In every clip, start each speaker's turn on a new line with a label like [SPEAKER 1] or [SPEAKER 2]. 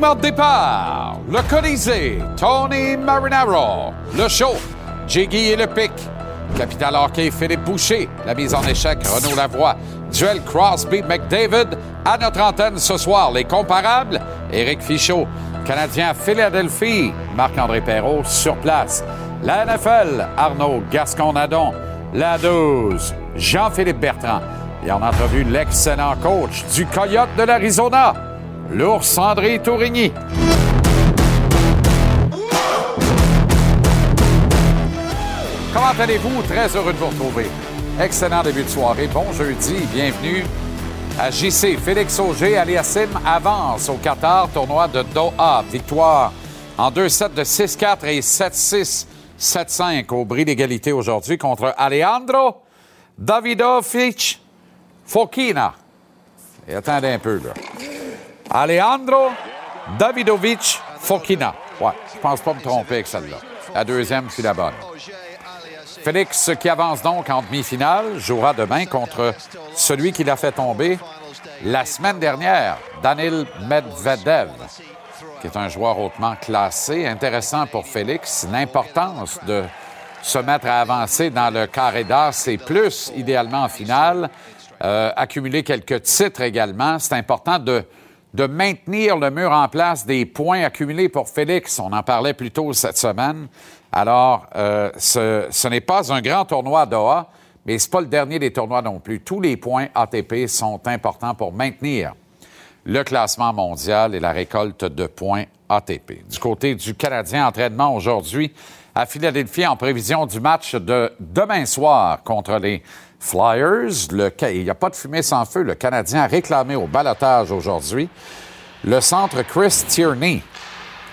[SPEAKER 1] De
[SPEAKER 2] départ, le Colisée, Tony Marinaro, le show, Jiggy et le pic, Capital Hockey, Philippe Boucher, la mise en échec, Renaud Lavoie, duel Crosby McDavid, à notre antenne ce soir, les comparables, Éric Fichaud, Canadien Philadelphie, Marc-André Perrault sur place, la NFL, Arnaud Gascon-Nadon, la 12, Jean-Philippe Bertrand, et en entrevue l'excellent coach du Coyote de l'Arizona, l'ours André Tourigny. Comment allez-vous? Très heureux de vous retrouver. Excellent début de soirée. Bon jeudi. Bienvenue à JC. Félix Auger, Aliassim avance au Qatar, tournoi de Doha. Victoire en 2-7 de 6-4 et 7-6, 7-5 au bris d'égalité aujourd'hui contre Alejandro Davidovic Fokina. Et attendez un peu, là. Alejandro Davidovic Fokina. Ouais, je pense pas me tromper avec celle-là. La deuxième, c'est la bonne. Félix, qui avance donc en demi-finale, jouera demain contre celui qui l'a fait tomber la semaine dernière, Danil Medvedev, qui est un joueur hautement classé. Intéressant pour Félix, l'importance de se mettre à avancer dans le carré d'as, c'est plus, idéalement en finale, euh, accumuler quelques titres également. C'est important de, de maintenir le mur en place des points accumulés pour Félix. On en parlait plus tôt cette semaine. Alors, euh, ce, ce n'est pas un grand tournoi à Doha, mais ce n'est pas le dernier des tournois non plus. Tous les points ATP sont importants pour maintenir le classement mondial et la récolte de points ATP. Du côté du Canadien, entraînement aujourd'hui à Philadelphie en prévision du match de demain soir contre les Flyers. Il n'y a pas de fumée sans feu. Le Canadien a réclamé au balotage aujourd'hui le centre Chris Tierney,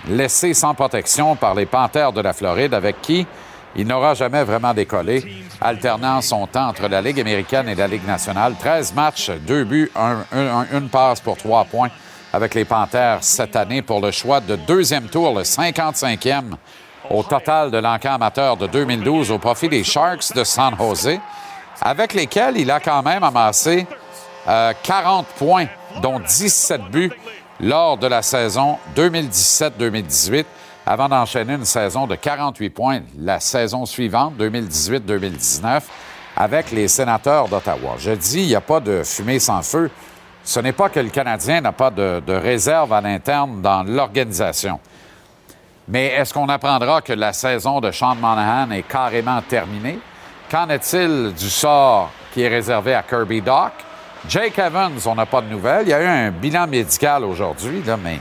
[SPEAKER 2] laissé sans protection par les Panthères de la Floride, avec qui il n'aura jamais vraiment décollé, alternant son temps entre la Ligue américaine et la Ligue nationale. 13 matchs, deux buts, un, un, une passe pour trois points avec les Panthères cette année pour le choix de deuxième tour, le 55e au total de l'encan amateur de 2012 au profit des Sharks de San Jose, avec lesquels il a quand même amassé euh, 40 points, dont 17 buts lors de la saison 2017-2018, avant d'enchaîner une saison de 48 points la saison suivante, 2018-2019, avec les sénateurs d'Ottawa. Je dis, il n'y a pas de fumée sans feu. Ce n'est pas que le Canadien n'a pas de, de réserve à l'interne dans l'organisation. Mais est-ce qu'on apprendra que la saison de Sean Monahan est carrément terminée? Qu'en est-il du sort qui est réservé à Kirby Doc? Jake Evans, on n'a pas de nouvelles. Il y a eu un bilan médical aujourd'hui, mais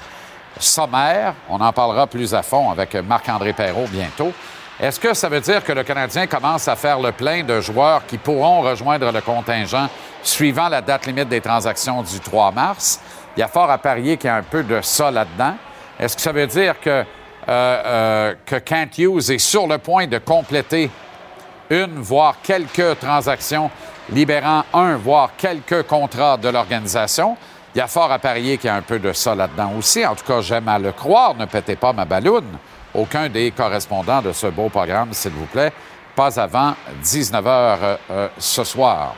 [SPEAKER 2] sommaire. On en parlera plus à fond avec Marc-André Perrault bientôt. Est-ce que ça veut dire que le Canadien commence à faire le plein de joueurs qui pourront rejoindre le contingent suivant la date limite des transactions du 3 mars? Il y a fort à parier qu'il y a un peu de ça là-dedans. Est-ce que ça veut dire que, euh, euh, que Kent Hughes est sur le point de compléter une, voire quelques transactions libérant un, voire quelques contrats de l'organisation? Il y a fort à parier qu'il y a un peu de ça là-dedans aussi. En tout cas, j'aime à le croire. Ne pétez pas ma balloune. Aucun des correspondants de ce beau programme, s'il vous plaît. Pas avant 19 h euh, euh, ce soir.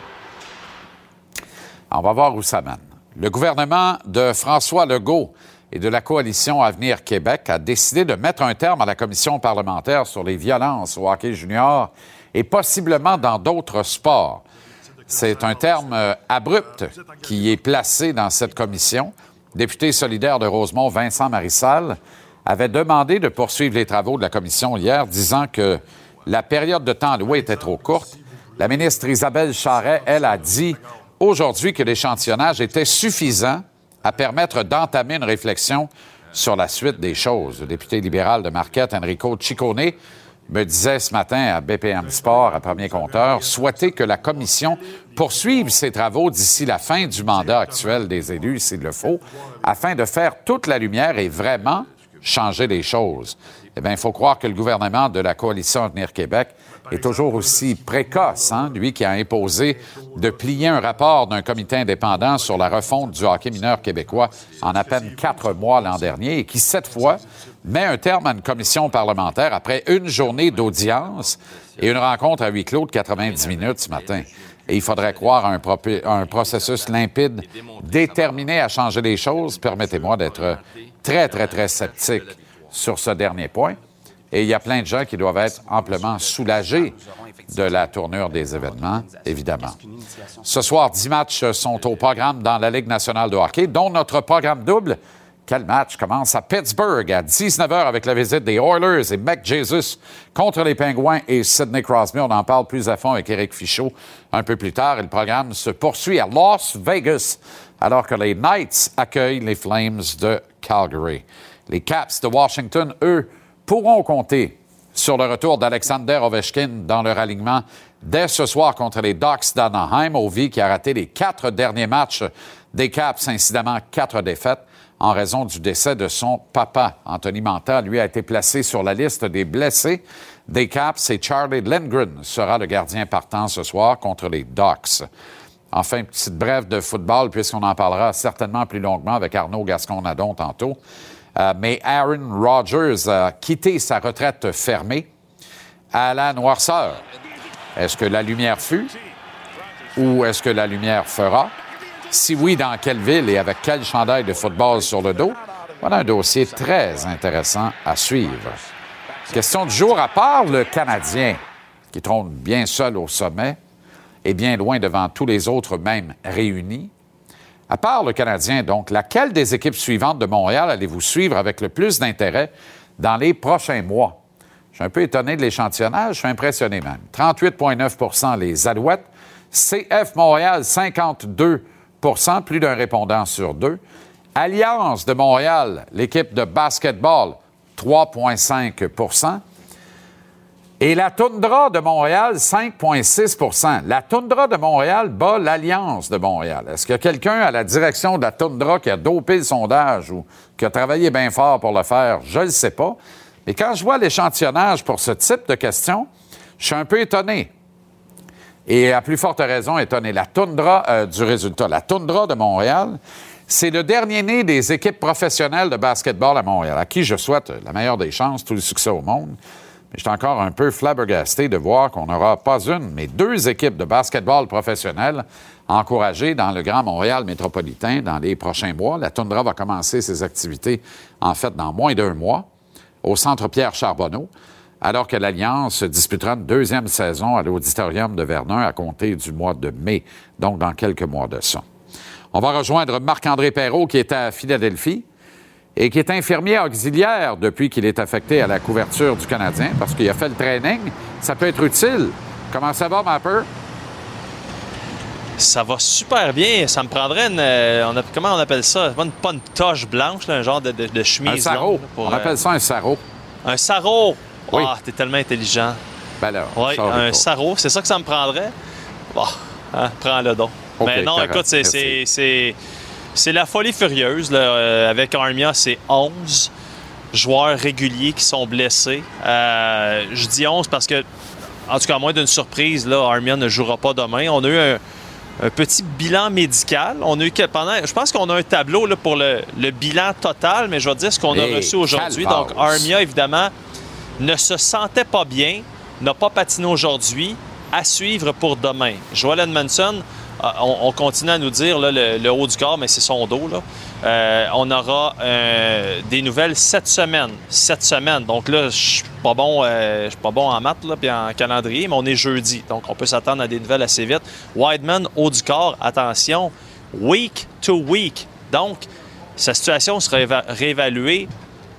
[SPEAKER 2] On va voir où ça mène. Le gouvernement de François Legault et de la coalition Avenir Québec a décidé de mettre un terme à la commission parlementaire sur les violences au hockey junior et possiblement dans d'autres sports. C'est un terme euh, abrupt qui est placé dans cette commission. Député solidaire de Rosemont, Vincent Marissal, avait demandé de poursuivre les travaux de la commission hier, disant que la période de temps allouée était trop courte. La ministre Isabelle Charret, elle, a dit aujourd'hui que l'échantillonnage était suffisant à permettre d'entamer une réflexion sur la suite des choses. Le député libéral de Marquette, Enrico Ciccone, me disait ce matin à BPM Sport, à premier compteur, souhaiter que la commission poursuive ses travaux d'ici la fin du mandat actuel des élus, s'il le faut, afin de faire toute la lumière et vraiment changer les choses. Eh bien, il faut croire que le gouvernement de la coalition Avenir Québec est toujours aussi précoce, hein? lui qui a imposé de plier un rapport d'un comité indépendant sur la refonte du hockey mineur québécois en à peine quatre mois l'an dernier et qui, cette fois, met un terme à une commission parlementaire après une journée d'audience et une rencontre à huis clos de 90 minutes ce matin. Et il faudrait croire à un, un processus limpide, déterminé à changer les choses. Permettez-moi d'être très, très, très sceptique sur ce dernier point. Et il y a plein de gens qui doivent être amplement soulagés de la tournure des événements, évidemment. Ce soir, 10 matchs sont au programme dans la Ligue nationale de hockey, dont notre programme double. Quel match commence à Pittsburgh à 19h avec la visite des Oilers et Mac Jesus contre les Penguins et Sidney Crosby. On en parle plus à fond avec Eric Fichaud un peu plus tard. Le programme se poursuit à Las Vegas alors que les Knights accueillent les Flames de Calgary. Les Caps de Washington, eux, pourront compter sur le retour d'Alexander Ovechkin dans leur alignement dès ce soir contre les Ducks d'Anaheim. Ovi qui a raté les quatre derniers matchs des Caps, incidemment quatre défaites en raison du décès de son papa. Anthony Manta, lui, a été placé sur la liste des blessés des Caps et Charlie Lindgren sera le gardien partant ce soir contre les Ducks. Enfin, petite brève de football, puisqu'on en parlera certainement plus longuement avec Arnaud Gascon-Nadon tantôt. Euh, mais Aaron Rodgers a quitté sa retraite fermée à la noirceur. Est-ce que la lumière fut ou est-ce que la lumière fera? Si oui, dans quelle ville et avec quel chandail de football sur le dos? Voilà un dossier très intéressant à suivre. Question du jour, à part le Canadien, qui trône bien seul au sommet et bien loin devant tous les autres même réunis, à part le Canadien, donc, laquelle des équipes suivantes de Montréal allez-vous suivre avec le plus d'intérêt dans les prochains mois? Je suis un peu étonné de l'échantillonnage, je suis impressionné même. 38,9% les Alouettes. CF Montréal, 52 plus d'un répondant sur deux. Alliance de Montréal, l'équipe de basketball, 3,5% et la toundra de Montréal, 5,6% La toundra de Montréal bat l'Alliance de Montréal. Est-ce qu'il y a quelqu'un à la direction de la toundra qui a dopé le sondage ou qui a travaillé bien fort pour le faire? Je ne sais pas. Mais quand je vois l'échantillonnage pour ce type de questions, je suis un peu étonné. Et à plus forte raison, étonné. La toundra euh, du résultat. La toundra de Montréal, c'est le dernier né des équipes professionnelles de basketball à Montréal, à qui je souhaite la meilleure des chances, tout le succès au monde. Mais je suis encore un peu flabbergasté de voir qu'on n'aura pas une, mais deux équipes de basketball professionnelles encouragées dans le Grand Montréal métropolitain dans les prochains mois. La Toundra va commencer ses activités, en fait, dans moins d'un mois, au Centre Pierre Charbonneau, alors que l'Alliance disputera une deuxième saison à l'Auditorium de Vernon à compter du mois de mai, donc dans quelques mois de ça. On va rejoindre Marc-André Perrault, qui est à Philadelphie et qui est infirmier auxiliaire depuis qu'il est affecté à la couverture du Canadien parce qu'il a fait le training. Ça peut être utile. Comment ça va, Mapper?
[SPEAKER 3] Ça va super bien. Ça me prendrait une. Euh, on comment on appelle ça? Pas une, pas toche blanche, un genre de, chemise.
[SPEAKER 2] Un sarrau. on appelle ça un sarrau.
[SPEAKER 3] Un sarrau. Oui. Ah, t'es tellement intelligent.
[SPEAKER 2] Ben là,
[SPEAKER 3] oui, un sarrau. C'est ça que ça me prendrait? Bon, hein, prends-le donc. Mais non, écoute, c'est c'est la folie furieuse. Euh, avec Armia, c'est 11 joueurs réguliers qui sont blessés. Euh, je dis 11 parce que, en tout cas, à moins d'une surprise, là, Armia ne jouera pas demain. On a eu un, petit bilan médical. On a eu pendant, je pense qu'on a un tableau là, pour le, bilan total, mais je vais dire ce qu'on a reçu aujourd'hui. Donc, Armia, évidemment, ne se sentait pas bien, n'a pas patiné aujourd'hui. À suivre pour demain. Joel Edmondson, ah, on, continue à nous dire le, haut du corps, mais c'est son dos. Euh, on aura euh, des nouvelles cette semaine. Cette semaine. Donc là, je suis pas bon, euh, suis pas bon en maths et en calendrier, mais on est jeudi. Donc on peut s'attendre à des nouvelles assez vite. Wideman, haut du corps, attention, week to week. Donc, sa situation sera réévaluée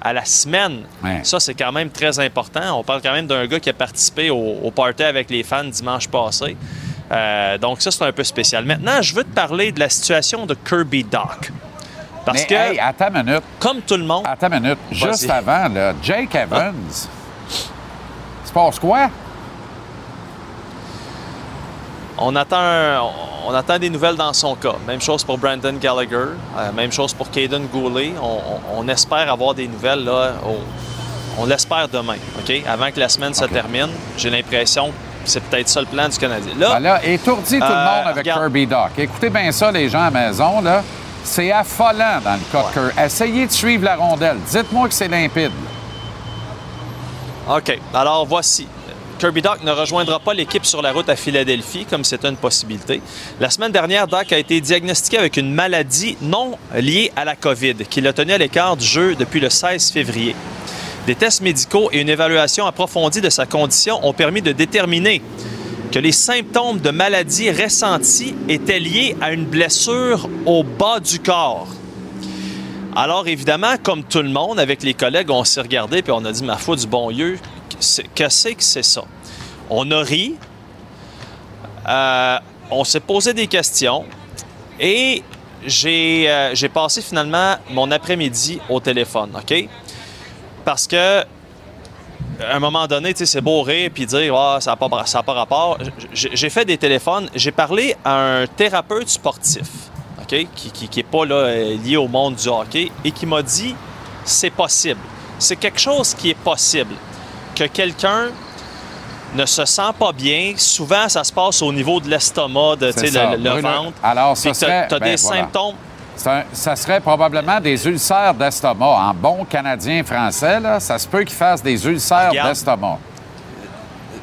[SPEAKER 3] à la semaine. Ça, c'est quand même très important. On parle quand même d'un gars qui a participé au, au party avec les fans dimanche passé. Euh, donc, ça, c'est un peu spécial. Maintenant, je veux te parler de la situation de Kirby Doc.
[SPEAKER 2] Parce que. Hey, attends une minute.
[SPEAKER 3] Comme tout le monde.
[SPEAKER 2] Attends une minute. Juste avant, là, Jake Evans. Tu penses quoi?
[SPEAKER 3] On attend, on attend des nouvelles dans son cas. Même chose pour Brandon Gallagher. Euh, même chose pour Caden Goulet. On, espère avoir des nouvelles là, on l'espère demain, OK? Avant que la semaine se termine. J'ai l'impression que c'est peut-être ça le plan du Canadien.
[SPEAKER 2] Là, ben là étourdis tout le euh, monde avec Kirby Doc. Écoutez bien ça, les gens à la maison, là. C'est affolant dans le cas de Kirby. Essayez de suivre la rondelle. Dites-moi que c'est limpide.
[SPEAKER 3] OK. Alors, voici. Kirby Doc ne rejoindra pas l'équipe sur la route à Philadelphie, comme c'est une possibilité. La semaine dernière, Doc a été diagnostiqué avec une maladie non liée à la COVID, qui l'a tenu à l'écart du jeu depuis le 16 février. Des tests médicaux et une évaluation approfondie de sa condition ont permis de déterminer que les symptômes de maladie ressentis étaient liés à une blessure au bas du corps. Alors évidemment, comme tout le monde, avec les collègues, on s'est regardé puis on a dit, ma foi du bon Dieu, que c'est que c'est ça? On a ri, euh, on s'est posé des questions et euh, j'ai passé finalement mon après-midi au téléphone, OK? Parce que à un moment donné, c'est beau rire puis dire ah, ça n'a pas, pas rapport. J'ai fait des téléphones. J'ai parlé à un thérapeute sportif, OK, qui n'est pas là, lié au monde du hockey et qui m'a dit c'est possible. C'est quelque chose qui est possible que quelqu'un ne se sent pas bien, souvent ça se passe au niveau de l'estomac, de le, ventre.
[SPEAKER 2] Alors, ça serait,
[SPEAKER 3] tu as, des ben, symptômes.
[SPEAKER 2] Ça, serait probablement des ulcères d'estomac. En bon canadien français, là, ça se peut qu'il fasse des ulcères d'estomac.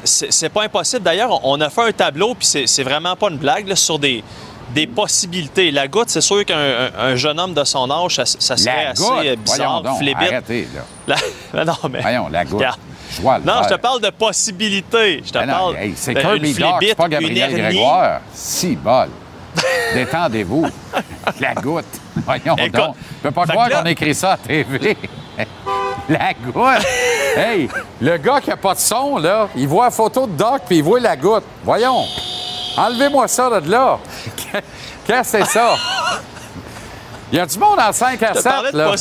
[SPEAKER 3] C'est pas impossible. D'ailleurs, on a fait un tableau, puis c'est vraiment pas une blague, sur des, des possibilités. La goutte, c'est sûr qu'un jeune homme de son âge, ça, serait assez bizarre,
[SPEAKER 2] Arrêtez, là. non, mais... Voyons, la goutte
[SPEAKER 3] non, je te parle de possibilités. Je te ben parle
[SPEAKER 2] C'est Kirby Doc, c'est pas Gabriel Grégoire. Si, bol. Détendez-vous. La goutte. Voyons donc. Je peux pas croire qu'on écrit ça à TV. la goutte. hey, le gars qui a pas de son, là, il voit la photo de Doc puis il voit la goutte. Voyons. Enlevez-moi ça de là. Qu'est-ce que c'est ça? Il y a du monde en 5 à 7, là.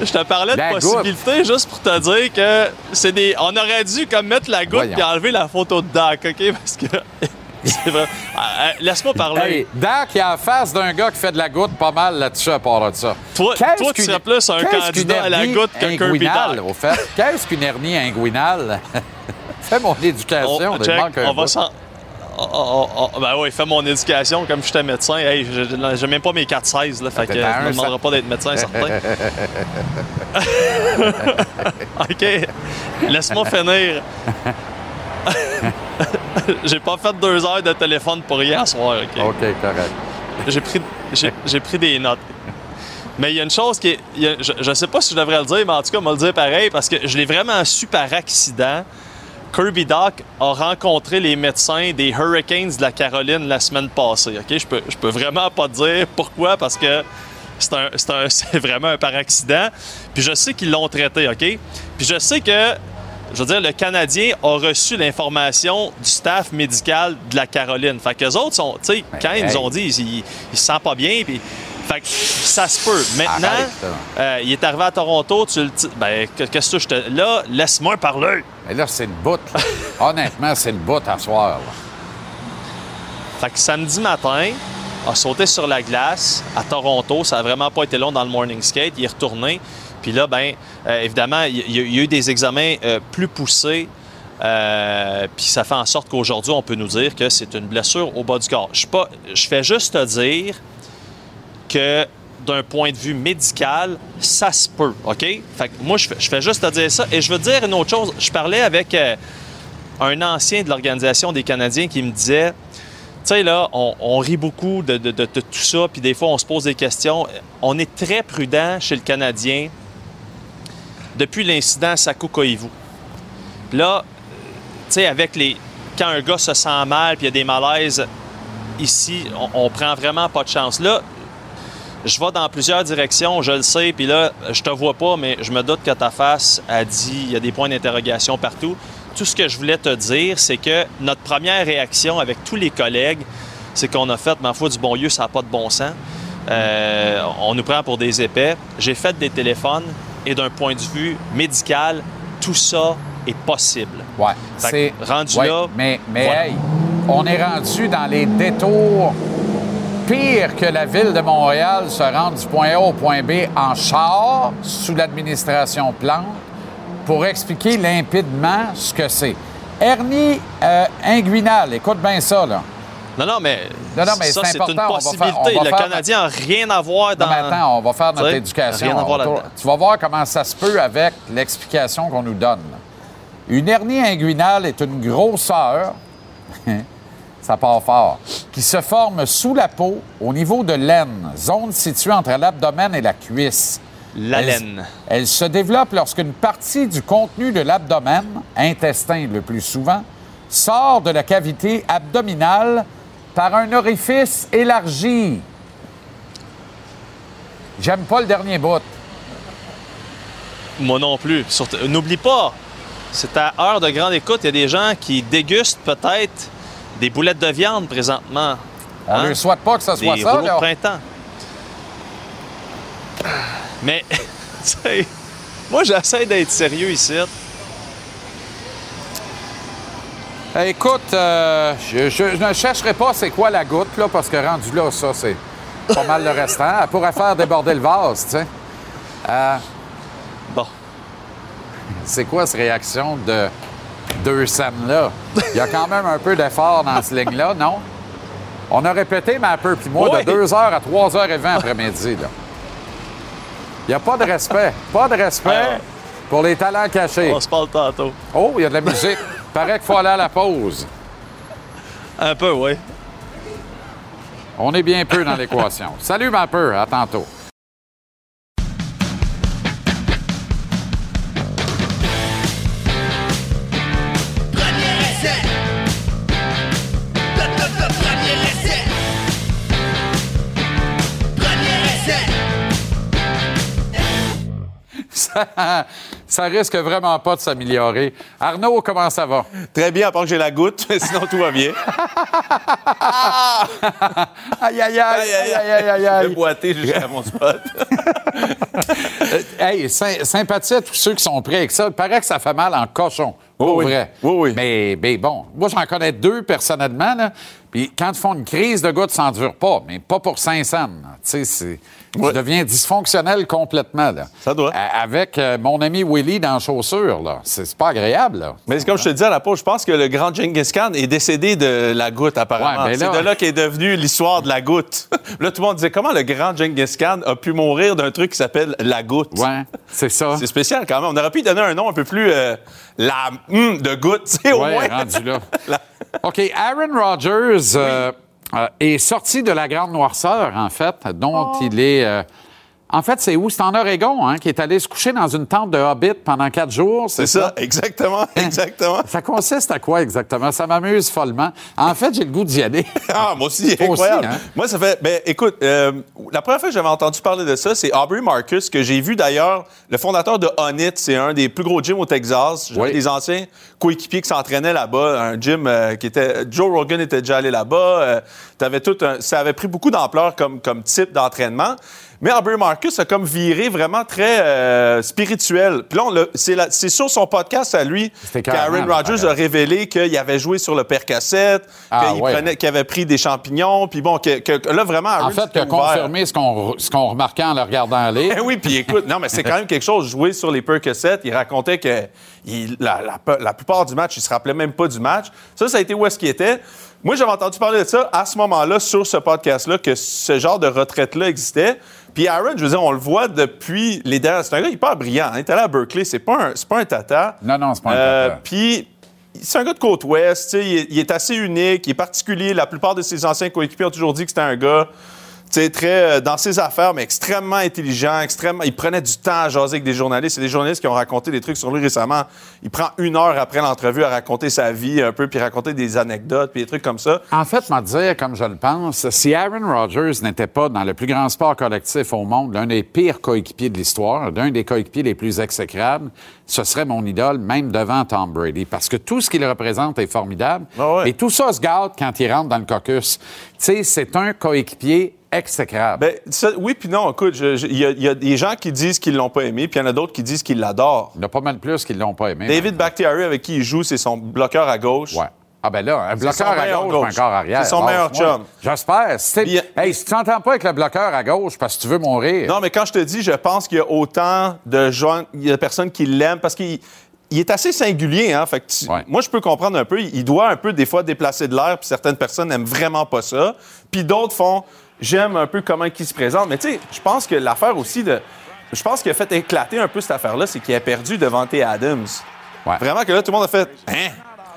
[SPEAKER 3] Je te parlais de possibilités juste pour te dire que c'est des. On aurait dû comme mettre la goutte et enlever la photo de Dak, OK? Parce que. C'est vrai. Ah, ah, laisse-moi parler. Hey,
[SPEAKER 2] Dak, a la face d'un gars qui fait de la goutte pas mal là-dessus à part de ça.
[SPEAKER 3] Toi, toi tu serais plus un candidat à la goutte qu'un Kirby Dak.
[SPEAKER 2] au fait? Qu'est-ce qu'une hernie inguinale? Fais mon éducation. On, check, on va s'en...
[SPEAKER 3] Oh, oh, oh, ben oui, fais mon éducation comme j'étais médecin. Hey, j'ai même pas mes 4-16, là, fait que je me demanderai pas d'être médecin, certain. OK, laisse-moi finir. j'ai pas fait deux heures de téléphone pour hier soir, OK?
[SPEAKER 2] OK, correct.
[SPEAKER 3] J'ai pris, j'ai, pris des notes. Mais il y a une chose qui est. je, ne sais pas si je devrais le dire, mais en tout cas, on va le dire pareil parce que je l'ai vraiment su par accident. Kirby Doc a rencontré les médecins des Hurricanes de la Caroline la semaine passée. Ok, Je peux, je peux vraiment pas dire pourquoi, parce que c'est vraiment un par accident. Puis je sais qu'ils l'ont traité, OK? Puis je sais que, je veux dire, le Canadien a reçu l'information du staff médical de la Caroline. Fait qu'eux autres sont, tu sais, quand ils nous ont dit, ils, ils, se sentent pas bien, puis fait que ça se peut. Maintenant, euh, il est arrivé à Toronto, tu le ben, qu'est-ce que je te. Là, laisse-moi parler.
[SPEAKER 2] Mais là, c'est le bout. Honnêtement, c'est le bout à soir.
[SPEAKER 3] Fait que samedi matin, a sauté sur la glace à Toronto. Ça n'a vraiment pas été long dans le morning skate. Il est retourné. Puis là, ben, euh, évidemment, il y, a eu des examens euh, plus poussés. puis ça fait en sorte qu'aujourd'hui, on peut nous dire que c'est une blessure au bas du corps. Je, pas, je fais juste te dire que d'un point de vue médical, ça se peut, OK? Fait que moi, je fais, juste te dire ça. Et je veux dire une autre chose. Je parlais avec euh, un ancien de l'Organisation des Canadiens qui me disait, tu sais, là, on, rit beaucoup de, tout ça, puis des fois, on se pose des questions. On est très prudent chez le Canadien depuis l'incident Koivu. Puis là, tu sais, avec les... Quand un gars se sent mal, puis il y a des malaises ici, on, on prend vraiment pas de chance. Là, je vais dans plusieurs directions, je le sais, puis là, je te vois pas, mais je me doute que ta face a dit, il y a des points d'interrogation partout. Tout ce que je voulais te dire, c'est que notre première réaction avec tous les collègues, c'est qu'on a fait, ma foi, du bon lieu, ça n'a pas de bon sens. Euh, on nous prend pour des épais. J'ai fait des téléphones et d'un point de vue médical, tout ça est possible.
[SPEAKER 2] Ouais. C'est rendu là. Mais, mais hey, on est rendu dans les détours pire que la ville de Montréal se rende du point A au point B en char sous l'administration Plante pour expliquer limpidement ce que c'est. Hernie euh, inguinale, écoute bien ça, là.
[SPEAKER 3] Non, non, mais,
[SPEAKER 2] Non, non, mais
[SPEAKER 3] ça,
[SPEAKER 2] c'est
[SPEAKER 3] une
[SPEAKER 2] on va
[SPEAKER 3] possibilité.
[SPEAKER 2] faire- on va
[SPEAKER 3] le
[SPEAKER 2] faire-
[SPEAKER 3] Canadien n'a rien à voir dans...
[SPEAKER 2] Non, mais attends, on va faire notre éducation.
[SPEAKER 3] rien à voir
[SPEAKER 2] autour.
[SPEAKER 3] là-dedans.
[SPEAKER 2] Tu vas voir comment ça se peut avec l'explication qu'on nous donne. Une hernie inguinale est une grosseur, ça part fort, qui se forme sous la peau au niveau de l'aine, zone située entre l'abdomen et la cuisse.
[SPEAKER 3] La
[SPEAKER 2] Elle-
[SPEAKER 3] laine.
[SPEAKER 2] Elle se développe lorsqu'une partie du contenu de l'abdomen, intestin le plus souvent, sort de la cavité abdominale par un orifice élargi. J'aime pas le dernier bout.
[SPEAKER 3] Moi non plus. N'oublie pas, c'est à heure de grande écoute, il y a des gens qui dégustent peut-être des boulettes de viande présentement.
[SPEAKER 2] On
[SPEAKER 3] Hein?
[SPEAKER 2] ne souhaite pas que ce soit
[SPEAKER 3] Des
[SPEAKER 2] ça.
[SPEAKER 3] rouleaux
[SPEAKER 2] là.
[SPEAKER 3] de printemps. Mais, tu sais, moi j'essaie d'être sérieux ici.
[SPEAKER 2] Écoute, euh, je, je- je ne chercherai pas c'est quoi la goutte, là, parce que rendu là, ça, c'est pas mal le restant. Elle pourrait faire déborder le vase, tu sais. Euh,
[SPEAKER 3] Bon.
[SPEAKER 2] c'est quoi cette réaction de deux scènes-là? Il y a quand même un peu d'effort dans ce ligne-là, non? On a répété, mais un peu, puis moi,
[SPEAKER 3] Oui.
[SPEAKER 2] de 2h à 3h20 après-midi. Il n'y a pas de respect. Pas de respect pour les talents cachés.
[SPEAKER 3] On se parle tantôt.
[SPEAKER 2] Oh, il y a de la musique. Paraît qu'il faut aller à la pause.
[SPEAKER 3] Un peu, oui.
[SPEAKER 2] On est bien peu dans l'équation. Salut, ma peu. À tantôt. Ça, ça risque vraiment pas de s'améliorer. Arnaud, comment ça va?
[SPEAKER 4] Très bien, à part que j'ai la goutte, mais sinon tout va bien.
[SPEAKER 2] Aïe, aïe, aïe, aïe, aïe, aïe, aïe,
[SPEAKER 4] Le
[SPEAKER 2] aïe.
[SPEAKER 4] boité jusqu'à mon spot.
[SPEAKER 2] Hey, sy- sympathie à tous ceux qui sont prêts avec ça. Il paraît que ça fait mal en cochon. Pour
[SPEAKER 4] Oui,
[SPEAKER 2] vrai.
[SPEAKER 4] Oui, oui.
[SPEAKER 2] Mais, mais bon, moi, j'en connais deux personnellement. Là. Puis quand ils font une crise de goutte, ça ne dure pas. Mais pas pour 500. Tu sais, c'est... Tu
[SPEAKER 4] Ouais.
[SPEAKER 2] deviens dysfonctionnel complètement. Là.
[SPEAKER 4] Ça doit.
[SPEAKER 2] Avec euh, mon ami Willy dans la chaussure, là. C'est, pas agréable, là.
[SPEAKER 4] Mais c'est comme je te disais à la pause, je pense que le grand Genghis Khan est décédé de la goutte, apparemment.
[SPEAKER 2] Ouais, mais là-
[SPEAKER 4] C'est de là qu'est devenue l'histoire de la goutte. là, tout le monde disait comment le grand Genghis Khan a pu mourir d'un truc qui s'appelle la goutte?
[SPEAKER 2] Ouais, c'est ça.
[SPEAKER 4] C'est spécial quand même. On aurait pu donner un nom un peu plus euh, la de goutte, tu sais, au
[SPEAKER 2] Ouais,
[SPEAKER 4] moins.
[SPEAKER 2] rendu là. OK, Aaron Rodgers euh, euh, est sorti de la grande noirceur, en fait, dont il est... en fait, c'est où? C'est en Oregon, hein, qui est allé se coucher dans une tente de Hobbit pendant quatre jours.
[SPEAKER 4] C'est ça, exactement, exactement.
[SPEAKER 2] Ça consiste à quoi exactement? Ça m'amuse follement. En fait, j'ai le goût d'y aller.
[SPEAKER 4] Ah, moi aussi,
[SPEAKER 2] Toi aussi,
[SPEAKER 4] incroyable.
[SPEAKER 2] hein?
[SPEAKER 4] Moi, ça fait. Ben, écoute, euh, la première fois que j'avais entendu parler de ça, c'est Aubrey Marcus, que j'ai vu d'ailleurs, le fondateur de Onit, c'est un des plus gros gyms au Texas. J'avais
[SPEAKER 2] Oui.
[SPEAKER 4] des anciens coéquipiers qui s'entraînaient là-bas, un gym euh, qui était. Joe Rogan était déjà allé là-bas. euh, t'avais tout un- ça avait pris beaucoup d'ampleur comme, comme type d'entraînement. Mais Aubrey Marcus a comme viré vraiment très euh, spirituel. Puis là, c'est sur son podcast à lui qu'Aaron Rodgers a révélé qu'il avait joué sur le percassette,
[SPEAKER 2] Ah,
[SPEAKER 4] qu'il
[SPEAKER 2] ouais.
[SPEAKER 4] avait pris des champignons, puis bon, que, là, vraiment, Aaron
[SPEAKER 2] En fait, que confirmer ce qu'on, ce qu'on remarquait en le regardant aller.
[SPEAKER 4] Eh oui, puis écoute, non, mais c'est quand même quelque chose. Jouer sur les Percocets, il racontait que il- la, la- la plupart du match, il se rappelait même pas du match. Ça, ça a été où est-ce qu'il était. Moi, j'avais entendu parler de ça à ce moment-là, sur ce podcast-là, que ce genre de retraite-là existait. Puis Aaron, je veux dire, on le voit depuis les dernières... C'est un gars hyper brillant. hein. Il est allé à Berkeley. C'est pas un, c'est pas un tata.
[SPEAKER 2] Non, non, c'est pas un
[SPEAKER 4] Euh,
[SPEAKER 2] tata.
[SPEAKER 4] Puis, c'est un gars de côte ouest, il, est- il est assez unique, il est particulier. La plupart de ses anciens coéquipiers ont toujours dit que c'était un gars, sais, très euh, dans ses affaires, mais extrêmement intelligent, extrêmement. Il prenait du temps à jaser avec des journalistes. C'est des journalistes qui ont raconté des trucs sur lui récemment. Il prend une heure après l'entrevue à raconter sa vie un peu, puis raconter des anecdotes, puis des trucs comme ça.
[SPEAKER 2] En fait, m'a dire, comme je le pense, si Aaron Rodgers n'était pas dans le plus grand sport collectif au monde, l'un des pires coéquipiers de l'histoire, l'un des coéquipiers les plus exécrables, ce serait mon idole, même devant Tom Brady. Parce que tout ce qu'il représente est formidable.
[SPEAKER 4] Ah ouais.
[SPEAKER 2] Et tout ça se gâte quand il rentre dans le caucus. Tu sais, c'est un coéquipier exécrable.
[SPEAKER 4] Ben, ça- oui, puis non, écoute, il y, a- il y a des gens qui disent qu'ils l'ont pas aimé, puis il y en a d'autres qui disent qu'ils l'adorent.
[SPEAKER 2] il y en a pas mal plus qui l'ont pas aimé.
[SPEAKER 4] David Bakhtiari, avec qui il joue, c'est son bloqueur à gauche.
[SPEAKER 2] Ouais. Ah ben là, un bloqueur à gauche, arrière.
[SPEAKER 4] C'est son meilleur chum.
[SPEAKER 2] J'espère. Hey, si tu t'entends pas avec le bloqueur à gauche parce que tu veux mourir,
[SPEAKER 4] Non, mais quand je te dis, je pense qu'il y a autant de gens, il y a de personnes qui l'aiment parce qu'il il est assez singulier. Hein? Fait que tu-
[SPEAKER 2] Ouais.
[SPEAKER 4] Moi, je peux comprendre un peu. Il doit un peu, des fois, déplacer de l'air, puis certaines personnes n'aiment vraiment pas ça. Puis d'autres font, j'aime un peu comment il se présente. Mais tu sais, je pense que l'affaire aussi de. Je pense qu'il a fait éclater un peu cette affaire-là, c'est qu'il a perdu devant T. Adams.
[SPEAKER 2] Ouais.
[SPEAKER 4] Vraiment que là, tout le monde a fait Hein?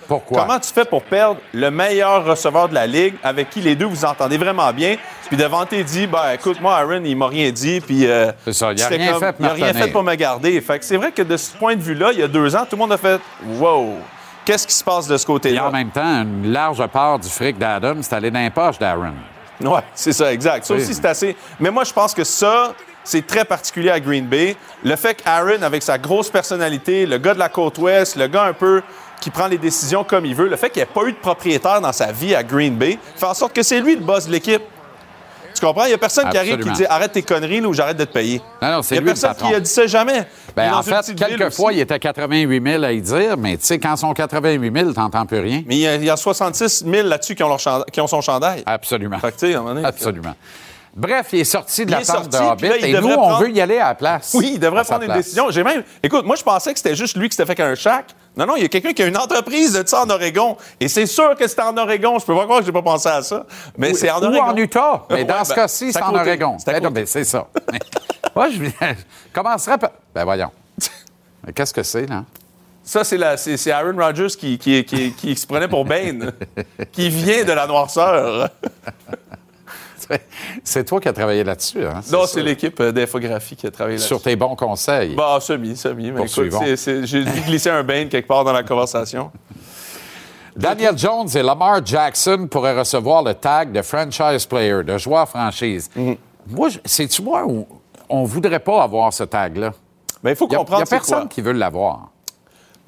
[SPEAKER 2] Pourquoi?
[SPEAKER 4] Comment tu fais pour perdre le meilleur receveur de la Ligue avec qui les deux vous entendez vraiment bien? Puis devant t'es dit, ben écoute, moi, Aaron, il m'a rien dit. Puis. euh,
[SPEAKER 2] C'est ça, il a
[SPEAKER 4] c'était
[SPEAKER 2] rien fait
[SPEAKER 4] Il a
[SPEAKER 2] me
[SPEAKER 4] rien fait pour me garder. Fait que c'est vrai que de ce point de vue-là, il y a deux ans, tout le monde a fait, wow, qu'est-ce qui se passe de ce
[SPEAKER 2] Et en
[SPEAKER 4] côté-là?
[SPEAKER 2] même temps, une large part du fric d'Adam, c'est allé dans les poches d'Aaron.
[SPEAKER 4] Ouais, c'est ça, exact. Ça
[SPEAKER 2] Oui.
[SPEAKER 4] aussi, c'est assez. Mais moi, je pense que ça, c'est très particulier à Green Bay. Le fait qu'Aaron, avec sa grosse personnalité, le gars de la côte ouest, le gars un peu qui prend les décisions comme il veut, le fait qu'il n'y ait pas eu de propriétaire dans sa vie à Green Bay, fait en sorte que c'est lui le boss de l'équipe. Tu comprends? Il n'y a personne qui arrive qui dit arrête tes conneries là, ou j'arrête de te payer.
[SPEAKER 2] Non, non, c'est
[SPEAKER 4] Il
[SPEAKER 2] lui
[SPEAKER 4] n'y
[SPEAKER 2] le
[SPEAKER 4] a personne qui a dit ça jamais. Il dans
[SPEAKER 2] en fait, quelquefois, il était 88 000 à y dire, mais tu sais, quand ils sont 88 000, t'entends plus rien.
[SPEAKER 4] Mais il y, a, il y a 66 000 là-dessus qui, ont qui son chandail.
[SPEAKER 2] Absolument.
[SPEAKER 4] Fait que, tu sais, à un moment donné,
[SPEAKER 2] Absolument. Bref, il est sorti de
[SPEAKER 4] Il
[SPEAKER 2] la tente de Hobbit
[SPEAKER 4] là,
[SPEAKER 2] et nous, on veut y aller à la place.
[SPEAKER 4] Oui, il devrait prendre une décision. J'ai même. Écoute, moi, je pensais que c'était juste lui qui s'était fait qu'un chac. Non, non, il y a quelqu'un qui a une entreprise de ça en Oregon. Et c'est sûr que c'était en Oregon. Je peux pas croire que j'ai pas pensé à ça. Mais c'est en
[SPEAKER 2] Ou
[SPEAKER 4] Oregon.
[SPEAKER 2] en Utah. Mais
[SPEAKER 4] Ouais,
[SPEAKER 2] dans ce
[SPEAKER 4] ben,
[SPEAKER 2] cas-ci,
[SPEAKER 4] c'est
[SPEAKER 2] c'est en. Oregon.
[SPEAKER 4] C'est
[SPEAKER 2] c'est ça. Moi, je, commencerais par... Ben voyons. Mais qu'est-ce que c'est, là?
[SPEAKER 4] Ça, c'est, la- c'est, c'est Aaron Rodgers qui, qui, qui, qui se prenait pour Bane, qui vient de la noirceur.
[SPEAKER 2] C'est toi qui as travaillé là-dessus, hein?
[SPEAKER 4] Non, c'est l'équipe euh, d'infographie qui a travaillé là-dessus.
[SPEAKER 2] Sur tes bons conseils.
[SPEAKER 4] Bah, semi, semi. Mais écoute, c'est, c'est- j'ai dû glisser un Bane quelque part dans la conversation.
[SPEAKER 2] Daniel Jones et Lamar Jackson pourraient recevoir le tag de franchise player, de joueur franchise.
[SPEAKER 4] Mhm.
[SPEAKER 2] Moi, je- c'est-tu moi où on voudrait pas avoir ce tag-là?
[SPEAKER 4] Mais il faut
[SPEAKER 2] Il n'y a,
[SPEAKER 4] comprendre
[SPEAKER 2] y a
[SPEAKER 4] c'est
[SPEAKER 2] personne
[SPEAKER 4] quoi.
[SPEAKER 2] qui veut l'avoir.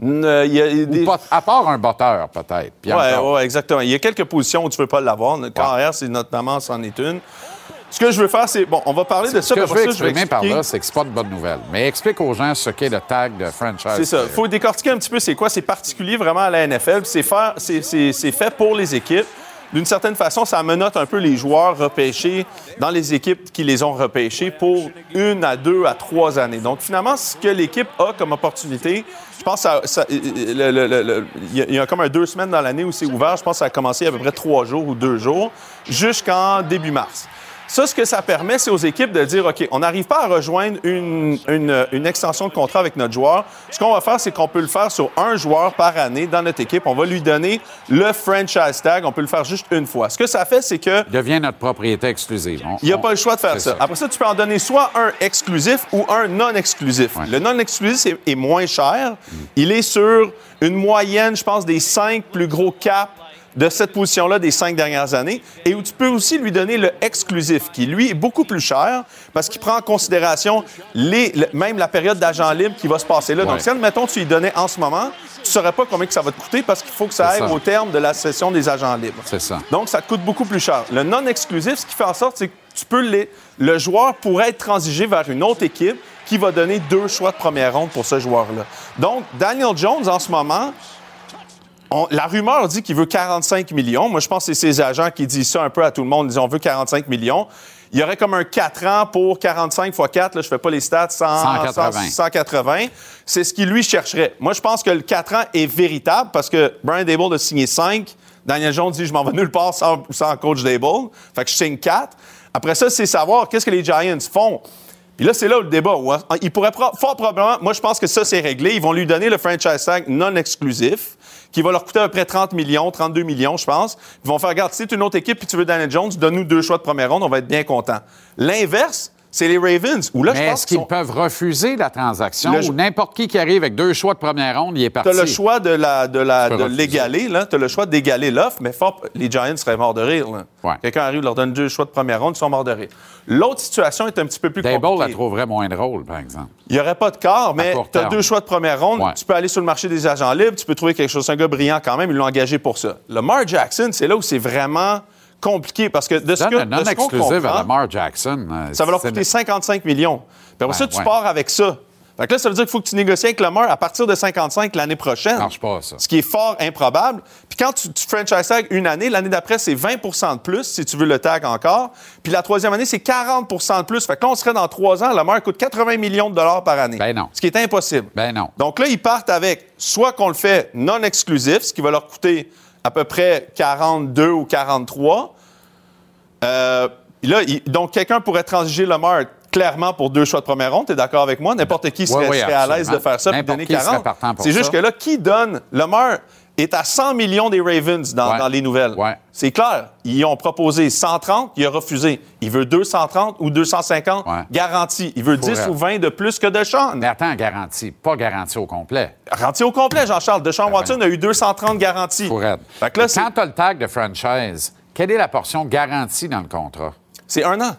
[SPEAKER 4] Euh, y a- des-
[SPEAKER 2] à part un botteur, peut-être.
[SPEAKER 4] Oui, ouais, exactement. Il y a quelques positions où tu ne peux pas l'avoir. Le carrière, c'est notamment, c'en est une. Ce que je veux faire, c'est. Bon, on va parler de ça.
[SPEAKER 2] Ce que je veux
[SPEAKER 4] ça, je vais
[SPEAKER 2] exprimer par
[SPEAKER 4] expliquer.
[SPEAKER 2] là, c'est que c'est pas une bonne nouvelle. Mais explique aux gens ce qu'est le tag de franchise.
[SPEAKER 4] C'est ça. Il faut décortiquer un petit peu c'est quoi. C'est particulier vraiment à la NFL. c'est fait pour les équipes. D'une certaine façon, ça menote un peu les joueurs repêchés dans les équipes qui les ont repêchés pour une à deux à trois années. Donc, finalement, ce que l'équipe a comme opportunité, je pense que ça- ça- le- le- le- le- il y, a- il y a comme un deux semaines dans l'année où c'est ouvert. Je pense que ça a commencé à peu près trois jours ou deux jours jusqu'en début mars. Ça, ce que ça permet, c'est aux équipes de dire, OK, on n'arrive pas à rejoindre une, une- une extension de contrat avec notre joueur. Ce qu'on va faire, c'est qu'on peut le faire sur un joueur par année dans notre équipe. On va lui donner le franchise tag. On peut le faire juste une fois. Ce que ça fait, c'est que
[SPEAKER 2] Il devient notre propriété exclusive. On-
[SPEAKER 4] il n'y a
[SPEAKER 2] on-
[SPEAKER 4] pas le choix de faire ça. Après ça, tu peux en donner soit un exclusif ou un non exclusif.
[SPEAKER 2] Ouais.
[SPEAKER 4] Le non exclusif est, est moins cher. Il est sur une moyenne, je pense, des cinq plus gros caps de cette position-là des cinq dernières années, et où tu peux aussi lui donner le exclusif, qui, lui, est beaucoup plus cher, parce qu'il prend en considération les, le- même la période d'agent libre qui va se passer là.
[SPEAKER 2] Ouais.
[SPEAKER 4] Donc, si, admettons, tu lui donnais en ce moment, tu ne saurais pas combien que ça va te coûter, parce qu'il faut que ça aille au terme de la session des agents libres.
[SPEAKER 2] C'est ça.
[SPEAKER 4] Donc, ça te coûte beaucoup plus cher. Le non-exclusif, ce qui fait en sorte, c'est que tu peux les... le joueur pourrait être transigé vers une autre équipe qui va donner deux choix de première ronde pour ce joueur-là. Donc, Daniel Jones, en ce moment, on- la rumeur dit qu'il veut 45 millions. Moi, je pense que c'est ses agents qui disent ça un peu à tout le monde. Ils disent on veut 45 millions. Il y aurait comme un 4 ans pour 45 x 4, là, je fais pas les stats, 100,
[SPEAKER 2] 180.
[SPEAKER 4] 100, 180. C'est ce qu'il lui chercherait. Moi, je pense que le 4 ans est véritable parce que Brian Dable a signé 5. Daniel Jones dit je m'en vais nulle part sans, sans coach Dable. Fait que je signe 4. Après ça, c'est savoir qu'est-ce que les Giants font. Puis là, c'est là le débat. où, hein, il pourrait fort probablement, moi, je pense que ça, c'est réglé. Ils vont lui donner le franchise tag non exclusif, qui va leur coûter à peu près 30 millions, 32 millions, je pense. Ils vont faire, regarde, si c'est une autre équipe puis tu veux Daniel Jones, donne-nous deux choix de première ronde, on va être bien content. L'inverse, c'est les Ravens, où là,
[SPEAKER 2] Mais
[SPEAKER 4] je
[SPEAKER 2] est-ce
[SPEAKER 4] pense qu'ils sont-
[SPEAKER 2] peuvent refuser la transaction
[SPEAKER 4] Le-
[SPEAKER 2] ou n'importe qui qui arrive avec deux choix de première ronde, il est parti?
[SPEAKER 4] Tu as le choix de la de la
[SPEAKER 2] Tu peux
[SPEAKER 4] de
[SPEAKER 2] refuser.
[SPEAKER 4] l'égaler là, tu as le choix d'égaler l'offre, mais fort, les Giants seraient morts de rire.
[SPEAKER 2] Ouais.
[SPEAKER 4] Quelqu'un arrive leur donne deux choix de première ronde, ils sont morts de rire. L'autre situation est un petit peu plus
[SPEAKER 2] Dable la trouverait moins drôle, par exemple.
[SPEAKER 4] Il n'y aurait pas de quart, mais tu as deux choix de première ronde.
[SPEAKER 2] Ouais.
[SPEAKER 4] Tu peux aller sur le marché des agents libres, tu peux trouver quelque chose. C'est un gars brillant quand même, ils l'ont engagé pour ça. Lamar Jackson, c'est là où c'est vraiment compliqué parce que de ce que qu'on
[SPEAKER 2] non-exclusif à Lamar Jackson. euh,
[SPEAKER 4] ça va leur coûter 55 millions. Puis après
[SPEAKER 2] Ouais,
[SPEAKER 4] ça, tu
[SPEAKER 2] ouais.
[SPEAKER 4] pars avec ça. Fait que là, ça veut dire qu'il faut que tu négocies avec Lamar à partir de 55 l'année prochaine.
[SPEAKER 2] Ça marche pas, ça.
[SPEAKER 4] Ce qui est fort improbable. Puis quand tu, tu franchise tag une année, l'année d'après, c'est 20 de plus si tu veux le tag encore. Puis la troisième année, c'est 40 de plus. Fait que là, on serait dans trois ans, Lamar coûte 80 millions de dollars par année.
[SPEAKER 2] Ben non.
[SPEAKER 4] Ce qui est impossible.
[SPEAKER 2] Ben non.
[SPEAKER 4] Donc là, ils partent avec soit qu'on le fait non exclusif, ce qui va leur coûter à peu près 42 ou 43. Euh, là, il- donc quelqu'un pourrait transiger Lamar clairement pour deux choix de première ronde. T'es d'accord avec moi? N'importe qui serait,
[SPEAKER 2] oui,
[SPEAKER 4] serait à l'aise de faire ça
[SPEAKER 2] N'importe
[SPEAKER 4] donner
[SPEAKER 2] qui serait
[SPEAKER 4] 40.
[SPEAKER 2] partant pour
[SPEAKER 4] C'est juste que là, qui donne? Lamar est à 100 millions des Ravens dans,
[SPEAKER 2] Ouais.
[SPEAKER 4] dans les nouvelles.
[SPEAKER 2] Ouais.
[SPEAKER 4] C'est clair. Ils ont proposé 130, il a refusé. Il veut 230 ou 250
[SPEAKER 2] Ouais.
[SPEAKER 4] garanti. Il veut 10
[SPEAKER 2] Pourrait.
[SPEAKER 4] ou 20 de plus que Deshaun.
[SPEAKER 2] Mais attends, garantie. Pas garantie au complet.
[SPEAKER 4] Garanti au complet, Jean-Charles. Deshaun Watson a eu 230 garanties.
[SPEAKER 2] Pour être.
[SPEAKER 4] Fait que là,
[SPEAKER 2] Quand tu as le tag de franchise, quelle est la portion garantie dans le contrat?
[SPEAKER 4] c'est un an.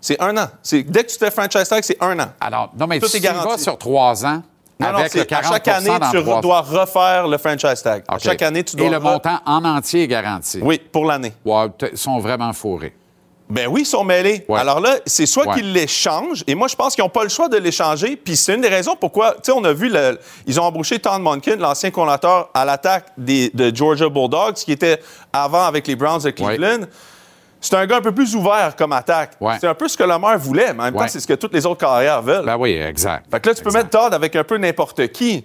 [SPEAKER 4] C'est un an. C'est- Dès que tu te fais franchise tag, c'est un an.
[SPEAKER 2] Alors, non, mais
[SPEAKER 4] Tout
[SPEAKER 2] tu
[SPEAKER 4] est
[SPEAKER 2] vas
[SPEAKER 4] garanti.
[SPEAKER 2] sur trois ans
[SPEAKER 4] Non, non,
[SPEAKER 2] avec le
[SPEAKER 4] c'est-
[SPEAKER 2] 40
[SPEAKER 4] à chaque année, tu dois refaire le franchise tag. À chaque année, tu dois
[SPEAKER 2] Et le montant en entier est garanti.
[SPEAKER 4] Oui, pour l'année.
[SPEAKER 2] Ils sont vraiment fourrés.
[SPEAKER 4] Ben oui, ils sont mêlés.
[SPEAKER 2] Ouais.
[SPEAKER 4] Alors là, c'est soit
[SPEAKER 2] Ouais.
[SPEAKER 4] qu'ils l'échangent, et moi, je pense qu'ils n'ont pas le choix de l'échanger. Puis c'est une des raisons pourquoi, tu sais, on a vu, le- ils ont embauché Tom Monken, l'ancien coordinateur à l'attaque des- de Georgia Bulldogs, qui était avant avec les Browns de Cleveland. C'est un gars un peu plus ouvert comme attaque.
[SPEAKER 2] Ouais.
[SPEAKER 4] C'est un peu ce que Lamar voulait, mais en même temps, c'est ce que toutes les autres carrières veulent.
[SPEAKER 2] Ben oui, exact.
[SPEAKER 4] Fait que là, tu peux mettre Todd avec un peu n'importe qui.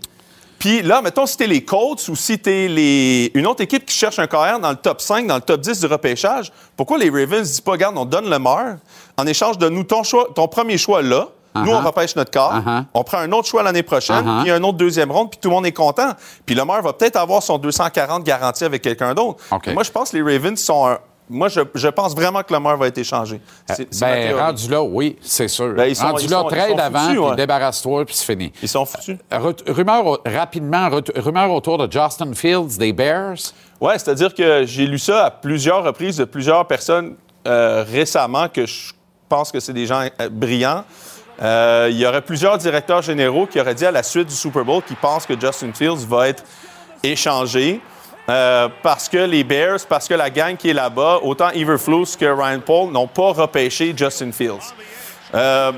[SPEAKER 4] Puis là, mettons, si t'es les Colts ou si t'es les... une autre équipe qui cherche un carrière dans le top 5, dans le top 10 du repêchage, pourquoi les Ravens disent pas, regarde, on donne le en échange de nous ton, choix, ton premier choix là, nous, on
[SPEAKER 2] Uh-huh.
[SPEAKER 4] repêche notre corps,
[SPEAKER 2] Uh-huh.
[SPEAKER 4] on prend un autre choix l'année prochaine,
[SPEAKER 2] Uh-huh.
[SPEAKER 4] puis un autre deuxième ronde, puis tout le monde est content. Puis le Mar va peut-être avoir son 240 garanti avec quelqu'un d'autre. Moi, je pense que les Ravens sont un... Moi, je, je pense vraiment que le Mar va être échangé. C'est- c'est ma
[SPEAKER 2] Ben, rendu là, oui, c'est sûr.
[SPEAKER 4] Ben, ils sont-
[SPEAKER 2] rendu
[SPEAKER 4] ils
[SPEAKER 2] là,
[SPEAKER 4] sont- ils
[SPEAKER 2] trade
[SPEAKER 4] sont
[SPEAKER 2] avant,
[SPEAKER 4] foutus,
[SPEAKER 2] puis débarrasse-toi, puis c'est fini.
[SPEAKER 4] Ils sont foutus.
[SPEAKER 2] Ret- rumeur, au- rapidement, rumeur autour de Justin Fields des Bears.
[SPEAKER 4] Oui, c'est-à-dire que j'ai lu ça à plusieurs reprises de plusieurs personnes euh, récemment que je pense que c'est des gens euh, brillants. Euh, il y aurait plusieurs directeurs généraux qui auraient dit à la suite du Super Bowl qu'ils pensent que Justin Fields va être échangé. Euh, parce que les Bears, parce que la gang qui est là-bas, autant Everflus que Ryan Paul n'ont pas repêché Justin Fields. Euh,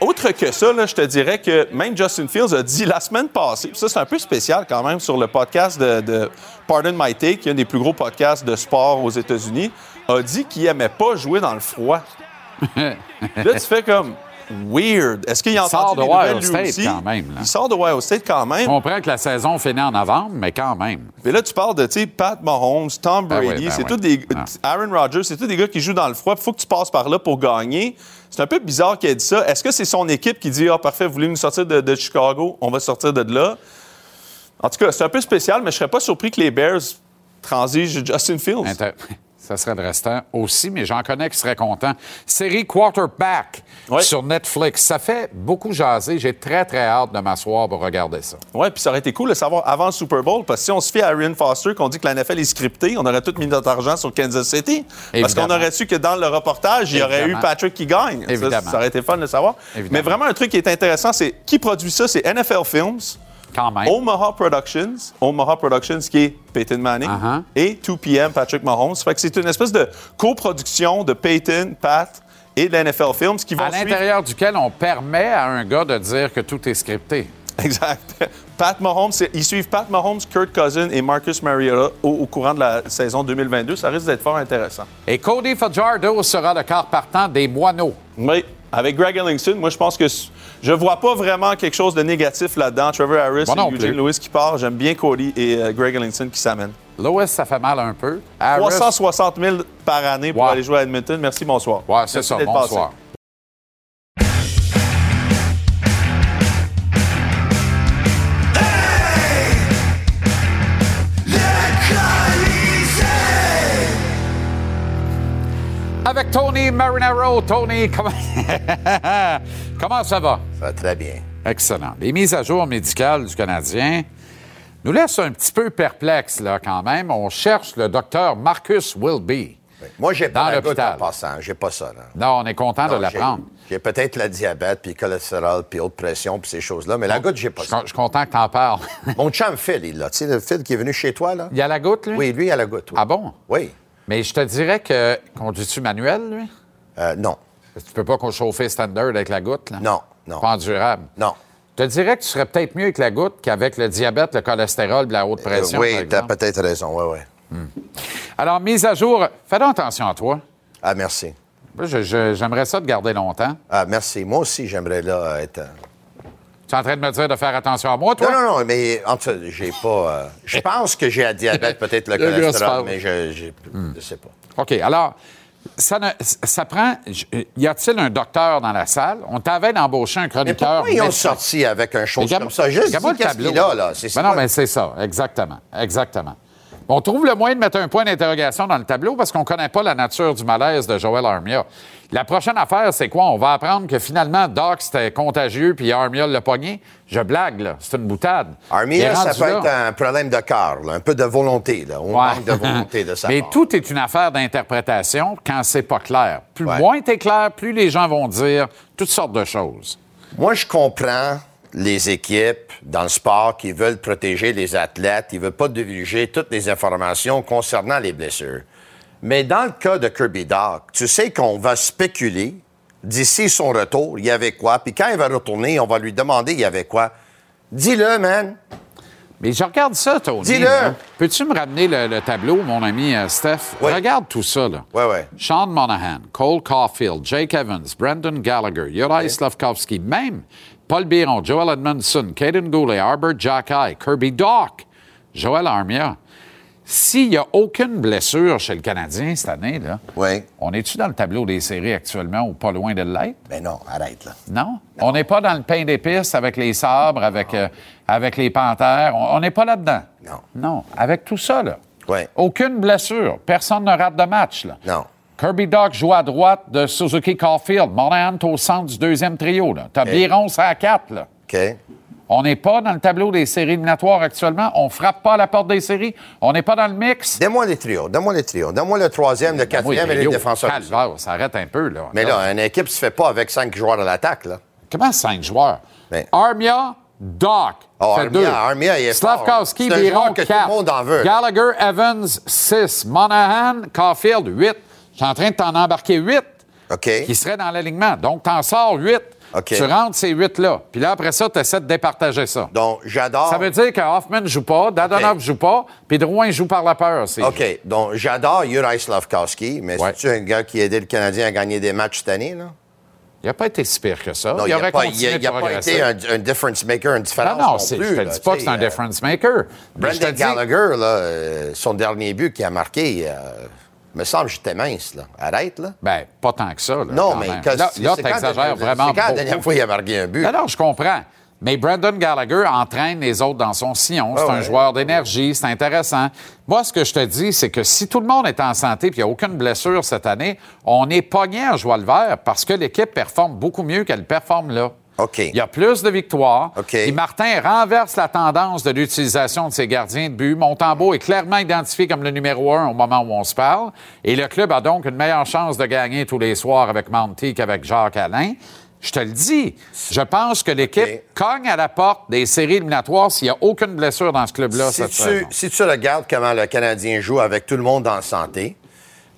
[SPEAKER 4] autre que ça, là, je te dirais que même Justin Fields a dit la semaine passée, ça c'est un peu spécial quand même sur le podcast de, de Pardon My Take, qui est un des plus gros podcasts de sport aux États-Unis, a dit qu'il aimait pas jouer dans le froid. là, tu fais comme weird. Est-ce qu'il a entendu
[SPEAKER 2] de Ohio State
[SPEAKER 4] aussi?
[SPEAKER 2] quand même, là.
[SPEAKER 4] Il sort de Ohio State quand même.
[SPEAKER 2] Je comprends que la saison finit en novembre, mais quand même.
[SPEAKER 4] Mais là, tu parles de tu sais, Pat Mahomes, Tom
[SPEAKER 2] Ben
[SPEAKER 4] Brady,
[SPEAKER 2] oui, ben
[SPEAKER 4] c'est
[SPEAKER 2] oui.
[SPEAKER 4] tous des.
[SPEAKER 2] Ah.
[SPEAKER 4] Aaron Rodgers, c'est tous des gars qui jouent dans le froid. Il faut que tu passes par là pour gagner. C'est un peu bizarre qu'il ait dit ça. Est-ce que c'est son équipe qui dit Ah, parfait, vous voulez nous sortir de, de Chicago? On va sortir de là. En tout cas, c'est un peu spécial, mais je serais pas surpris que les Bears transigent Justin Fields.
[SPEAKER 2] Inter- Ça serait le restant aussi, mais j'en connais qui seraient contents. Série Quarterback
[SPEAKER 4] Oui.
[SPEAKER 2] sur Netflix. Ça fait beaucoup jaser. J'ai très, très hâte de m'asseoir pour regarder ça.
[SPEAKER 4] Ouais, puis ça aurait été cool de savoir avant le Super Bowl, parce que si on se fie à Arian Foster, qu'on dit que la NFL est scriptée, on aurait tout mis notre argent sur Kansas City. Parce qu'on aurait su que dans le reportage, il y aurait eu. Patrick qui gagne. Ça,
[SPEAKER 2] Évidemment.
[SPEAKER 4] Ça, aurait été fun de savoir.
[SPEAKER 2] Évidemment.
[SPEAKER 4] Mais vraiment, un truc qui est intéressant, c'est qui produit ça? C'est NFL Films,
[SPEAKER 2] Quand même.
[SPEAKER 4] Omaha Productions, Omaha Productions qui est Peyton Manning,
[SPEAKER 2] Uh-huh.
[SPEAKER 4] et 2PM Patrick Mahomes. Fait que c'est une espèce de coproduction de Peyton, Pat et de NFL Films qui vont
[SPEAKER 2] à l'intérieur duquel on permet à un gars de dire que tout est scripté.
[SPEAKER 4] Exact. Pat Mahomes, ils suivent Pat Mahomes, Kurt Cousin et Marcus Mariota au, au courant de la saison 2022. Ça risque d'être fort intéressant.
[SPEAKER 2] Et Cody Fajardo sera le quart partant des Moineaux.
[SPEAKER 4] Oui, avec Greg Ellingson, moi, je pense que je vois pas vraiment quelque chose de négatif là-dedans. Trevor Harris et Eugene. Lewis qui part. J'aime bien Cody et euh, Greg Ellingson qui s'amènent.
[SPEAKER 2] Lois, ça fait mal un peu. Harris,
[SPEAKER 4] 360 000 par année pour aller jouer à Edmonton. Merci, bonsoir.
[SPEAKER 2] Ouais, c'est
[SPEAKER 4] Merci
[SPEAKER 2] ça.
[SPEAKER 4] passé.
[SPEAKER 2] Avec Tony Marinaro. Tony, comment... comment ça va?
[SPEAKER 5] Ça va très bien.
[SPEAKER 2] Excellent. Les mises à jour médicales du Canadien nous laissent un petit peu perplexes, là, quand même. On cherche le docteur Marcus Wilby.
[SPEAKER 5] Moi, j'ai pas
[SPEAKER 2] l'hôpital.
[SPEAKER 5] en passant. J'ai pas ça, là.
[SPEAKER 2] Non, on est content de
[SPEAKER 5] Non,
[SPEAKER 2] l'apprendre.
[SPEAKER 5] J'ai peut-être la diabète, puis le cholestérol, puis haute pression, puis ces choses-là, mais la goutte, j'ai pas
[SPEAKER 2] Je
[SPEAKER 5] ça.
[SPEAKER 2] je suis content que tu en parles.
[SPEAKER 5] Mon chum Phil, il l'a. Tu sais, le Phil qui est venu chez toi, là?
[SPEAKER 2] Il y a la goutte, lui?
[SPEAKER 5] Oui, lui, il a la goutte. oui.
[SPEAKER 2] Ah bon?
[SPEAKER 5] Oui.
[SPEAKER 2] Mais je te dirais que. Conduis-tu manuel, lui?
[SPEAKER 5] Euh, non.
[SPEAKER 2] Tu peux pas qu'on chauffer standard avec la goutte, là?
[SPEAKER 5] Non, non.
[SPEAKER 2] Pas endurable.
[SPEAKER 5] Non.
[SPEAKER 2] Je te dirais que tu serais peut-être mieux avec la goutte qu'avec le diabète, le cholestérol, la haute pression.
[SPEAKER 5] Euh, oui,
[SPEAKER 2] par
[SPEAKER 5] tu as peut-être raison. Oui, oui.
[SPEAKER 2] Alors, mise à jour, fais donc attention à toi.
[SPEAKER 5] Ah, merci.
[SPEAKER 2] J'aimerais ça te garder longtemps.
[SPEAKER 5] Ah, merci. Moi aussi, j'aimerais là être.
[SPEAKER 2] Tu es en train de me dire de faire attention à moi, toi?
[SPEAKER 5] Non, non, non, mais en fait, j'ai pas. euh, je pense que j'ai un diabète, peut-être le cholestérol, mais je, je sais pas.
[SPEAKER 2] OK, alors, ça, ne- ça prend. Y a-t-il un docteur dans la salle? On t'avait d'embaucher un
[SPEAKER 5] Mais
[SPEAKER 2] chroniqueur.
[SPEAKER 5] pourquoi ils ont
[SPEAKER 2] médecin.
[SPEAKER 5] sorti avec un chose comme ça? Juste dis qu'est-ce qu'il a, là. C'est
[SPEAKER 2] Ben non, mais c'est ça, exactement. Exactement. On trouve le moyen de mettre un point d'interrogation dans le tableau parce qu'on ne connaît pas la nature du malaise de Joel Armia. La prochaine affaire, c'est quoi? On va apprendre que finalement, Doc, c'était contagieux puis Armia l'a pogné. Je blague, là. C'est une boutade.
[SPEAKER 5] Armia, ça peut
[SPEAKER 2] là.
[SPEAKER 5] être un problème de cœur, un peu de volonté. Là. On
[SPEAKER 2] Ouais.
[SPEAKER 5] manque de volonté de sa
[SPEAKER 2] Mais
[SPEAKER 5] part.
[SPEAKER 2] tout est une affaire d'interprétation quand c'est pas clair. Plus
[SPEAKER 5] Ouais.
[SPEAKER 2] moins t'es clair, plus les gens vont dire toutes sortes de choses.
[SPEAKER 5] Moi, je comprends les équipes dans le sport qui veulent protéger les athlètes, ils veulent pas divulguer toutes les informations concernant les blessures. Mais dans le cas de Kirby Doc, tu sais qu'on va spéculer d'ici son retour, il y avait quoi, puis quand il va retourner, on va lui demander il y avait quoi. Dis-le, man.
[SPEAKER 2] Mais je regarde ça, Tony.
[SPEAKER 5] Dis-le.
[SPEAKER 2] là. Peux-tu me ramener le, le tableau, mon ami euh, Steph?
[SPEAKER 5] Oui.
[SPEAKER 2] Regarde tout ça, là.
[SPEAKER 5] Ouais, ouais.
[SPEAKER 2] Sean Monahan, Cole Caulfield, Jake Evans, Brendan Gallagher, Uri Slavkovski, même Paul Biron, Joel Edmondson, Caden Goulet, Arbor Jacky, Kirby Doc, Joel Armia. S'il n'y a aucune blessure chez le Canadien cette année, là,
[SPEAKER 5] Oui.
[SPEAKER 2] on est-tu dans le tableau des séries actuellement ou pas loin de l'être?
[SPEAKER 5] Ben non, arrête, là.
[SPEAKER 2] Non? On n'est pas dans le pain d'épices avec les sabres, avec, euh, avec les panthères. On n'est pas là-dedans.
[SPEAKER 5] Non.
[SPEAKER 2] Non. Avec tout ça, là. Aucune blessure. Personne ne rate de match, là.
[SPEAKER 5] Non.
[SPEAKER 2] Kirby Doc joue à droite de Suzuki Caulfield. Monahan est au centre du deuxième trio, là. T'as Biron, à 4, là.
[SPEAKER 5] OK?
[SPEAKER 2] On n'est pas dans le tableau des séries éliminatoires actuellement. On frappe pas à la porte des séries. On n'est pas dans le mix.
[SPEAKER 5] Donne-moi les trios, donne-moi les trios. Donne-moi le troisième, le quatrième et les défenseurs.
[SPEAKER 2] calvaire, ça arrête un peu, là.
[SPEAKER 5] Mais là, une équipe se fait pas avec cinq joueurs à l'attaque, là.
[SPEAKER 2] Comment cinq joueurs?
[SPEAKER 5] Ben-
[SPEAKER 2] Armia, Doc.
[SPEAKER 5] Oh,
[SPEAKER 2] fait
[SPEAKER 5] Armia,
[SPEAKER 2] deux.
[SPEAKER 5] Armia, il est un
[SPEAKER 2] Biron,
[SPEAKER 5] joueur que tout le
[SPEAKER 2] 4.
[SPEAKER 5] monde en veut.
[SPEAKER 2] Gallagher, Evans, 6. Monahan, Caulfield, 8. Je suis en train de t'en embarquer 8
[SPEAKER 5] OK?
[SPEAKER 2] qui seraient dans l'alignement. Donc, t'en sors 8. Tu rentres ces 8-là. Puis là, après ça, tu essaies de départager ça.
[SPEAKER 5] Donc, j'adore.
[SPEAKER 2] Ça veut dire que Hoffman ne joue pas, Dadonov ne joue pas, puis Drouin joue par la peur. c'est-
[SPEAKER 5] OK. Donc, j'adore Juraj Slavkovski, mais
[SPEAKER 2] Ouais.
[SPEAKER 5] c'est-tu un gars qui a aidé le Canadien à gagner des matchs cette année, là?
[SPEAKER 2] Il n'a pas été si pire que ça.
[SPEAKER 5] Non,
[SPEAKER 2] il,
[SPEAKER 5] n'a pas, il a-
[SPEAKER 2] de
[SPEAKER 5] il a pas été un, un difference maker, une différence.
[SPEAKER 2] Non, non,
[SPEAKER 5] non
[SPEAKER 2] c'est-
[SPEAKER 5] plus,
[SPEAKER 2] je te
[SPEAKER 5] là,
[SPEAKER 2] dis pas que c'est un
[SPEAKER 5] euh,
[SPEAKER 2] difference maker. te
[SPEAKER 5] Brendan Gallagher, là, euh, son dernier but qu'il a marqué, euh, me semble que j'étais mince, là. Arrête, là.
[SPEAKER 2] Ben, pas tant que ça. là,
[SPEAKER 5] Non,
[SPEAKER 2] quand
[SPEAKER 5] mais que-
[SPEAKER 2] là,
[SPEAKER 5] c'est-
[SPEAKER 2] là
[SPEAKER 5] c'est quand
[SPEAKER 2] t'exagères vraiment
[SPEAKER 5] C'est quand la dernière fois il a marqué un but?
[SPEAKER 2] Non, non, je comprends. Mais Brandon Gallagher entraîne les autres dans son sillon. C'est
[SPEAKER 5] Ah
[SPEAKER 2] un
[SPEAKER 5] ouais.
[SPEAKER 2] joueur d'énergie, c'est intéressant. Moi, ce que je te dis, c'est que si tout le monde est en santé et qu'il n'y a aucune blessure cette année, on est pogné en joie le vert parce que l'équipe performe beaucoup mieux qu'elle performe là. Il y a plus de victoires.
[SPEAKER 5] OK.
[SPEAKER 2] Et Martin renverse la tendance de l'utilisation de ses gardiens de but. Montembeau est clairement identifié comme le numéro un au moment où on se parle. Et le club a donc une meilleure chance de gagner tous les soirs avec Monty qu'avec Jacques Alain. Je te le dis, je pense que l'équipe cogne à la porte des séries éliminatoires s'il n'y a aucune blessure dans ce club-là
[SPEAKER 5] si,
[SPEAKER 2] cette
[SPEAKER 5] tu,
[SPEAKER 2] saison.
[SPEAKER 5] si tu regardes comment le Canadien joue avec tout le monde en santé,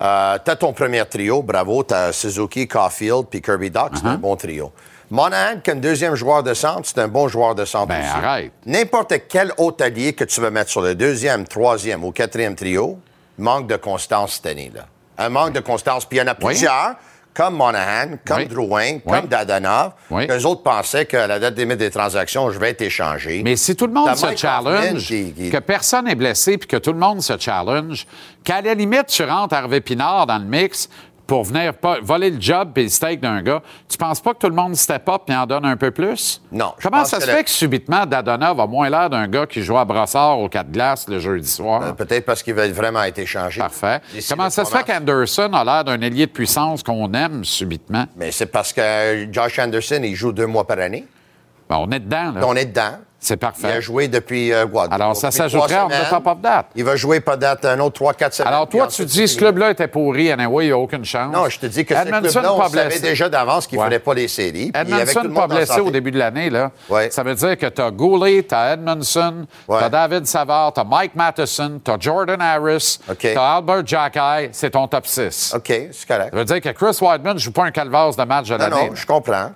[SPEAKER 5] euh, tu as ton premier trio, bravo, tu as Suzuki, Caulfield puis Kirby Doc,
[SPEAKER 2] Uh-huh.
[SPEAKER 5] c'est un bon trio. Monahan, comme deuxième joueur de centre, c'est un bon joueur de centre
[SPEAKER 2] Ben,
[SPEAKER 5] aussi.
[SPEAKER 2] arrête.
[SPEAKER 5] N'importe quel autre allié que tu veux mettre sur le deuxième, troisième ou quatrième trio, manque de constance cette année-là. Un manque de constance. Puis il y en a plusieurs, comme Monahan, comme
[SPEAKER 2] Oui.
[SPEAKER 5] Drouin,
[SPEAKER 2] Oui.
[SPEAKER 5] comme Dadonov,
[SPEAKER 2] Oui.
[SPEAKER 5] qu'eux autres pensaient qu'à la date limite des transactions, je vais être échangé.
[SPEAKER 2] Mais si tout le monde se challenge,
[SPEAKER 5] Hoffman qui- qui-
[SPEAKER 2] que personne n'est blessé puis que tout le monde se challenge, qu'à la limite, tu rentres Hervé Pinard dans le mix pour venir pas- voler le job et le steak d'un gars, tu penses pas que tout le monde step up et en donne un peu plus?
[SPEAKER 5] Non,
[SPEAKER 2] Comment ça se
[SPEAKER 5] le-
[SPEAKER 2] fait que subitement, Dadonov a moins l'air d'un gars qui joue à brossard au 4 glaces le jeudi soir?
[SPEAKER 5] Euh, Peut-être parce qu'il va vraiment être échangé.
[SPEAKER 2] Parfait. Comment ça se
[SPEAKER 5] 3
[SPEAKER 2] fait qu'Anderson a l'air d'un ailier de puissance qu'on aime subitement?
[SPEAKER 5] Mais c'est parce que Josh Anderson, il joue deux mois par année.
[SPEAKER 2] Ben, on est dedans, là.
[SPEAKER 5] On est dedans.
[SPEAKER 2] C'est
[SPEAKER 5] Il a
[SPEAKER 2] parfait.
[SPEAKER 5] joué depuis euh, quoi?
[SPEAKER 2] Alors, ça s'ajouterait
[SPEAKER 5] semaines.
[SPEAKER 2] top of that.
[SPEAKER 5] Il va jouer peut-être un autre 3-4 semaines.
[SPEAKER 2] Alors, toi, tu dis ce club-là était pourri, anyway, il n'y a aucune chance.
[SPEAKER 5] Non, je te dis que ce
[SPEAKER 2] Edmondson
[SPEAKER 5] club-là, on
[SPEAKER 2] pas
[SPEAKER 5] savait déjà d'avance qu'il ne
[SPEAKER 2] Ouais.
[SPEAKER 5] ferait pas les séries.
[SPEAKER 2] Edmondson pas
[SPEAKER 5] en
[SPEAKER 2] blessé au début de l'année, là.
[SPEAKER 5] Ouais.
[SPEAKER 2] Ça veut dire que tu as Goulet, tu as Edmondson,
[SPEAKER 5] Ouais.
[SPEAKER 2] tu as David Savard, tu as Mike Matheson, tu as Jordan Harris, tu as Albert Jacky, c'est ton top 6.
[SPEAKER 5] OK, c'est correct.
[SPEAKER 2] Ça veut dire que Chris Weidman ne joue pas un calvaire de match de
[SPEAKER 5] Non,
[SPEAKER 2] l'année.
[SPEAKER 5] non, je comprends.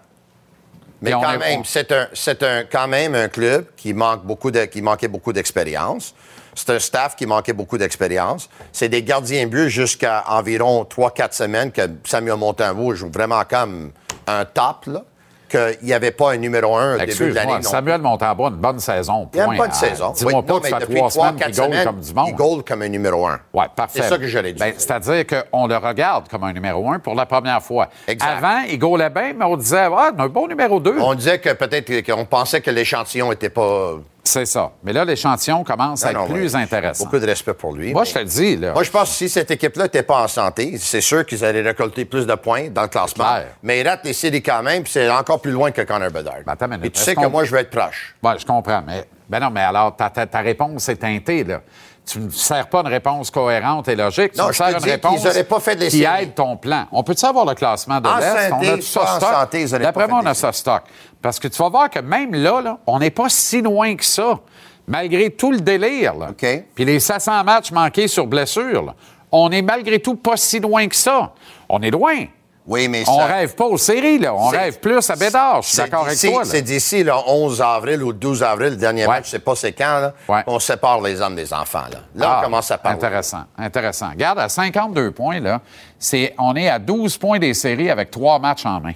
[SPEAKER 5] Mais quand même, c'est un, c'est un, quand même un club qui, manque beaucoup de, qui manquait beaucoup d'expérience. C'est un staff qui manquait beaucoup d'expérience. C'est des gardiens bleus jusqu'à environ 3-4 semaines que Samuel Montembeau joue vraiment comme un top, là. Qu'il n'y avait pas un numéro un au début de l'année.
[SPEAKER 2] Samuel Montembeau, une bonne saison.
[SPEAKER 5] Il n'y a
[SPEAKER 2] point.
[SPEAKER 5] pas de saison.
[SPEAKER 2] Dis-moi pas que ça fait trois semaines qu'il goal
[SPEAKER 5] semaines,
[SPEAKER 2] comme du monde.
[SPEAKER 5] Il goal comme un numéro un.
[SPEAKER 2] Oui, parfait.
[SPEAKER 5] C'est ça que j'allais dire.
[SPEAKER 2] Ben, C'est-à-dire qu'on le regarde comme un numéro un pour la première fois. Avant, il gaulait bien, mais on disait, ah, un bon numéro deux.
[SPEAKER 5] On disait que peut-être qu'on pensait que l'échantillon n'était pas.
[SPEAKER 2] C'est ça. Mais là, l'échantillon commence à être
[SPEAKER 5] non,
[SPEAKER 2] plus
[SPEAKER 5] ouais.
[SPEAKER 2] intéressant.
[SPEAKER 5] Beaucoup de respect pour lui.
[SPEAKER 2] Moi,
[SPEAKER 5] mais-
[SPEAKER 2] je te le dis, là.
[SPEAKER 5] Moi, je pense que si cette équipe-là n'était pas en santé, c'est sûr qu'ils allaient récolter plus de points dans le classement. Mais ils ratent les séries quand même, puis c'est encore plus loin que Connor Bedard.
[SPEAKER 2] Ben, attends.
[SPEAKER 5] Et tu sais que moi, je vais être proche.
[SPEAKER 2] Oui, je comprends. Mais, ben non, mais alors, ta, ta- ta réponse est teintée, là. Tu ne sers pas une réponse cohérente et logique. Tu
[SPEAKER 5] Non, je
[SPEAKER 2] sers une réponse
[SPEAKER 5] pas fait les
[SPEAKER 2] qui
[SPEAKER 5] séries.
[SPEAKER 2] aide ton plan. On peut-tu savoir le classement de l'Est? on a tout ça stock? D'après moi, on a
[SPEAKER 5] des
[SPEAKER 2] ça stock. Parce que tu vas voir que même là, là on n'est pas si loin que ça, malgré tout le délire. Là. Puis les 700 matchs manqués sur blessure, là, on est malgré tout pas si loin que ça. On est loin.
[SPEAKER 5] Oui, mais
[SPEAKER 2] On
[SPEAKER 5] ça-
[SPEAKER 2] rêve pas aux séries, là. On rêve plus à Bédard. Je suis
[SPEAKER 5] c'est
[SPEAKER 2] d'accord avec toi.
[SPEAKER 5] C'est d'ici le 11 avril ou le 12 avril, le dernier
[SPEAKER 2] Ouais.
[SPEAKER 5] match, je sais pas c'est quand, là.
[SPEAKER 2] Ouais.
[SPEAKER 5] On sépare les hommes des enfants, là. Là,
[SPEAKER 2] Ah,
[SPEAKER 5] on commence à parler.
[SPEAKER 2] Intéressant, intéressant. Regarde, à 52 points, là, c'est, on est à 12 points des séries avec trois matchs en main.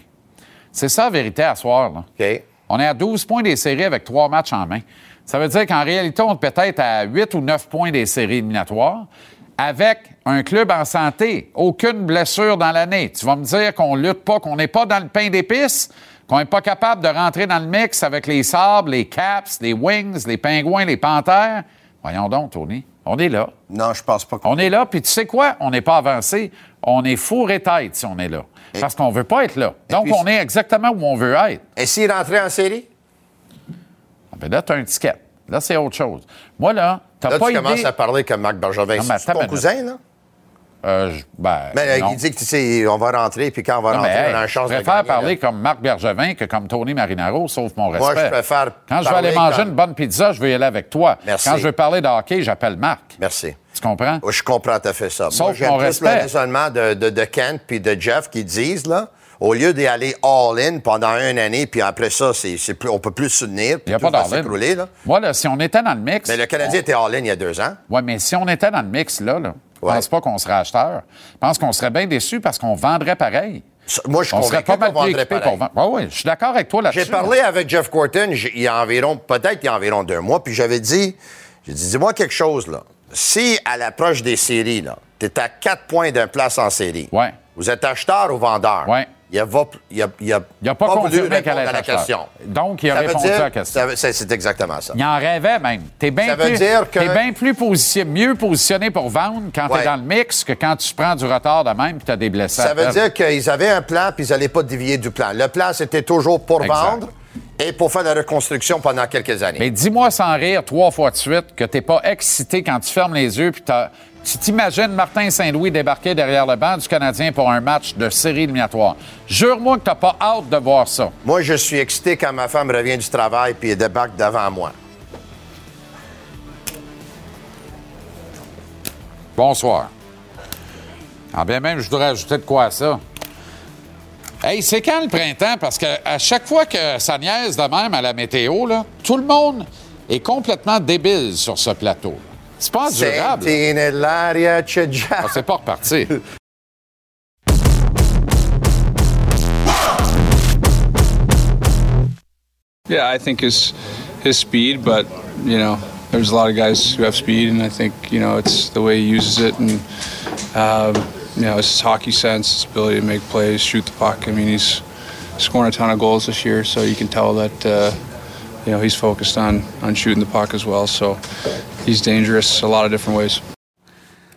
[SPEAKER 2] C'est ça la vérité à soir. Là. On est à 12 points des séries avec trois matchs en main. Ça veut dire qu'en réalité, on est peut-être à 8 ou 9 points des séries éliminatoires avec un club en santé, aucune blessure dans l'année. Tu vas me dire qu'on lutte pas, qu'on n'est pas dans le pain d'épices, qu'on n'est pas capable de rentrer dans le mix avec les Sabres, les Caps, les Wings, les Pingouins, les Panthères. Voyons donc, Tony. On est là.
[SPEAKER 5] Non, je pense pas qu'on...
[SPEAKER 2] On est là, puis tu sais quoi? On n'est pas avancé. On est fourre et tête si on est là. Parce qu'on veut pas être là. Donc,
[SPEAKER 5] puis-
[SPEAKER 2] on est exactement où on veut être.
[SPEAKER 5] Et s'il rentrait en série?
[SPEAKER 2] Ah, ben là, tu as un ticket. Là, c'est autre chose. Moi, là, tu
[SPEAKER 5] Là,
[SPEAKER 2] pas
[SPEAKER 5] tu
[SPEAKER 2] idée...
[SPEAKER 5] commences à parler comme Marc Bergevin. C'est ton cousin, là?
[SPEAKER 2] Euh, je- ben,
[SPEAKER 5] Mais euh,
[SPEAKER 2] non.
[SPEAKER 5] il dit que, tu sais, on va rentrer, puis quand on va
[SPEAKER 2] Non, mais,
[SPEAKER 5] rentrer,
[SPEAKER 2] hey,
[SPEAKER 5] on a une chance
[SPEAKER 2] je
[SPEAKER 5] de
[SPEAKER 2] préfère
[SPEAKER 5] gagner, là.
[SPEAKER 2] parler comme Marc Bergevin que comme Tony Marinaro, sauf mon respect.
[SPEAKER 5] Moi, je préfère
[SPEAKER 2] Quand je vais aller manger
[SPEAKER 5] comme-
[SPEAKER 2] une bonne pizza, je veux y aller avec toi.
[SPEAKER 5] Merci.
[SPEAKER 2] Quand je veux parler de hockey, j'appelle Marc.
[SPEAKER 5] Merci.
[SPEAKER 2] Tu comprends?
[SPEAKER 5] Je comprends tout à fait ça.
[SPEAKER 2] Sauf
[SPEAKER 5] Moi, j'aime
[SPEAKER 2] mon respect.
[SPEAKER 5] le raisonnement de, de, de Kent puis de Jeff qui disent, là, au lieu d'y aller all-in pendant une année, puis après ça, c'est, c'est plus, on peut plus se tenir,
[SPEAKER 2] Il
[SPEAKER 5] puis
[SPEAKER 2] n'y a
[SPEAKER 5] tout
[SPEAKER 2] pas
[SPEAKER 5] va s'écrouler, là.
[SPEAKER 2] Moi, là, si on était dans le mix...
[SPEAKER 5] Mais le Canadien était all-in il y a deux ans.
[SPEAKER 2] Oui, mais si on était dans le mix, là, là je
[SPEAKER 5] Ouais.
[SPEAKER 2] pense pas qu'on serait acheteur. Je pense qu'on serait bien déçu parce qu'on vendrait pareil.
[SPEAKER 5] Moi, je suis
[SPEAKER 2] On serait pas mal
[SPEAKER 5] qu'on vendrait pareil.
[SPEAKER 2] vendre. Oui, oui, je suis d'accord avec toi là-dessus.
[SPEAKER 5] J'ai parlé avec Jeff Corton il y a environ, peut-être il y a environ deux mois, puis j'avais dit, j'ai dit, dis-moi quelque chose, là. Si, à l'approche des séries, là, t'es à quatre points d'un place en série,
[SPEAKER 2] Ouais.
[SPEAKER 5] vous êtes acheteur ou vendeur?
[SPEAKER 2] Ouais.
[SPEAKER 5] Il
[SPEAKER 2] n'a pas,
[SPEAKER 5] voulu
[SPEAKER 2] confirmé qu'elle
[SPEAKER 5] répondre à la question.
[SPEAKER 2] Donc, il a
[SPEAKER 5] Ça
[SPEAKER 2] répondu
[SPEAKER 5] dire-
[SPEAKER 2] à la question.
[SPEAKER 5] c'est, c'est exactement ça.
[SPEAKER 2] Il en rêvait même. Bien plus,
[SPEAKER 5] que-
[SPEAKER 2] t'es bien plus position- mieux positionné pour vendre quand tu
[SPEAKER 5] Ouais.
[SPEAKER 2] es dans le mix que quand tu prends du retard de même et tu as des blessés.
[SPEAKER 5] Ça veut
[SPEAKER 2] perdre.
[SPEAKER 5] dire qu'ils avaient un plan, puis ils n'allaient pas dévier du plan. Le plan, c'était toujours pour
[SPEAKER 2] Exact.
[SPEAKER 5] vendre et pour faire la reconstruction pendant quelques années.
[SPEAKER 2] Mais dis-moi sans rire trois fois de suite que t'es pas excité quand tu fermes les yeux puis t'as- tu t'imagines Martin Saint-Louis débarquer derrière le banc du Canadien pour un match de série éliminatoire? Jure-moi que t'as pas hâte de voir ça.
[SPEAKER 5] Moi, je suis excité quand ma femme revient du travail puis elle débarque devant moi.
[SPEAKER 2] Bonsoir. Ah bien même, je voudrais ajouter de quoi à ça. Hey, c'est quand le printemps? Parce que à chaque fois que ça niaise de même à la météo, là, tout le monde est complètement débile sur ce plateau. C'est pas durable.
[SPEAKER 5] Senti nell'aria c'è già.
[SPEAKER 2] Ah, c'est pas reparti.
[SPEAKER 6] Yeah, I think his his speed, but you know, there's a lot of guys who have speed, and I think you know it's the way he uses it, and um, you know, it's his hockey sense, his ability to make plays, shoot the puck. I mean, he's scoring a ton of goals this year, so you can tell that uh, you know he's focused on on shooting the puck as well. So he's dangerous a lot of different ways.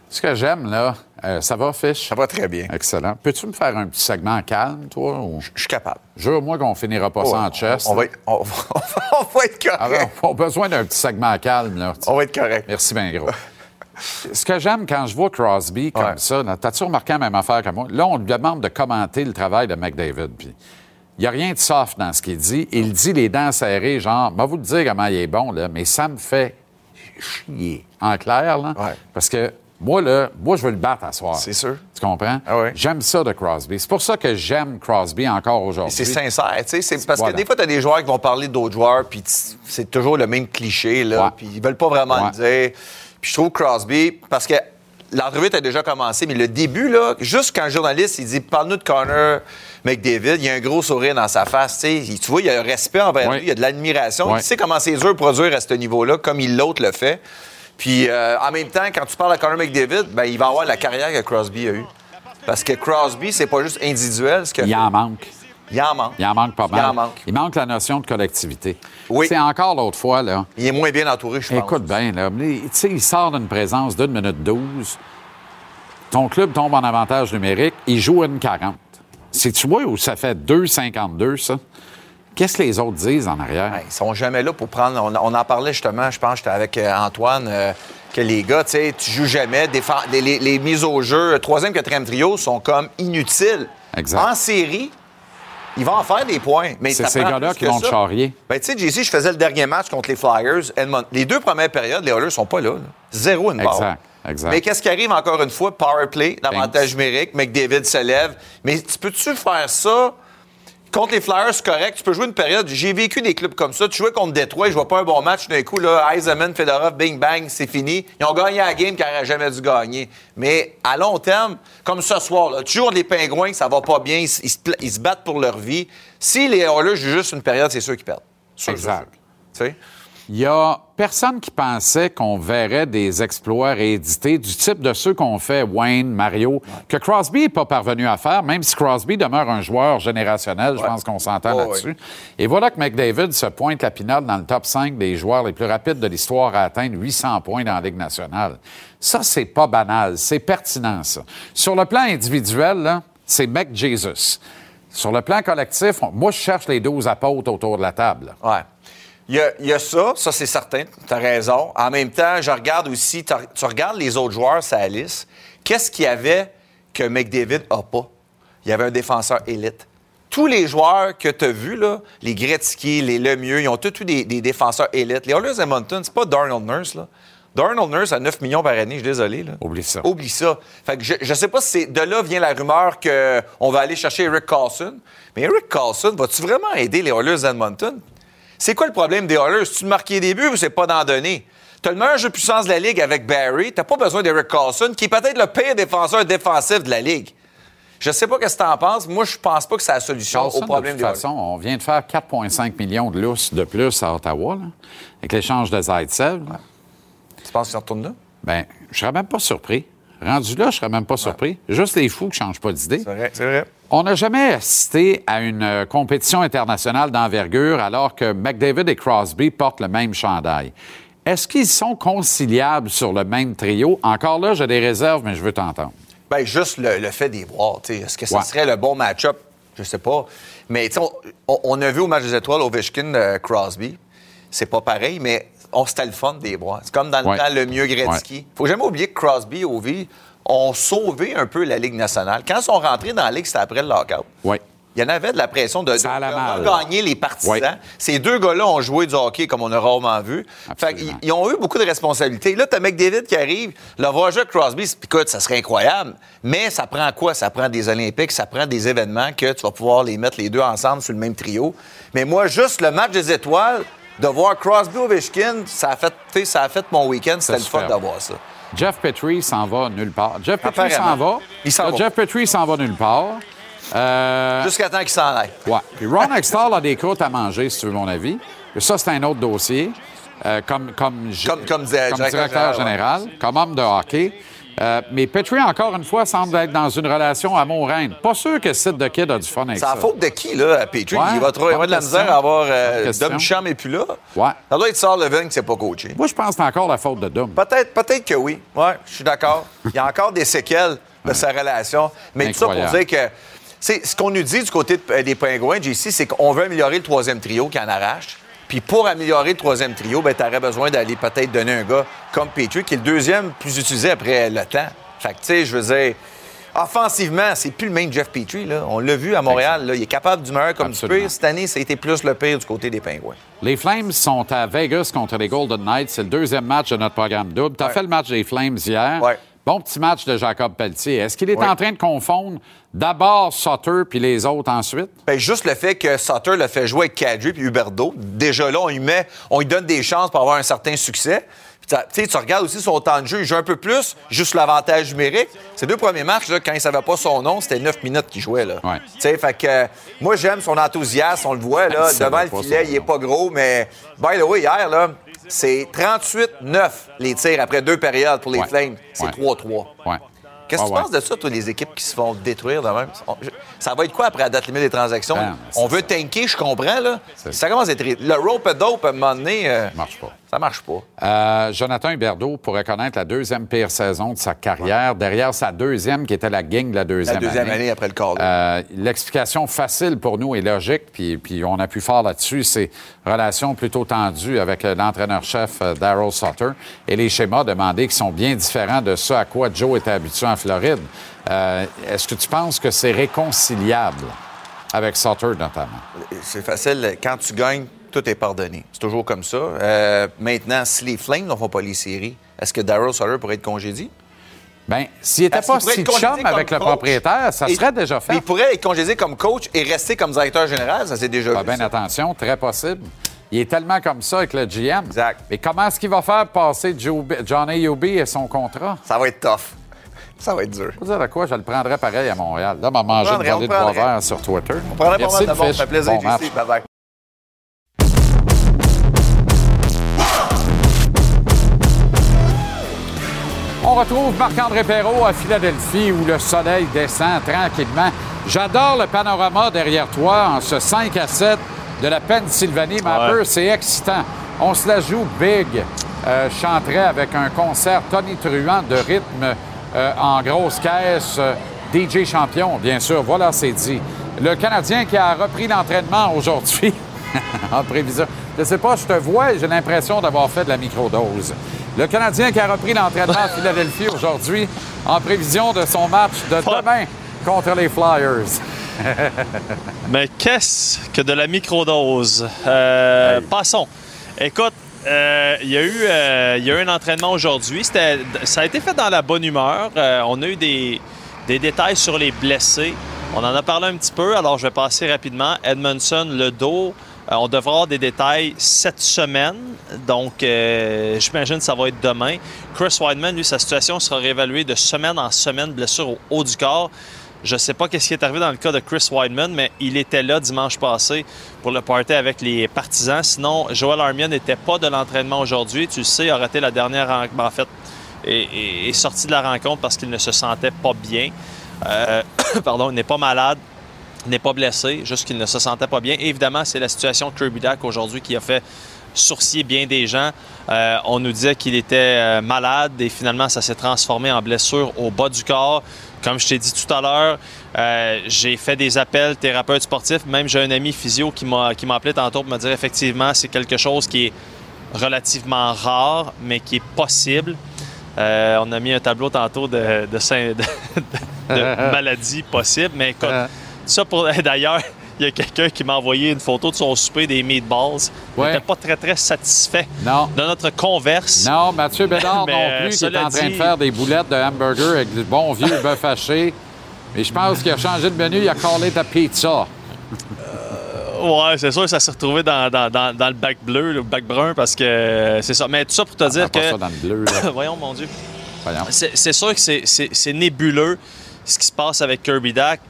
[SPEAKER 2] Ce que j'aime, là, euh, ça va, Fish?
[SPEAKER 4] Ça va très bien.
[SPEAKER 2] Excellent. Peux-tu me faire un petit segment calme, toi? Ou...
[SPEAKER 4] Je suis capable.
[SPEAKER 2] Jure-moi qu'on finira pas ça en chest.
[SPEAKER 4] On va être, on, va- on va être correct.
[SPEAKER 2] On a besoin d'un petit segment calme, là.
[SPEAKER 4] On va être correct.
[SPEAKER 2] Merci bien gros. Ce que j'aime quand je vois Crosby comme
[SPEAKER 4] Ouais.
[SPEAKER 2] ça, t'as-tu remarqué la même affaire que moi? Là, on lui demande de commenter le travail de McDavid. Puis il n'y a rien de soft dans ce qu'il dit. Il dit les dents serrées, genre, va vous le dire comment il est bon, là, mais ça me fait chier. En clair, là.
[SPEAKER 4] Ouais.
[SPEAKER 2] Parce que Moi, là, moi, je veux le battre à soir.
[SPEAKER 7] C'est sûr.
[SPEAKER 2] Tu comprends?
[SPEAKER 7] Ah ouais.
[SPEAKER 2] J'aime ça de Crosby. C'est pour ça que j'aime Crosby encore aujourd'hui.
[SPEAKER 7] C'est sincère, tu sais. Parce
[SPEAKER 2] Voilà.
[SPEAKER 7] que des fois, tu as des joueurs qui vont parler d'autres joueurs, puis c'est toujours le même cliché, là. Puis ils veulent pas vraiment
[SPEAKER 2] Ouais.
[SPEAKER 7] le dire. Puis je trouve Crosby, parce que l'entrevue a déjà commencé, mais le début, là, juste quand le journaliste, il dit Parle-nous de Connor McDavid, il y a un gros sourire dans sa face, tu sais. Il- Tu vois, il y a un respect envers lui, il y a de l'admiration. Il sait comment c'est dur de produire à ce niveau-là, comme il l'autre le fait. Puis euh, en même temps, quand tu parles à Connor McDavid, ben, il va avoir la carrière que Crosby a eue. Parce que Crosby, c'est pas juste individuel, ce
[SPEAKER 2] Il
[SPEAKER 7] fait.
[SPEAKER 2] en manque.
[SPEAKER 7] Il en manque.
[SPEAKER 2] Il en manque pas mal.
[SPEAKER 7] Il en manque.
[SPEAKER 2] Il manque la notion de collectivité.
[SPEAKER 7] Oui.
[SPEAKER 2] C'est encore l'autre fois, là.
[SPEAKER 7] Il est moins bien entouré, je pense.
[SPEAKER 2] Écoute bien, là. Tu sais, il sort d'une présence d'une minute 12. Ton club tombe en avantage numérique. Il joue à une 40. Si tu vois où ça fait 2,52, ça, qu'est-ce que les autres disent en arrière?
[SPEAKER 7] Ouais, ils sont jamais là pour prendre. On, on en parlait justement, je pense, j'étais avec euh, Antoine, euh, que les gars, tu sais, tu joues jamais. Les, les- les mises au jeu, troisième, quatrième trio sont comme inutiles.
[SPEAKER 2] Exact.
[SPEAKER 7] En série, ils vont en faire des points. Mais
[SPEAKER 2] C'est ces gars-là qui vont te charrier.
[SPEAKER 7] Ben, tu sais, JC, je faisais le dernier match contre les Flyers. Edmond- Les deux premières périodes, les Oilers sont pas là. là. Zéro une barre.
[SPEAKER 2] Exact, exact.
[SPEAKER 7] Mais qu'est-ce qui arrive encore une fois? Power play, l'avantage numérique, McDavid se lève. Mais tu peux-tu faire ça contre les Flyers, c'est correct. Tu peux jouer une période. J'ai vécu des clubs comme ça. Tu jouais contre Détroit, je vois pas un bon match. D'un coup, là, Eisenman, Fedorov, bing bang, c'est fini. Ils ont gagné la game qu'ils n'auraient jamais dû gagner. Mais à long terme, comme ce soir, là, contre les Pingouins, ça va pas bien. Ils, se- ils se pla- ils se battent pour leur vie. Si les Oilers jouent juste une période, c'est sûr qu'ils perdent. Sûr,
[SPEAKER 2] Exact.
[SPEAKER 7] Tu sais?
[SPEAKER 2] Il y a personne qui pensait qu'on verrait des exploits réédités du type de ceux qu'ont fait Wayne, Mario, que Crosby n'est pas parvenu à faire, même si Crosby demeure un joueur générationnel, je pense qu'on s'entend là-dessus. Et voilà que McDavid se pointe la pinade dans le top 5 des joueurs les plus rapides de l'histoire à atteindre 800 points dans la Ligue nationale. Ça, c'est pas banal, c'est pertinent, ça. Sur le plan individuel, c'est McJesus. Sur le plan collectif, on- moi, je cherche les 12 apôtres autour de la table.
[SPEAKER 7] Ouais. Il y, a, il y a ça, ça c'est certain, tu as raison. En même temps, je regarde aussi, tu regardes les autres joueurs, sa liste. Qu'est-ce qu'il y avait que McDavid n'a pas? Il y avait un défenseur élite. Tous les joueurs que tu as vus, là, les Gretzky, les Lemieux, ils ont tous eu des, des défenseurs élites. Les Oilers Edmonton, c'est pas Darnell Nurse. Là. Darnell Nurse à 9 millions par année, je suis désolé. Là.
[SPEAKER 2] Oublie ça.
[SPEAKER 7] Oublie ça. Fait que je, je sais pas si c'est de là vient la rumeur qu'on va aller chercher Eric Carlson. Mais Eric Carlson, vas-tu vraiment aider les Oilers d'Edmonton? C'est quoi le problème des Oilers? Tu marqué des buts ou c'est pas d'en donner? T'as le meilleur jeu de puissance de la Ligue avec Barry. T'as pas besoin d'Eric Carlson, qui est peut-être le pire défenseur défensif de la Ligue. Je sais pas ce que t'en penses. Moi, je pense pas que c'est la solution
[SPEAKER 2] Carlson,
[SPEAKER 7] au problème
[SPEAKER 2] de toute façon, on vient de faire 4,5 millions de lousses de plus à Ottawa, là, avec l'échange de Zaitsev.
[SPEAKER 7] Tu penses qu'ils retournent là?
[SPEAKER 2] Bien, je serais même pas surpris. Rendu là, je serais même pas surpris. Juste les fous qui changent pas d'idée.
[SPEAKER 7] C'est vrai, c'est vrai.
[SPEAKER 2] On n'a jamais assisté à une euh, compétition internationale d'envergure alors que McDavid et Crosby portent le même chandail. Est-ce qu'ils sont conciliables sur le même trio? Encore là, j'ai des réserves, mais je veux t'entendre.
[SPEAKER 7] Ben, juste le, le fait d'y voir. tu sais, Est-ce que ça
[SPEAKER 2] Ouais.
[SPEAKER 7] serait le bon match-up? Je sais pas. Mais on, on- on a vu au match des étoiles Ovechkin euh, Crosby. C'est pas pareil, mais on c'était le fun des voir. C'est comme dans le
[SPEAKER 2] Ouais.
[SPEAKER 7] temps le mieux Gretzky. Faut jamais oublier que Crosby et Ovi ont sauvé un peu la Ligue nationale. Quand ils sont rentrés dans la Ligue, c'était après le lockout.
[SPEAKER 2] Oui.
[SPEAKER 7] Il y en avait de la pression de, de, de regagner les partisans.
[SPEAKER 2] Ouais.
[SPEAKER 7] Ces deux gars-là ont joué du hockey comme on a rarement vu. Fait qu'ils- ils ont eu beaucoup de responsabilités. Là, t'as McDavid qui arrive. Le voir jouer Crosby, écoute, ça serait incroyable. Mais ça prend quoi? Ça prend des Olympiques, ça prend des événements que tu vas pouvoir les mettre les deux ensemble sur le même trio. Mais moi, juste le match des étoiles, de voir Crosby Ovechkin, ça a fait, tu sais, ça a fait mon week-end. C'était le fun d'avoir ça.
[SPEAKER 2] Jeff Petrie s'en va nulle part. Jeff Petrie s'en va.
[SPEAKER 7] Il s'en va.
[SPEAKER 2] Jeff Petrie s'en va nulle part. Euh,
[SPEAKER 7] Jusqu'à temps qu'il s'en aille.
[SPEAKER 2] Ouais. Puis Ron Extall a des croûtes à manger, si tu veux mon avis. Ça, c'est un autre dossier. Euh, comme, comme,
[SPEAKER 7] Comme- comme di- directeur général,
[SPEAKER 2] comme homme de hockey. Euh, mais Petrie, encore une fois, semble être dans une relation amour-reine. Pas sûr que Sid de Kid a du fun avec
[SPEAKER 7] C'est
[SPEAKER 2] ça.
[SPEAKER 7] la faute de qui, là, à Petrie?
[SPEAKER 2] Ouais,
[SPEAKER 7] il va trouver de la misère à avoir euh. Dom Cham et puis là.
[SPEAKER 2] Ouais.
[SPEAKER 7] Ça doit être Sir Levin qui s'est pas coaché.
[SPEAKER 2] Moi, je pense que c'est encore la faute de Dom.
[SPEAKER 7] Peut-être peut que oui. Oui, je suis d'accord. Il y a encore des séquelles de sa relation. Mais tout ça pour dire que c'est ce qu'on nous dit du côté euh, des Pingouins, JC, c'est qu'on veut améliorer le troisième trio qui en arrache. Puis pour améliorer le troisième trio, ben, tu aurais besoin d'aller peut-être donner un gars comme Petrie, qui est le deuxième plus utilisé après le temps. Fait que, tu sais, je veux dire, offensivement, c'est plus le même Jeff Petrie. Là. On l'a vu à Montréal. Là. Il est capable du meilleur comme
[SPEAKER 2] Absolument.
[SPEAKER 7] du pire. Cette année, ça a été plus le pire du côté des Pingouins.
[SPEAKER 2] Les Flames sont à Vegas contre les Golden Knights. C'est le deuxième match de notre programme double. Tu as
[SPEAKER 7] Ouais.
[SPEAKER 2] fait le match des Flames hier.
[SPEAKER 7] Ouais.
[SPEAKER 2] Bon petit match de Jacob Pelletier. Est-ce qu'il est
[SPEAKER 7] Oui.
[SPEAKER 2] en train de confondre d'abord Sutter puis les autres ensuite?
[SPEAKER 7] Ben, juste le fait que Sutter le fait jouer avec Kadri puis Huberdo, déjà là, on lui, met, on lui donne des chances pour avoir un certain succès. Tu regardes aussi son temps de jeu, il joue un peu plus, juste l'avantage numérique. Ces deux premiers matchs, là, quand il savait pas son nom, c'était 9 minutes qu'il jouait. Là.
[SPEAKER 2] Ouais.
[SPEAKER 7] Fait que euh, moi, j'aime son enthousiasme, on le voit, là, devant le filet, il est pas gros, mais by the way, hier, là, c'est 38-9 les tirs après deux périodes pour les
[SPEAKER 2] Ouais.
[SPEAKER 7] Flames. C'est
[SPEAKER 2] Ouais.
[SPEAKER 7] 3-3.
[SPEAKER 2] Ouais.
[SPEAKER 7] Qu'est-ce que
[SPEAKER 2] Ah
[SPEAKER 7] tu
[SPEAKER 2] ouais.
[SPEAKER 7] penses de ça, toi, les équipes qui se font détruire de même? On- je- Ça va être quoi après la date limite des transactions?
[SPEAKER 2] Ben,
[SPEAKER 7] On veut tanker, je comprends, là. Ça commence à être... Le rope a dope, à un moment donné, euh,
[SPEAKER 2] Ça marche pas.
[SPEAKER 7] ça marche pas.
[SPEAKER 2] Euh, Jonathan Huberdeau pourrait connaître la deuxième pire saison de sa carrière, derrière sa deuxième, qui était la gang de la
[SPEAKER 7] La
[SPEAKER 2] deuxième,
[SPEAKER 7] deuxième année après le quart.
[SPEAKER 2] Euh, L'explication facile pour nous est logique, puis, puis on a pu faire là-dessus, c'est relation plutôt tendue avec l'entraîneur-chef Daryl Sutter et les schémas demandés qui sont bien différents de ce à quoi Joe était habitué en Floride. Euh, Est-ce que tu penses que c'est réconciliable avec Sutter notamment?
[SPEAKER 7] C'est facile. Quand tu gagnes, tout est pardonné. C'est toujours comme ça. Euh, maintenant, si les Flames ne font pas les séries, est-ce que Daryl Sutter pourrait être congédié?
[SPEAKER 2] Bien, s'il n'était pas si chum
[SPEAKER 7] comme
[SPEAKER 2] avec le propriétaire, ça
[SPEAKER 7] Et-
[SPEAKER 2] serait déjà fait.
[SPEAKER 7] Mais il pourrait être congédié comme coach et rester comme directeur général, ça c'est déjà vu.
[SPEAKER 2] bien
[SPEAKER 7] ça.
[SPEAKER 2] attention, très possible. Il est tellement comme ça avec le GM.
[SPEAKER 7] Exact.
[SPEAKER 2] Mais comment est-ce qu'il va faire passer Joe- Johnny Yobi et son contrat?
[SPEAKER 7] Ça va être tough. Ça va être dur.
[SPEAKER 2] Faut dire à quoi, je le prendrais pareil à Montréal. Là, m'a mangé une volée
[SPEAKER 7] on
[SPEAKER 2] de bois vert sur Twitter.
[SPEAKER 7] On prendrait pas
[SPEAKER 2] Merci,
[SPEAKER 7] mal de Ça fait plaisir,
[SPEAKER 2] Bon.
[SPEAKER 7] JC. Bye-bye.
[SPEAKER 2] On retrouve Marc-André Perrault à Philadelphie où le soleil descend tranquillement. J'adore le panorama derrière toi en ce 5 à 7 de la Pennsylvanie. Mais un
[SPEAKER 3] Ouais.
[SPEAKER 2] peu, c'est excitant. On se la joue big. Euh, je chanterai avec un concert Tony Truant de rythme euh, en grosse caisse. euh, DJ champion, bien sûr. Voilà, c'est dit. Le Canadien qui a repris l'entraînement aujourd'hui en prévision. Je sais pas, je te vois et j'ai l'impression d'avoir fait de la microdose. Le Canadien qui a repris l'entraînement à Philadelphie aujourd'hui en prévision de son match de demain contre les Flyers.
[SPEAKER 3] Mais qu'est-ce que de la microdose? Euh, Passons. Écoute, euh, il y, a eu, euh, y a un entraînement aujourd'hui. Ça a été fait dans la bonne humeur. Euh, on a eu des, des détails sur les blessés. On en a parlé un petit peu, alors je vais passer rapidement. Edmondson, le dos. On devra avoir des détails cette semaine. Donc, j'imagine que ça va être demain. Chris Weidman, lui, sa situation sera réévaluée de semaine en semaine, blessure au haut du corps. Je ne sais pas qu'est-ce qui est arrivé dans le cas de Chris Weidman, mais il était là dimanche passé pour le party avec les partisans. Sinon, Joel Armia n'était pas de l'entraînement aujourd'hui. Tu le sais, il a raté la dernière rencontre. En fait, est, sorti de la rencontre parce qu'il ne se sentait pas bien. Euh, pardon, il n'est pas malade, n'est pas blessé, juste qu'il ne se sentait pas bien. Évidemment, c'est la situation de Kirby Dack aujourd'hui qui a fait sourcier bien des gens. Euh, on nous disait qu'il était euh, malade et finalement, ça s'est transformé en blessure au bas du corps. Comme je t'ai dit tout à l'heure, euh, j'ai fait des appels thérapeutes sportifs. Même j'ai un ami physio qui m'a qui m'a appelé tantôt pour me dire effectivement, c'est quelque chose qui est relativement rare, mais qui est possible. Euh, on a mis un tableau tantôt de, de, de- de maladies possibles, mais écoute, ça pour d'ailleurs, il y a quelqu'un qui m'a envoyé une photo de son souper des meatballs. Il n'était pas très très satisfait
[SPEAKER 2] Non.
[SPEAKER 3] de notre converse.
[SPEAKER 2] Non, Mathieu Bédard
[SPEAKER 3] Mais,
[SPEAKER 2] non
[SPEAKER 3] euh,
[SPEAKER 2] plus, qui est en train de faire des boulettes de hamburger avec du bon vieux bœuf haché. Mais je pense qu'il a changé de menu, il a collé ta pizza.
[SPEAKER 3] Ouais, c'est sûr que ça s'est retrouvé dans, dans- dans- dans le bac bleu, le bac brun, parce que euh, c'est ça. Mais tout ça pour te dire
[SPEAKER 2] Ah, pas
[SPEAKER 3] que.
[SPEAKER 2] ça dans le bleu, là.
[SPEAKER 3] Voyons, mon Dieu.
[SPEAKER 2] Voyons.
[SPEAKER 3] C'est sûr que c'est- nébuleux ce qui se passe avec Kirby Dack,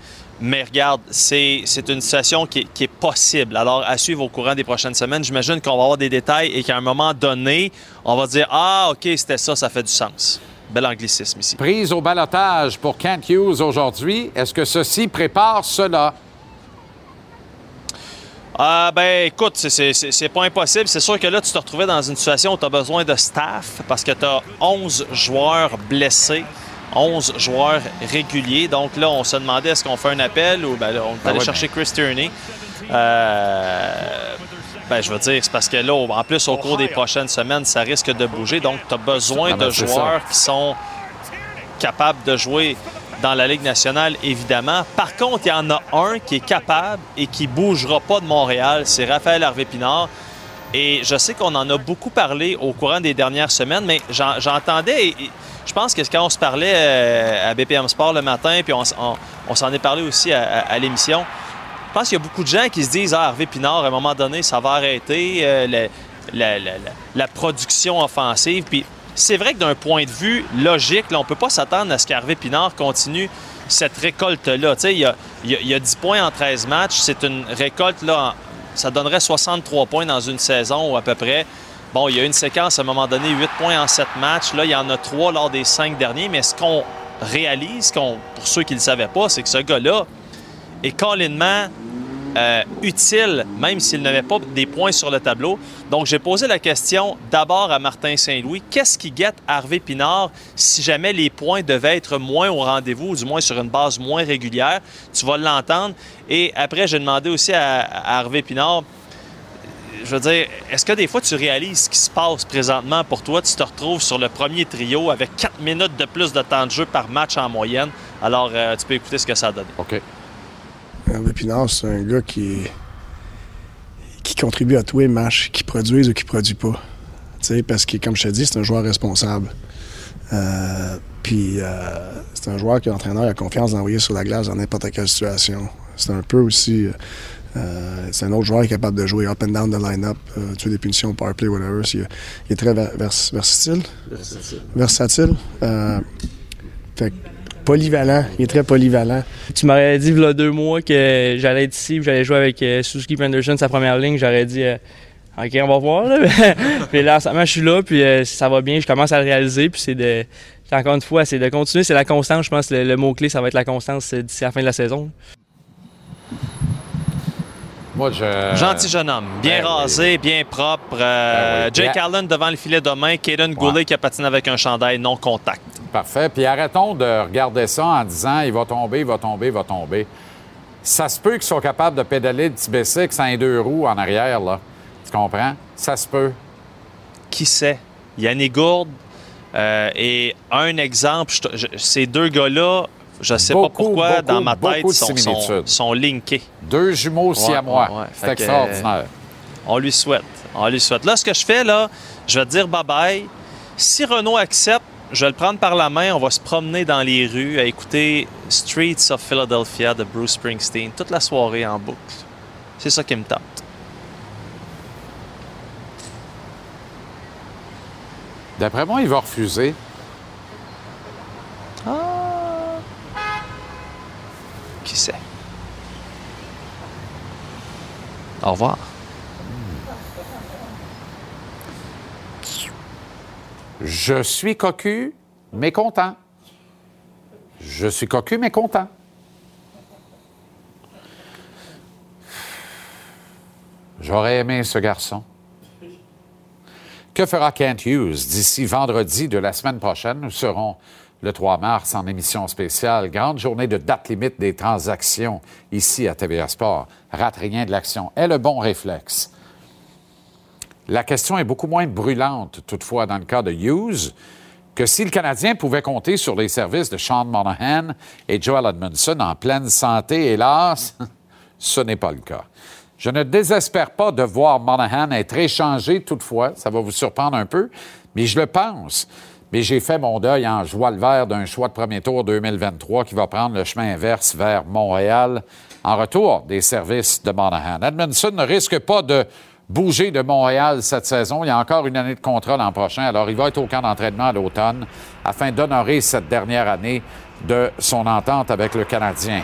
[SPEAKER 3] mais regarde, c'est une situation qui est, qui est possible. Alors, à suivre au courant des prochaines semaines, j'imagine qu'on va avoir des détails et qu'à un moment donné, on va dire Ah, OK, c'était ça, ça fait du sens. Bel anglicisme ici.
[SPEAKER 2] Prise au balotage pour Kent Hughes aujourd'hui. Est-ce que ceci prépare cela?
[SPEAKER 3] Ah ben écoute, c'est pas impossible. C'est sûr que là, tu te retrouvais dans une situation où tu as besoin de staff parce que tu as 11 joueurs blessés, 11 joueurs réguliers. Donc là, on se demandait est-ce qu'on fait un appel ou ben, là, on est
[SPEAKER 2] Ben
[SPEAKER 3] allé
[SPEAKER 2] ouais,
[SPEAKER 3] chercher Chris Tierney. Euh, ben, je veux dire, c'est parce que là, en plus, au cours des prochaines semaines, ça risque de bouger. Donc, tu as besoin
[SPEAKER 2] Ah ben,
[SPEAKER 3] de joueurs qui sont capables de jouer dans la Ligue nationale, évidemment. Par contre, il y en a un qui est capable et qui bougera pas de Montréal, c'est Raphaël Harvey-Pinard. Et je sais qu'on en a beaucoup parlé au courant des dernières semaines, mais j'entendais, je pense que quand on se parlait euh, à BPM Sport le matin, puis on, s'en est parlé aussi à, l'émission, je pense qu'il y a beaucoup de gens qui se disent Ah, Harvey Pinard, à un moment donné, ça va arrêter euh, la, production offensive. Puis c'est vrai que d'un point de vue logique, on ne peut pas s'attendre à ce qu'Harvey Pinard continue cette récolte-là. Il y a, y, a, 10 points en 13 matchs. C'est une récolte, là, ça donnerait 63 points dans une saison ou à peu près. Bon, il y a une séquence à un moment donné, 8 points en 7 matchs. Là, il y en a 3 lors des 5 derniers. Mais ce qu'on réalise, pour ceux qui ne le savaient pas, c'est que ce gars-là est collinement euh, utile, même s'il n'avait pas des points sur le tableau. Donc, j'ai posé la question d'abord à Martin Saint-Louis. Qu'est-ce qui guette Harvey Pinard si jamais les points devaient être moins au rendez-vous, ou du moins sur une base moins régulière? Tu vas l'entendre. Et après, j'ai demandé aussi à, Harvey Pinard je veux dire, est-ce que des fois tu réalises ce qui se passe présentement pour toi? Tu te retrouves sur le premier trio avec 4 minutes de plus de temps de jeu par match en moyenne. Alors, euh, tu peux écouter ce que ça donne.
[SPEAKER 2] OK.
[SPEAKER 8] Hervé Pinard, c'est un gars qui, qui contribue à tous les matchs, qui produisent ou qui ne produit pas. parce que, comme je te dis, c'est un joueur responsable. Euh, puis euh, c'est un joueur que l'entraîneur a confiance d'envoyer sur la glace dans n'importe quelle situation. C'est un peu aussi. Euh, c'est un autre joueur qui est capable de jouer up and down the line-up, tuer des punitions, power play, whatever. Il, est très versatile. Versatile. Versatile. fait polyvalent. Il est très polyvalent.
[SPEAKER 9] Tu m'aurais dit, il y a deux mois, que j'allais être ici, j'allais jouer avec euh, Suzuki Penderson, sa première ligne. J'aurais dit, euh, OK, on va voir. Là. puis là, je suis là, puis euh, ça va bien. Je commence à le réaliser. Puis c'est de. Encore une fois, c'est de continuer. C'est la constance. Je pense que le, mot-clé, ça va être la constance d'ici la fin de la saison.
[SPEAKER 2] Moi, je...
[SPEAKER 3] Gentil jeune homme. Bien ben rasé, bien propre. Ben Jake Allen devant le filet de main. Kaden Goulet qui a patiné avec un chandail non contact.
[SPEAKER 2] Parfait. Puis arrêtons de regarder ça en disant il va tomber, il va tomber, il va tomber. Ça se peut qu'ils soient capables de pédaler le petit bicycle sans deux roues en arrière, là. Tu comprends? Ça se peut.
[SPEAKER 3] Qui sait? Yannick Gourde euh, et un exemple, ces deux gars-là, je ne sais pas pourquoi, dans ma tête, sont, sont, linkés.
[SPEAKER 2] Deux jumeaux aussi à moi. C'est extraordinaire.
[SPEAKER 3] on lui souhaite. On lui souhaite. Là, ce que je fais, là, je vais te dire bye-bye. Si Renault accepte, je vais le prendre par la main, on va se promener dans les rues à écouter Streets of Philadelphia de Bruce Springsteen toute la soirée en boucle. C'est ça qui me tente.
[SPEAKER 2] D'après moi, il va refuser.
[SPEAKER 3] Ah. Qui sait? Au revoir.
[SPEAKER 2] Je suis cocu, mais content. Je suis cocu, mais content. J'aurais aimé ce garçon. Que fera Kent Hughes d'ici vendredi de la semaine prochaine? Nous serons le 3 mars en émission spéciale. Grande journée de date limite des transactions ici à TVA Sport. Rate rien de l'action. Et le bon réflexe. La question est beaucoup moins brûlante, toutefois, dans le cas de Hughes, que si le Canadien pouvait compter sur les services de Sean Monahan et Joel Edmondson en pleine santé, hélas, ce n'est pas le cas. Je ne désespère pas de voir Monahan être échangé toutefois, ça va vous surprendre un peu, mais je le pense. Mais j'ai fait mon deuil en joie le vert d'un choix de premier tour 2023 qui va prendre le chemin inverse vers Montréal en retour des services de Monahan. Edmondson ne risque pas de bouger de Montréal cette saison. Il y a encore une année de contrat l'an prochain, alors il va être au camp d'entraînement à l'automne afin d'honorer cette dernière année de son entente avec le Canadien.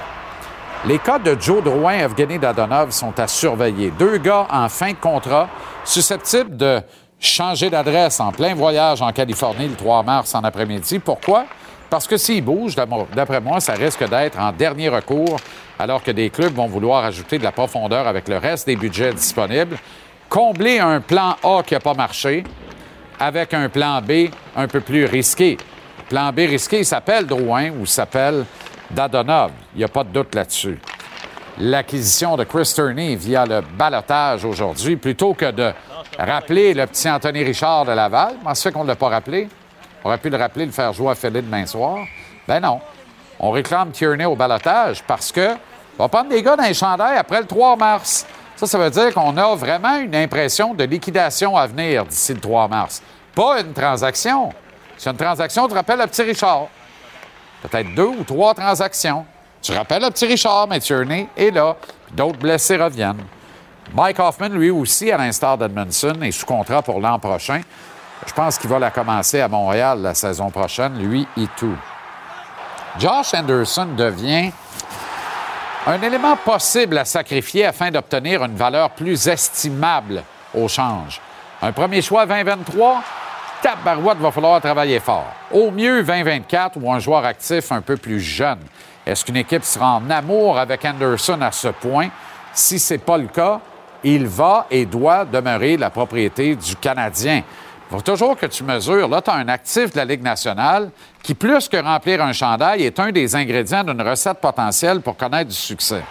[SPEAKER 2] Les cas de Joe Drouin et Evgeny Dadonov sont à surveiller. Deux gars en fin de contrat susceptibles de changer d'adresse en plein voyage en Californie le 3 mars en après-midi. Pourquoi? Parce que s'ils bougent, d'après moi, ça risque d'être en dernier recours, alors que des clubs vont vouloir ajouter de la profondeur avec le reste des budgets disponibles combler un plan A qui n'a pas marché avec un plan B un peu plus risqué. Plan B risqué, il s'appelle Drouin ou s'appelle Dadonov. Il n'y a pas de doute là-dessus. L'acquisition de Chris Turney via le balotage aujourd'hui, plutôt que de rappeler le petit Anthony Richard de Laval, comment se fait qu'on ne l'a pas rappelé? On aurait pu le rappeler, le faire jouer à Philly demain soir. Ben non. On réclame Tierney au balotage parce que on va prendre des gars dans les chandails après le 3 mars. Ça, ça veut dire qu'on a vraiment une impression de liquidation à venir d'ici le 3 mars. Pas une transaction. C'est une transaction, tu rappelles le petit Richard. Peut-être deux ou trois transactions. Tu rappelles le petit Richard, mais Tierney est là. D'autres blessés reviennent. Mike Hoffman, lui aussi, à l'instar d'Edmondson, est sous contrat pour l'an prochain. Je pense qu'il va la commencer à Montréal la saison prochaine, lui et tout. Josh Anderson devient un élément possible à sacrifier afin d'obtenir une valeur plus estimable au change. Un premier choix 2023, tabarouette, va falloir travailler fort. Au mieux 2024 ou un joueur actif un peu plus jeune. Est-ce qu'une équipe sera en amour avec Anderson à ce point? Si ce n'est pas le cas, il va et doit demeurer la propriété du Canadien. Il faut toujours que tu mesures. Là, tu as un actif de la Ligue nationale qui, plus que remplir un chandail, est un des ingrédients d'une recette potentielle pour connaître du succès.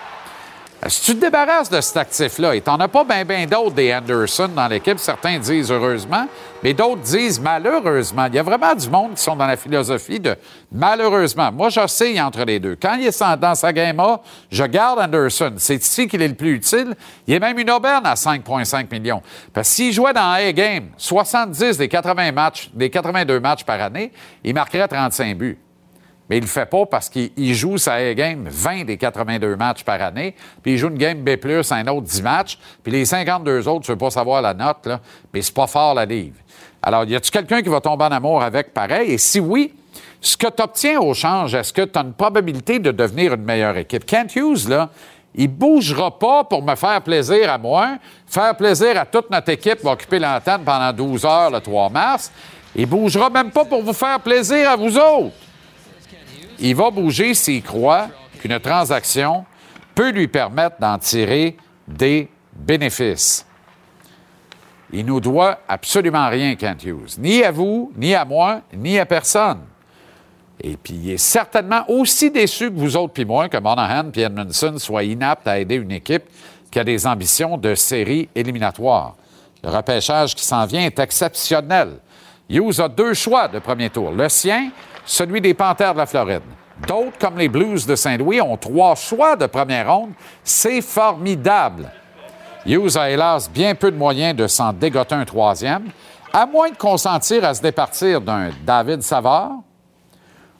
[SPEAKER 2] Si tu te débarrasses de cet actif-là, et tu n'en as pas bien ben, d'autres des Anderson dans l'équipe, certains disent heureusement, mais d'autres disent malheureusement. Il y a vraiment du monde qui sont dans la philosophie de malheureusement. Moi, j'oscille entre les deux. Quand il est dans sa game A, je garde Anderson. C'est ici qu'il est le plus utile. Il est même une aubaine à 5,5 millions. Parce s'il jouait dans A Game 70 des 80 matchs, des 82 matchs par année, il marquerait 35 buts mais il le fait pas parce qu'il joue sa A-game 20 des 82 matchs par année, puis il joue une game B+, un autre 10 matchs, puis les 52 autres, tu veux pas savoir la note, là, mais c'est pas fort la livre. Alors, y a-tu quelqu'un qui va tomber en amour avec pareil? Et si oui, ce que tu obtiens au change, est-ce que tu as une probabilité de devenir une meilleure équipe? Kent Hughes, là, il bougera pas pour me faire plaisir à moi, faire plaisir à toute notre équipe qui va occuper l'antenne pendant 12 heures le 3 mars. Il bougera même pas pour vous faire plaisir à vous autres. Il va bouger s'il croit qu'une transaction peut lui permettre d'en tirer des bénéfices. Il nous doit absolument rien, Kent Hughes. Ni à vous, ni à moi, ni à personne. Et puis, il est certainement aussi déçu que vous autres puis moi que Monahan et Edmondson soient inaptes à aider une équipe qui a des ambitions de série éliminatoire. Le repêchage qui s'en vient est exceptionnel. Hughes a deux choix de premier tour. Le sien, celui des Panthères de la Floride. D'autres, comme les Blues de Saint-Louis, ont trois choix de première ronde. C'est formidable. Hughes a hélas bien peu de moyens de s'en dégoter un troisième, à moins de consentir à se départir d'un David Savard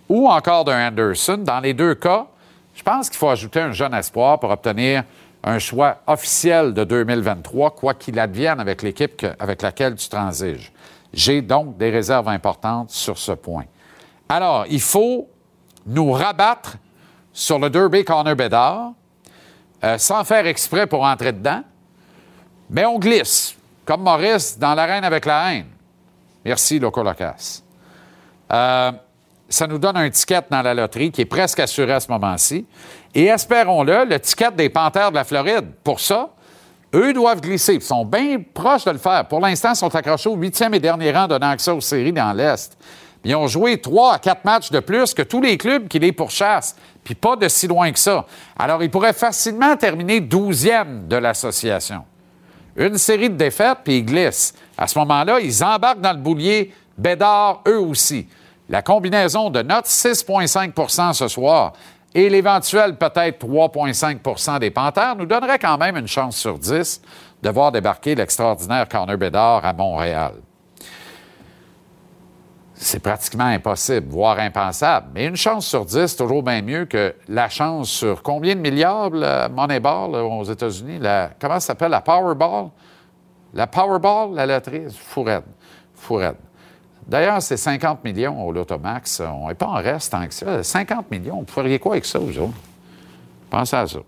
[SPEAKER 2] ou encore d'un Anderson. Dans les deux cas, je pense qu'il faut ajouter un jeune espoir pour obtenir un choix officiel de 2023, quoi qu'il advienne avec l'équipe avec laquelle tu transiges. J'ai donc des réserves importantes sur ce point. Alors, il faut nous rabattre sur le Derby Corner Bedard euh, sans faire exprès pour entrer dedans, mais on glisse, comme Maurice dans l'arène avec la haine. Merci, Loco Locas. Euh, ça nous donne un ticket dans la loterie qui est presque assuré à ce moment-ci. Et espérons-le, le ticket des Panthères de la Floride. Pour ça, eux doivent glisser. Ils sont bien proches de le faire. Pour l'instant, ils sont accrochés au huitième et dernier rang, donnant accès aux séries dans l'Est. Ils ont joué trois à quatre matchs de plus que tous les clubs qui les pourchassent, puis pas de si loin que ça. Alors, ils pourraient facilement terminer douzième de l'association. Une série de défaites, puis ils glissent. À ce moment-là, ils embarquent dans le boulier Bédard, eux aussi. La combinaison de notre 6,5% ce soir et l'éventuel peut-être 3,5% des Panthères nous donnerait quand même une chance sur 10 de voir débarquer l'extraordinaire Connor Bédard à Montréal c'est pratiquement impossible, voire impensable. Mais une chance sur dix, c'est toujours bien mieux que la chance sur combien de milliards, le Moneyball aux États-Unis? La, comment ça s'appelle? La Powerball? La Powerball, la loterie? Fourette. Fourette. D'ailleurs, c'est 50 millions au Lotomax. On n'est pas en reste tant que ça. 50 millions, vous feriez quoi avec ça, vous? Pensez à ça.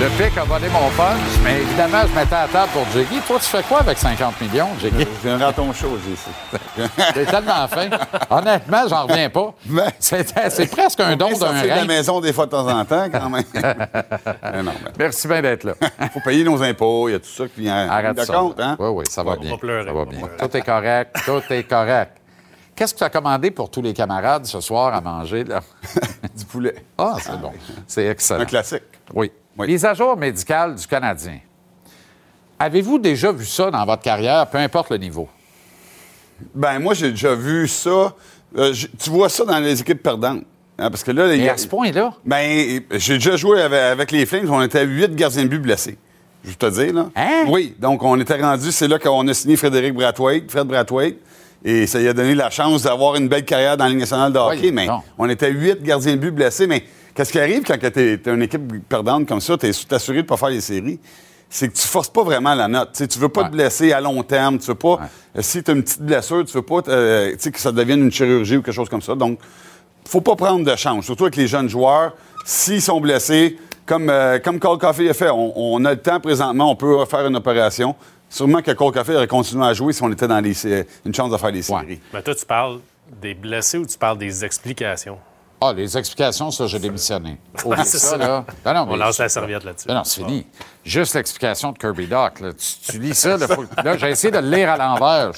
[SPEAKER 2] Le pic a volé mon punch, mais évidemment, je mettais à table pour Jiggy. Toi, tu fais quoi avec 50 millions, Jiggy?
[SPEAKER 10] J'ai un raton chaud ici.
[SPEAKER 2] T'es tellement fin. Honnêtement, j'en reviens pas. C'est presque un don d'un rein.
[SPEAKER 10] la maison des fois de temps en temps, quand même.
[SPEAKER 2] non, Merci bien d'être là.
[SPEAKER 10] Il faut payer nos impôts, il y a tout ça qui vient
[SPEAKER 2] Arrête
[SPEAKER 10] de
[SPEAKER 2] ça.
[SPEAKER 10] compte. Hein?
[SPEAKER 2] Oui, oui, ça va bien. ça va bien. Tout est correct, tout est correct. Qu'est-ce que tu as commandé pour tous les camarades ce soir à manger? Là?
[SPEAKER 10] du poulet.
[SPEAKER 2] Ah, c'est bon. C'est excellent.
[SPEAKER 10] Un classique.
[SPEAKER 2] Oui. Mise à jour médicale du Canadien. Avez-vous déjà vu ça dans votre carrière, peu importe le niveau?
[SPEAKER 10] Ben moi, j'ai déjà vu ça. Euh, tu vois ça dans les équipes perdantes. Hein, parce que là,
[SPEAKER 2] Et
[SPEAKER 10] a-
[SPEAKER 2] à ce point-là?
[SPEAKER 10] Ben, j'ai déjà joué avec, avec les Flames. On était à huit gardiens de but blessés. Je te dire, là.
[SPEAKER 2] Hein?
[SPEAKER 10] Oui. Donc, on était rendu, c'est là qu'on a signé Frédéric Brathwaite, Fred Brathwaite. Et ça lui a donné la chance d'avoir une belle carrière dans la Ligue nationale de hockey.
[SPEAKER 2] Oui,
[SPEAKER 10] mais
[SPEAKER 2] non.
[SPEAKER 10] on était huit gardiens de but blessés. Mais qu'est-ce qui arrive quand tu es, une équipe perdante comme ça, tu es assuré de ne pas faire les séries? C'est que tu forces pas vraiment la note. Tu ne veux pas
[SPEAKER 2] Ouais.
[SPEAKER 10] te blesser à long terme. Tu veux pas. euh, Si tu as une petite blessure, tu veux pas euh, tu sais, que ça devienne une chirurgie ou quelque chose comme ça. Donc, faut pas prendre de chance, surtout avec les jeunes joueurs. S'ils sont blessés, comme, euh, comme Cole Coffey a fait, on, on a le temps présentement, on peut faire une opération. Sûrement que Cole Coffey aurait continué à jouer si on était dans les, une chance de faire les séries.
[SPEAKER 11] Mais toi, tu parles des blessés ou tu parles des explications?
[SPEAKER 2] Ah, les explications, ça, j'ai démissionné.
[SPEAKER 11] C'est
[SPEAKER 2] ça,
[SPEAKER 11] ça.
[SPEAKER 2] là. Non, non,
[SPEAKER 11] On
[SPEAKER 2] mais-
[SPEAKER 11] lance la serviette là-dessus.
[SPEAKER 2] Non, non, c'est fini. Juste l'explication de Kirby Doc. Là. Tu, tu lis ça, là, faut- là, j'ai essayé de le lire à l'envers.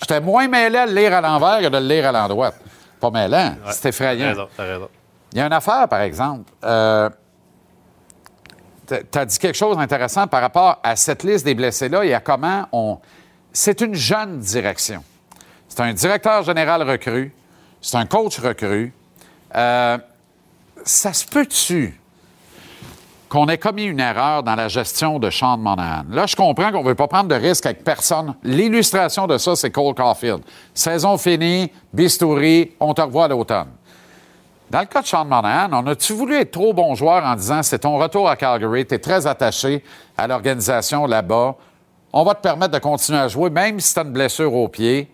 [SPEAKER 2] J'étais- moins mêlé à le lire à l'envers que de le lire à l'endroit. Pas mêlant, c'est
[SPEAKER 11] T'as
[SPEAKER 2] effrayant.
[SPEAKER 11] raison, t'as raison.
[SPEAKER 2] Il y a une affaire, par exemple. Euh, tu as dit quelque chose d'intéressant par rapport à cette liste des blessés-là et à comment on. C'est une jeune direction. C'est un directeur général recru. C'est un coach recru. Euh, ça se peut-tu qu'on ait commis une erreur dans la gestion de Sean Monahan? Là, je comprends qu'on ne veut pas prendre de risque avec personne. L'illustration de ça, c'est Cole Caulfield. Saison finie, bistouri, on te revoit à l'automne. Dans le cas de Sean Monahan, on a-tu voulu être trop bon joueur en disant c'est ton retour à Calgary, tu es très attaché à l'organisation là-bas, on va te permettre de continuer à jouer, même si tu as une blessure au pied,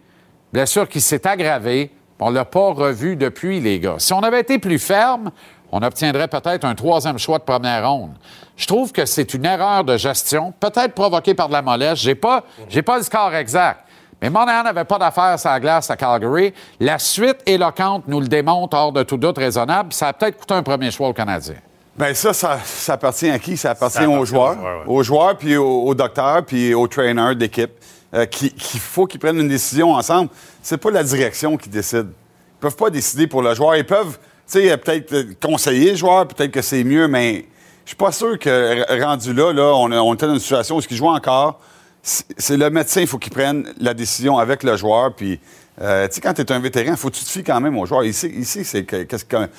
[SPEAKER 2] blessure qui s'est aggravée, on ne l'a pas revu depuis, les gars. Si on avait été plus ferme, on obtiendrait peut-être un troisième choix de première ronde. Je trouve que c'est une erreur de gestion, peut-être provoquée par de la mollesse. J'ai pas, j'ai pas le score exact. Mais Monahan n'avait pas d'affaires sur la glace à Calgary. La suite éloquente nous le démontre hors de tout doute raisonnable. Ça a peut-être coûté un premier choix au Canadien.
[SPEAKER 10] Bien, ça, ça, ça appartient à qui? Ça appartient,
[SPEAKER 11] Ça appartient
[SPEAKER 10] aux joueurs.
[SPEAKER 11] aux joueurs, ouais.
[SPEAKER 10] Aux joueurs, puis aux, aux docteurs, puis aux trainers d'équipe. euh, qui- Qu'il faut qu'ils prennent une décision ensemble. C'est pas la direction qui décide. Ils peuvent pas décider pour le joueur. Ils peuvent, tu sais, euh, peut-être euh, conseiller le joueur, peut-être que c'est mieux, mais je suis pas sûr que rendu là, là on, on était dans une situation où il joue encore. C'est le médecin, il faut qu'il prenne la décision avec le joueur. Puis, euh, tu sais, quand tu es un vétéran, il faut que tu te fies quand même au joueur. Ici, ici c'est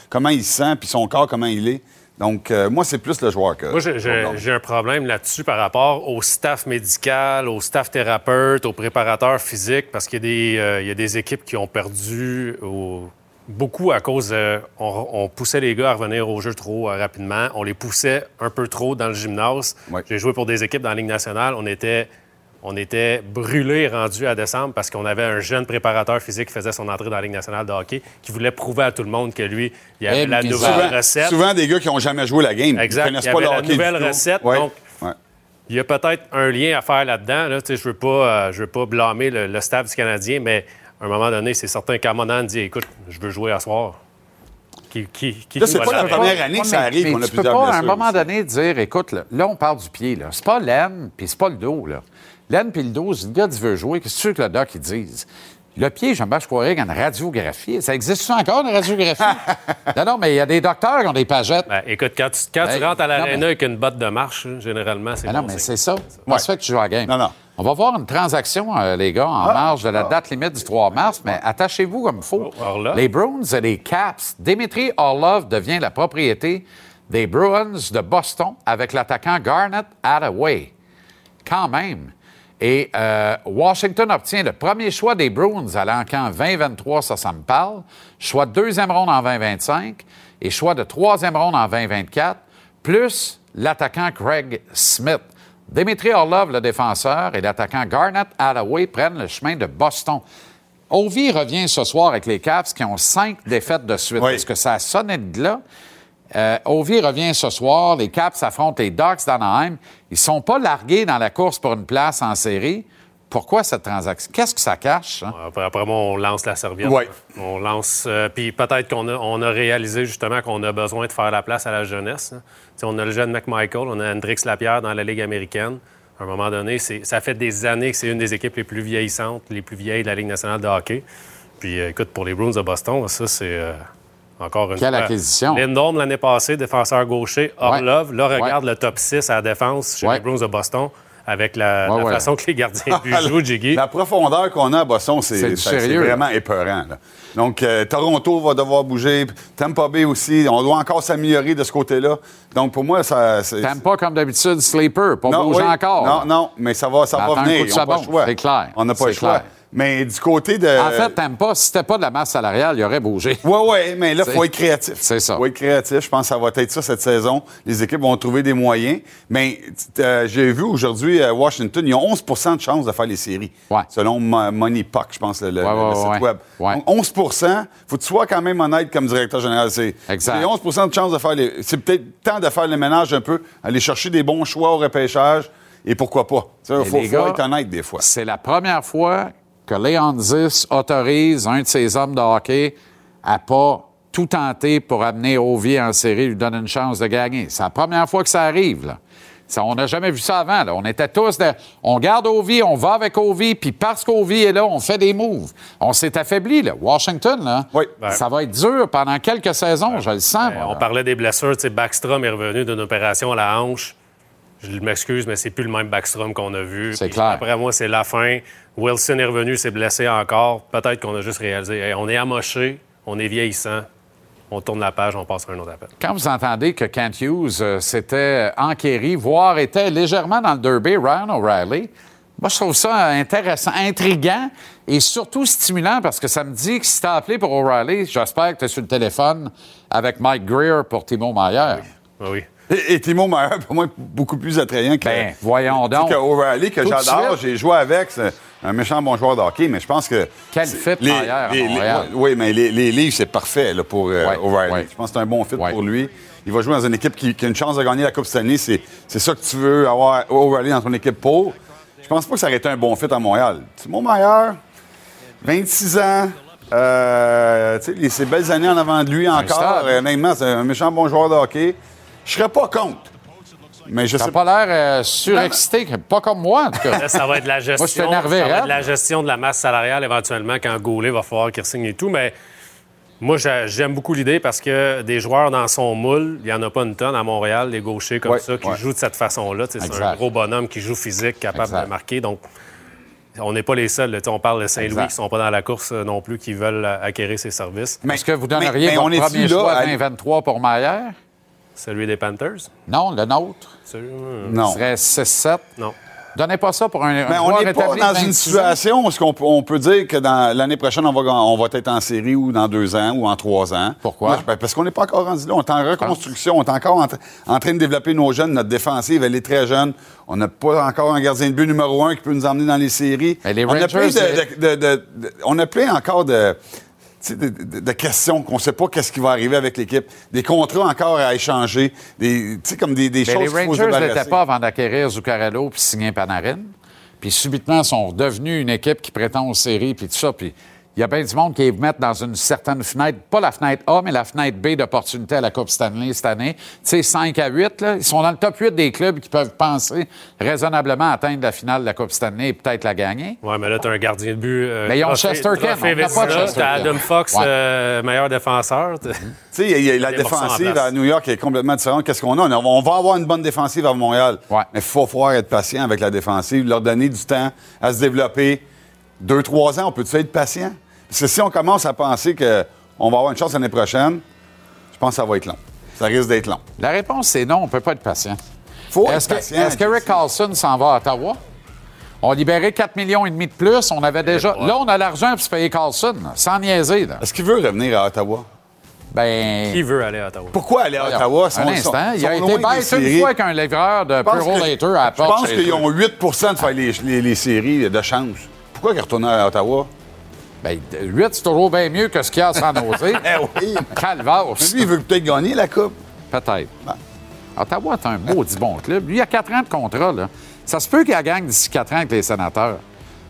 [SPEAKER 10] comment il se sent, puis son corps, comment il est. Donc, euh, moi, c'est plus le joueur que.
[SPEAKER 11] Moi, j'ai- un problème là-dessus par rapport au staff médical, au staff thérapeute, aux préparateurs physiques, parce qu'il y, a des, euh, il y a des équipes qui ont perdu au- beaucoup à cause. euh, on, on poussait les gars à revenir au jeu trop euh, rapidement. On les poussait un peu trop dans le gymnase.
[SPEAKER 10] Ouais.
[SPEAKER 11] J'ai joué pour des équipes dans la Ligue nationale. On était. On était brûlés rendus à décembre parce qu'on avait un jeune préparateur physique qui faisait son entrée dans la Ligue nationale de hockey qui voulait prouver à tout le monde que lui, il avait
[SPEAKER 2] Eh,
[SPEAKER 11] la nouvelle
[SPEAKER 10] souvent,
[SPEAKER 11] recette.
[SPEAKER 10] souvent des gars qui n'ont jamais joué la game.
[SPEAKER 11] Exact.
[SPEAKER 10] Ils connaissent
[SPEAKER 11] Il y
[SPEAKER 10] pas
[SPEAKER 11] avait
[SPEAKER 10] le
[SPEAKER 11] la
[SPEAKER 10] hockey.
[SPEAKER 11] nouvelle recette,
[SPEAKER 10] Ouais.
[SPEAKER 11] donc-
[SPEAKER 10] Ouais.
[SPEAKER 11] Il y a peut-être un lien à faire là-dedans. Là. Je ne veux, pas, euh, je veux pas blâmer le, le staff du Canadien, mais à un moment donné, c'est certain qu'à Monan dit Écoute, je veux jouer à soir. Qui, qui, qui
[SPEAKER 10] Là, c'est pas la première année que ça arrive
[SPEAKER 2] mais
[SPEAKER 10] a
[SPEAKER 2] tu peux pas, à un moment
[SPEAKER 10] aussi.
[SPEAKER 2] donné, dire, écoute, là, là, on parle du pied. là. C'est pas l'aine, puis c'est pas le dos. là. L'aine puis le dos, si le gars dit veut jouer, qu'est-ce que que le doc il dise? Le pied, j'aime bien, je croirais qu'il y a une radiographie. Ça existe encore, une radiographie? non, non, mais il y a des docteurs qui ont des pagettes.
[SPEAKER 11] Ben, écoute, quand tu, quand tu
[SPEAKER 2] Ben,
[SPEAKER 11] rentres à l'aréna
[SPEAKER 2] mais-
[SPEAKER 11] avec une botte de marche, généralement, c'est
[SPEAKER 2] Ah
[SPEAKER 11] bon
[SPEAKER 2] non, mais c'est ça. Comment ça fait que tu joues à la game?
[SPEAKER 10] Non, non.
[SPEAKER 2] On va voir une transaction, euh, les gars, en marge de la date limite du 3 mars, mais attachez-vous comme il faut.
[SPEAKER 11] Oh, Orlov.
[SPEAKER 2] Les Bruins et les Caps. Dimitri Orlov devient la propriété des Bruins de Boston avec l'attaquant Garnett Hathaway. Quand même. Et euh, Washington obtient le premier choix des Bruins à l'encan 2023, ça, ça me parle. Choix de deuxième ronde en 2025 et choix de troisième ronde en 2024, plus l'attaquant Craig Smith. Dimitri Orlov, le défenseur, et l'attaquant Garnett Hathaway prennent le chemin de Boston. Ovi revient ce soir avec les Caps qui ont cinq défaites de suite.
[SPEAKER 10] Oui.
[SPEAKER 2] Est-ce que ça a sonné de là? Euh, Ovi revient ce soir. Les Caps affrontent les Ducks d'Anaheim. Ils ne sont pas largués dans la course pour une place en série. Pourquoi cette transaction? Qu'est-ce que ça cache? hein?
[SPEAKER 11] Après, après moi, on lance la serviette.
[SPEAKER 10] Ouais.
[SPEAKER 11] On lance. euh, puis peut-être qu'on a, on a réalisé justement qu'on a besoin de faire la place à la jeunesse. hein. On a le jeune McMichael, on a Hendrix Lapierre dans la Ligue américaine. À un moment donné, c'est- ça fait des années que c'est une des équipes les plus vieillissantes, les plus vieilles de la Ligue nationale de hockey. Puis euh, écoute, pour les Bruins de Boston, ça, c'est euh, encore une
[SPEAKER 2] Quelle
[SPEAKER 11] fois.
[SPEAKER 2] acquisition.
[SPEAKER 11] Lindholm, l'année passée, défenseur gaucher, Orlov. Là, regarde le top 6 à la défense chez
[SPEAKER 2] Ouais.
[SPEAKER 11] les Bruins de Boston avec la,
[SPEAKER 10] Ouais,
[SPEAKER 11] la
[SPEAKER 10] ouais.
[SPEAKER 11] façon que les gardiens but jouent, Jiggy.
[SPEAKER 10] La profondeur qu'on a à Boston,
[SPEAKER 2] C'est
[SPEAKER 10] vraiment épeurant. là. Donc, euh, Toronto va devoir bouger. Tampa Bay aussi. On doit encore s'améliorer de ce côté-là. Donc, pour moi, ça.
[SPEAKER 2] pas comme d'habitude Sleeper, pas bouger
[SPEAKER 10] oui.
[SPEAKER 2] encore.
[SPEAKER 10] Non, non, mais ça va, ça va venir. On n'a pas le choix.
[SPEAKER 2] c'est clair.
[SPEAKER 10] On n'a pas le choix.
[SPEAKER 2] clair.
[SPEAKER 10] Mais du côté de.
[SPEAKER 2] En fait, t'aimes pas. Si c'était pas de la masse salariale, il aurait bougé.
[SPEAKER 10] Oui, oui, mais là, il faut être créatif.
[SPEAKER 2] C'est ça.
[SPEAKER 10] Il faut être créatif. Je pense que ça va être ça cette saison. Les équipes vont trouver des moyens. Mais euh, j'ai vu aujourd'hui à Washington, ils ont 11% de chances de faire les séries.
[SPEAKER 2] Ouais.
[SPEAKER 10] Selon Mo- Money Puck, je pense, le, le-
[SPEAKER 2] Ouais,
[SPEAKER 10] le site
[SPEAKER 2] ouais.
[SPEAKER 10] web. Donc, 11 faut que tu sois quand même honnête comme directeur général. C'est
[SPEAKER 2] Exact.
[SPEAKER 10] c'est 11% de chances de faire les. C'est peut-être temps de faire le ménage un peu, aller chercher des bons choix au repêchage. Et pourquoi pas? Il faut, faut être honnête des fois.
[SPEAKER 2] C'est la première fois que Léon Zis autorise un de ses hommes de hockey à pas tout tenter pour amener Ovi en série, lui donner une chance de gagner. C'est la première fois que ça arrive. Là. Ça, on n'a jamais vu ça avant. là. On était tous... de- on garde Ovi, on va avec Ovi, puis parce qu'Ovi est là, on fait des moves. On s'est affaibli. Là. Washington, là, ça va être dur pendant quelques saisons, je le sens. moi,
[SPEAKER 11] On parlait des blessures. Tu sais, Backstrom est revenu d'une opération à la hanche. Je m'excuse, mais c'est plus le même Backstrom qu'on a vu.
[SPEAKER 2] C'est clair.
[SPEAKER 11] Après moi, c'est la fin. Wilson est revenu, s'est blessé encore. Peut-être qu'on a juste réalisé, hey, on est amoché, on est vieillissant. On tourne la page, on passe à un autre appel.
[SPEAKER 2] Quand vous entendez que Kent Hughes euh, s'était enquéri, voire était légèrement dans le derby, Ryan O'Reilly, moi, je trouve ça intéressant, intriguant et surtout stimulant parce que ça me dit que si t'as appelé pour O'Reilly, j'espère que tu es sur le téléphone avec Mike Greer pour Timo Meyer.
[SPEAKER 11] Oui.
[SPEAKER 10] Et, et Timo Meyer, pour moi, est beaucoup plus attrayant que.
[SPEAKER 2] Ben, voyons donc.
[SPEAKER 10] Que O'Reilly, que j'adore, j'ai joué avec. C'est un méchant bon joueur de hockey, mais je pense que.
[SPEAKER 2] Quel fit
[SPEAKER 10] les-
[SPEAKER 2] Meyer à
[SPEAKER 10] les- les-
[SPEAKER 2] Montréal.
[SPEAKER 10] Oui, mais les, les livres, c'est parfait là, pour euh,
[SPEAKER 2] Ouais,
[SPEAKER 10] O'Reilly.
[SPEAKER 2] ouais.
[SPEAKER 10] Je pense que c'est un bon fit pour lui. Il va jouer dans une équipe qui, qui a une chance de gagner la Coupe Stanley. C'est c'est ça que tu veux, avoir O'Reilly dans ton équipe pour. Je pense pas que ça aurait été un bon fit à Montréal. Timo Meyer, 26 ans. Euh, tu sais, ces belles années en avant de lui encore. Euh, Honnêtement, c'est un méchant bon joueur de hockey. Je serais pas contre. Mais je
[SPEAKER 2] T'as
[SPEAKER 10] sais
[SPEAKER 2] pas l'air euh, surexcité, pas comme moi, en tout cas.
[SPEAKER 11] Là, ça va être de la gestion.
[SPEAKER 2] Moi, je suis énervé,
[SPEAKER 11] ça va être de la gestion de la masse salariale éventuellement quand Gaulet va falloir qu'il signe et tout. Mais moi, j'a- j'aime beaucoup l'idée parce que des joueurs dans son moule, il n'y en a pas une tonne à Montréal, des gauchers comme
[SPEAKER 10] Ouais,
[SPEAKER 11] ça, qui
[SPEAKER 10] ouais.
[SPEAKER 11] jouent de cette façon-là. C'est un gros bonhomme qui joue physique, capable
[SPEAKER 2] Exact.
[SPEAKER 11] de marquer. Donc, on n'est pas les seuls. là. On parle de Saint-Louis qui ne sont pas dans la course euh, non plus, qui veulent euh, acquérir ses services.
[SPEAKER 2] Est-ce que vous
[SPEAKER 10] mais-
[SPEAKER 2] donneriez
[SPEAKER 10] mais
[SPEAKER 2] votre
[SPEAKER 10] on est-tu
[SPEAKER 2] premier
[SPEAKER 10] là
[SPEAKER 2] choix
[SPEAKER 10] à-
[SPEAKER 2] 2023 pour Meyer?
[SPEAKER 11] Celui des Panthers?
[SPEAKER 2] Non, le nôtre?
[SPEAKER 11] Celui- euh,
[SPEAKER 10] Non.
[SPEAKER 2] Ce serait 6-7.
[SPEAKER 11] Non.
[SPEAKER 2] Donnez pas ça pour un,
[SPEAKER 10] Mais on n'est pas dans une
[SPEAKER 2] 26 ans.
[SPEAKER 10] situation où on peut, on peut dire que dans l'année prochaine, on va, on va être en série ou dans deux ans ou en trois ans.
[SPEAKER 2] Pourquoi?
[SPEAKER 10] Moi, ben, parce qu'on n'est pas encore rendu là. On est en reconstruction. On est encore en, tra- en train de développer nos jeunes. Notre défensive, elle est très jeune. On n'a pas encore un gardien de but numéro un qui peut nous emmener dans les séries.
[SPEAKER 2] Mais les
[SPEAKER 10] on, a
[SPEAKER 2] Rangers,
[SPEAKER 10] plein de,
[SPEAKER 2] c'est-
[SPEAKER 10] de- de- de- de- on a plein encore de... De, de- de questions qu'on ne sait pas qu'est-ce qui va arriver avec l'équipe, des contrats encore à échanger, des, tu sais, comme des, des choses
[SPEAKER 2] les
[SPEAKER 10] qu'il faut se
[SPEAKER 2] Rangers n'étaient pas avant d'acquérir Zuccarello puis signer Panarin. Puis subitement, sont devenus une équipe qui prétend aux séries puis tout ça. Puis il y a bien du monde qui mettent dans une certaine fenêtre, pas la fenêtre A, mais la fenêtre B d'opportunité à la Coupe Stanley cette année. Tu sais, 5 à 8, là, ils sont dans le top 8 des clubs qui peuvent penser raisonnablement atteindre la finale de la Coupe Stanley et peut-être la gagner.
[SPEAKER 11] Ouais, mais là, tu as un gardien de but. euh,
[SPEAKER 2] Mais ils ont
[SPEAKER 11] trophée-
[SPEAKER 2] Chesterkin,
[SPEAKER 11] trophée
[SPEAKER 2] on n'a pas
[SPEAKER 11] Vezina,
[SPEAKER 2] Chesterkin.
[SPEAKER 11] T'as Adam Fox,
[SPEAKER 2] Ouais.
[SPEAKER 11] euh, meilleur défenseur.
[SPEAKER 10] Tu sais, la défensive à New York est complètement différente. Qu'est-ce qu'on a? On, a- on va avoir une bonne défensive à Montréal.
[SPEAKER 2] Ouais.
[SPEAKER 10] Mais il faut pouvoir être patient avec la défensive, leur donner du temps à se développer. Deux, trois ans, on peut-tu être patient? Parce que si on commence à penser qu'on va avoir une chance l'année prochaine, je pense que ça va être long. Ça risque d'être long.
[SPEAKER 2] La réponse, c'est non, on ne peut pas être patient.
[SPEAKER 10] Faut être
[SPEAKER 2] Est-ce que,
[SPEAKER 10] patient.
[SPEAKER 2] est-ce que Rick Carlson s'en va à Ottawa? On a libéré 4 millions et demi de plus. On avait déjà. Là, on a l'argent pour se payer Carlson, sans niaiser. Là.
[SPEAKER 10] Est-ce qu'il veut revenir à Ottawa?
[SPEAKER 2] Ben.
[SPEAKER 11] Qui veut aller à Ottawa?
[SPEAKER 10] Pourquoi aller à Ottawa?
[SPEAKER 2] Un
[SPEAKER 10] Sont-
[SPEAKER 2] instant.
[SPEAKER 10] sont-
[SPEAKER 2] Il a été bête une
[SPEAKER 10] séries.
[SPEAKER 2] fois qu'un livreur de
[SPEAKER 10] Je pense
[SPEAKER 2] Puro Later à la
[SPEAKER 10] Je pense qu'ils ont 8% de faire les, les- les séries de chance. Pourquoi ils retournent à Ottawa?
[SPEAKER 2] Ben, 8, c'est toujours bien mieux que ce qu'il y a à San Jose.
[SPEAKER 10] Eh oui.
[SPEAKER 2] Calvaire.
[SPEAKER 10] Lui, il veut peut-être gagner la Coupe.
[SPEAKER 2] Peut-être. Ottawa est un maudit bon club. Lui, il a 4 ans de contrat. Là. Ça se peut qu'il gagne d'ici 4 ans avec les sénateurs.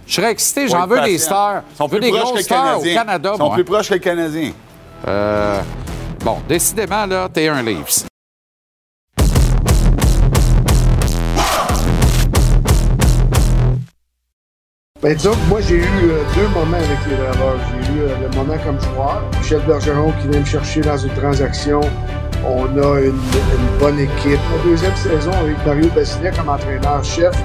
[SPEAKER 2] Je serais excité. J'en veux des stars.
[SPEAKER 10] Ils sont plus
[SPEAKER 2] des
[SPEAKER 10] proches que
[SPEAKER 2] stars au. Canada,
[SPEAKER 10] Ils sont
[SPEAKER 2] moi.
[SPEAKER 10] plus proches que le Canadien.
[SPEAKER 2] Euh, bon, décidément, là, t'es un Leafs.
[SPEAKER 12] Ben, disons que moi, j'ai eu euh, deux moments avec les Draveurs. J'ai eu euh, le moment comme joueur. Michel Bergeron qui vient me chercher dans une transaction. On a une, bonne équipe. La deuxième saison, avec Mario Bassinet comme entraîneur-chef,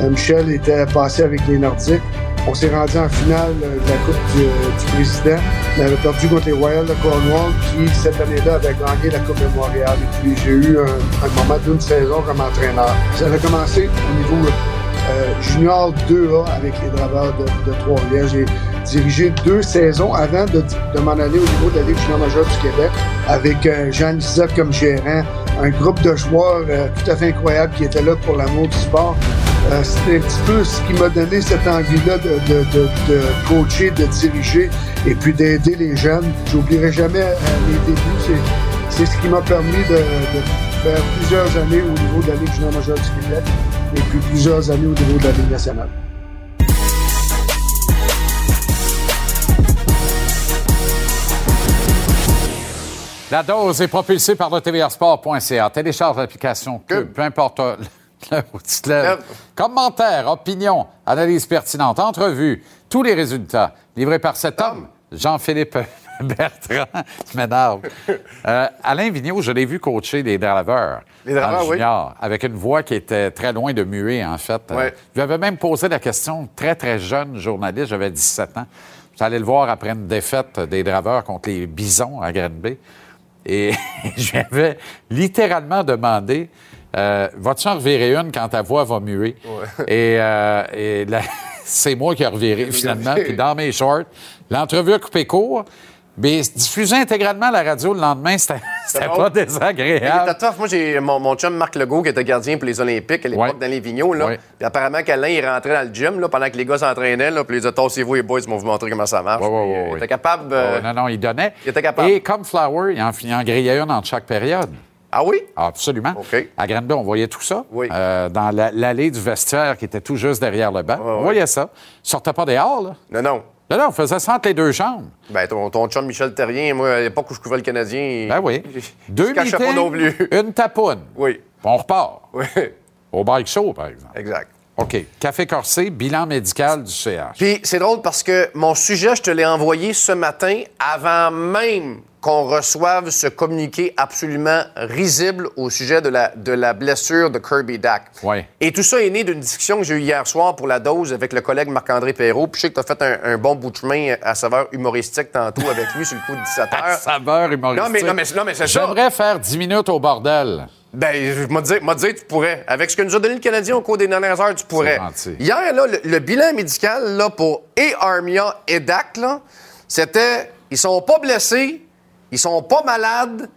[SPEAKER 12] euh, Michel était passé avec les Nordiques. On s'est rendu en finale de la Coupe du, du Président. On avait perdu contre les Royals de Cornwall, qui cette année-là avait gagné la Coupe de Montréal. Et puis j'ai eu un, un moment d'une saison comme entraîneur. Ça a commencé au niveau euh, junior 2A avec les Draveurs de, Trois-Rivières. J'ai dirigé deux saisons avant de, de m'en aller au niveau de la Ligue junior majeure du Québec avec euh, Jean Lisotte comme gérant, un groupe de joueurs euh, tout à fait incroyable qui était là pour l'amour du sport. C'était un petit peu ce qui m'a donné cette envie-là de, de, coacher, de diriger et puis d'aider les jeunes. J'oublierai jamais les débuts. C'est- ce qui m'a permis de, de faire plusieurs années au niveau de la Ligue junior majeure du Québec et puis plusieurs années au niveau de la Ligue nationale.
[SPEAKER 2] La dose est propulsée par le tvrsport.ca. Télécharge l'application Cube, peu importe euh, l'heure où tu te lèves. Commentaires, opinions, analyses pertinentes, entrevues, tous les résultats livrés par cet homme, Jean-Philippe Bertrand. Tu m'énerves. Euh, Alain Vigneault, je l'ai vu coacher les draveurs.
[SPEAKER 13] Les Draveurs, oui.
[SPEAKER 2] Avec une voix qui était très loin de muet, en fait. Euh,
[SPEAKER 13] Ouais.
[SPEAKER 2] je lui avais même posé la question, très, très jeune journaliste, j'avais 17 ans. J'allais le voir après une défaite des draveurs contre les Bisons à Granby. Et je lui avais littéralement demandé euh, Vas-tu en revirer une quand ta voix va muer? Et, euh, et c'est moi qui ai reviré finalement. Puis dans mes shorts, l'entrevue a coupé court. Mais diffuser intégralement à la radio le lendemain, c'était pas désagréable.
[SPEAKER 13] tough. Moi, j'ai mon, mon chum Marc Legault, qui était gardien pour les Olympiques à l'époque
[SPEAKER 2] Ouais.
[SPEAKER 13] dans les Vigneaux. Là.
[SPEAKER 2] Ouais.
[SPEAKER 13] Puis apparemment qu'Alain, il rentrait dans le gym là, pendant que les gars s'entraînaient. Là, puis il disait Tassez-vous, les boys, ils vont vous montrer comment ça marche.
[SPEAKER 2] Ouais,
[SPEAKER 13] Puis, euh, Il était capable. euh,
[SPEAKER 2] non, non, il donnait.
[SPEAKER 13] Il était capable.
[SPEAKER 2] Et comme Flower, il en, il en grillait une entre chaque période.
[SPEAKER 13] Ah oui?
[SPEAKER 2] Absolument.
[SPEAKER 13] OK.
[SPEAKER 2] À Granby, on voyait tout ça.
[SPEAKER 13] Oui.
[SPEAKER 2] Euh, dans la- l'allée du vestiaire qui était tout juste derrière le banc. on voyait ça. Il sortait pas dehors, là.
[SPEAKER 13] Non, non.
[SPEAKER 2] Là, là, on faisait ça entre les deux chambres.
[SPEAKER 13] Ben, ton, ton chum Michel Terrien, moi, à l'époque où je couvrais le Canadien.
[SPEAKER 2] Ben oui. Deux
[SPEAKER 13] pas
[SPEAKER 2] meetings,
[SPEAKER 13] non plus.
[SPEAKER 2] une tapoune.
[SPEAKER 13] Oui.
[SPEAKER 2] Puis on repart.
[SPEAKER 13] Oui.
[SPEAKER 2] Au bike show, par exemple.
[SPEAKER 13] Exact.
[SPEAKER 2] OK. Café corsé, bilan médical du CH.
[SPEAKER 13] Puis c'est drôle parce que mon sujet, je te l'ai envoyé ce matin avant même qu'on reçoive ce communiqué absolument risible au sujet de la, de la blessure de Kirby Dack.
[SPEAKER 2] Ouais.
[SPEAKER 13] Et tout ça est né d'une discussion que j'ai eue hier soir pour la dose avec le collègue Marc-André Perrault. Puis je sais que tu as fait un, un bon bout de chemin à saveur humoristique tantôt avec lui sur le coup de 17 heures.
[SPEAKER 2] Saveur humoristique.
[SPEAKER 13] Non, mais, non, mais, non, mais c'est ça.
[SPEAKER 2] J'aimerais faire 10 minutes au bordel.
[SPEAKER 13] Ben, je m'a dit, m'a dit, tu pourrais. Avec ce que nous a donné le Canadien au cours des dernières heures, tu pourrais. Hier, là, le, le bilan médical là, pour et Armia et Dak, là, c'était ils sont pas blessés, ils sont pas malades,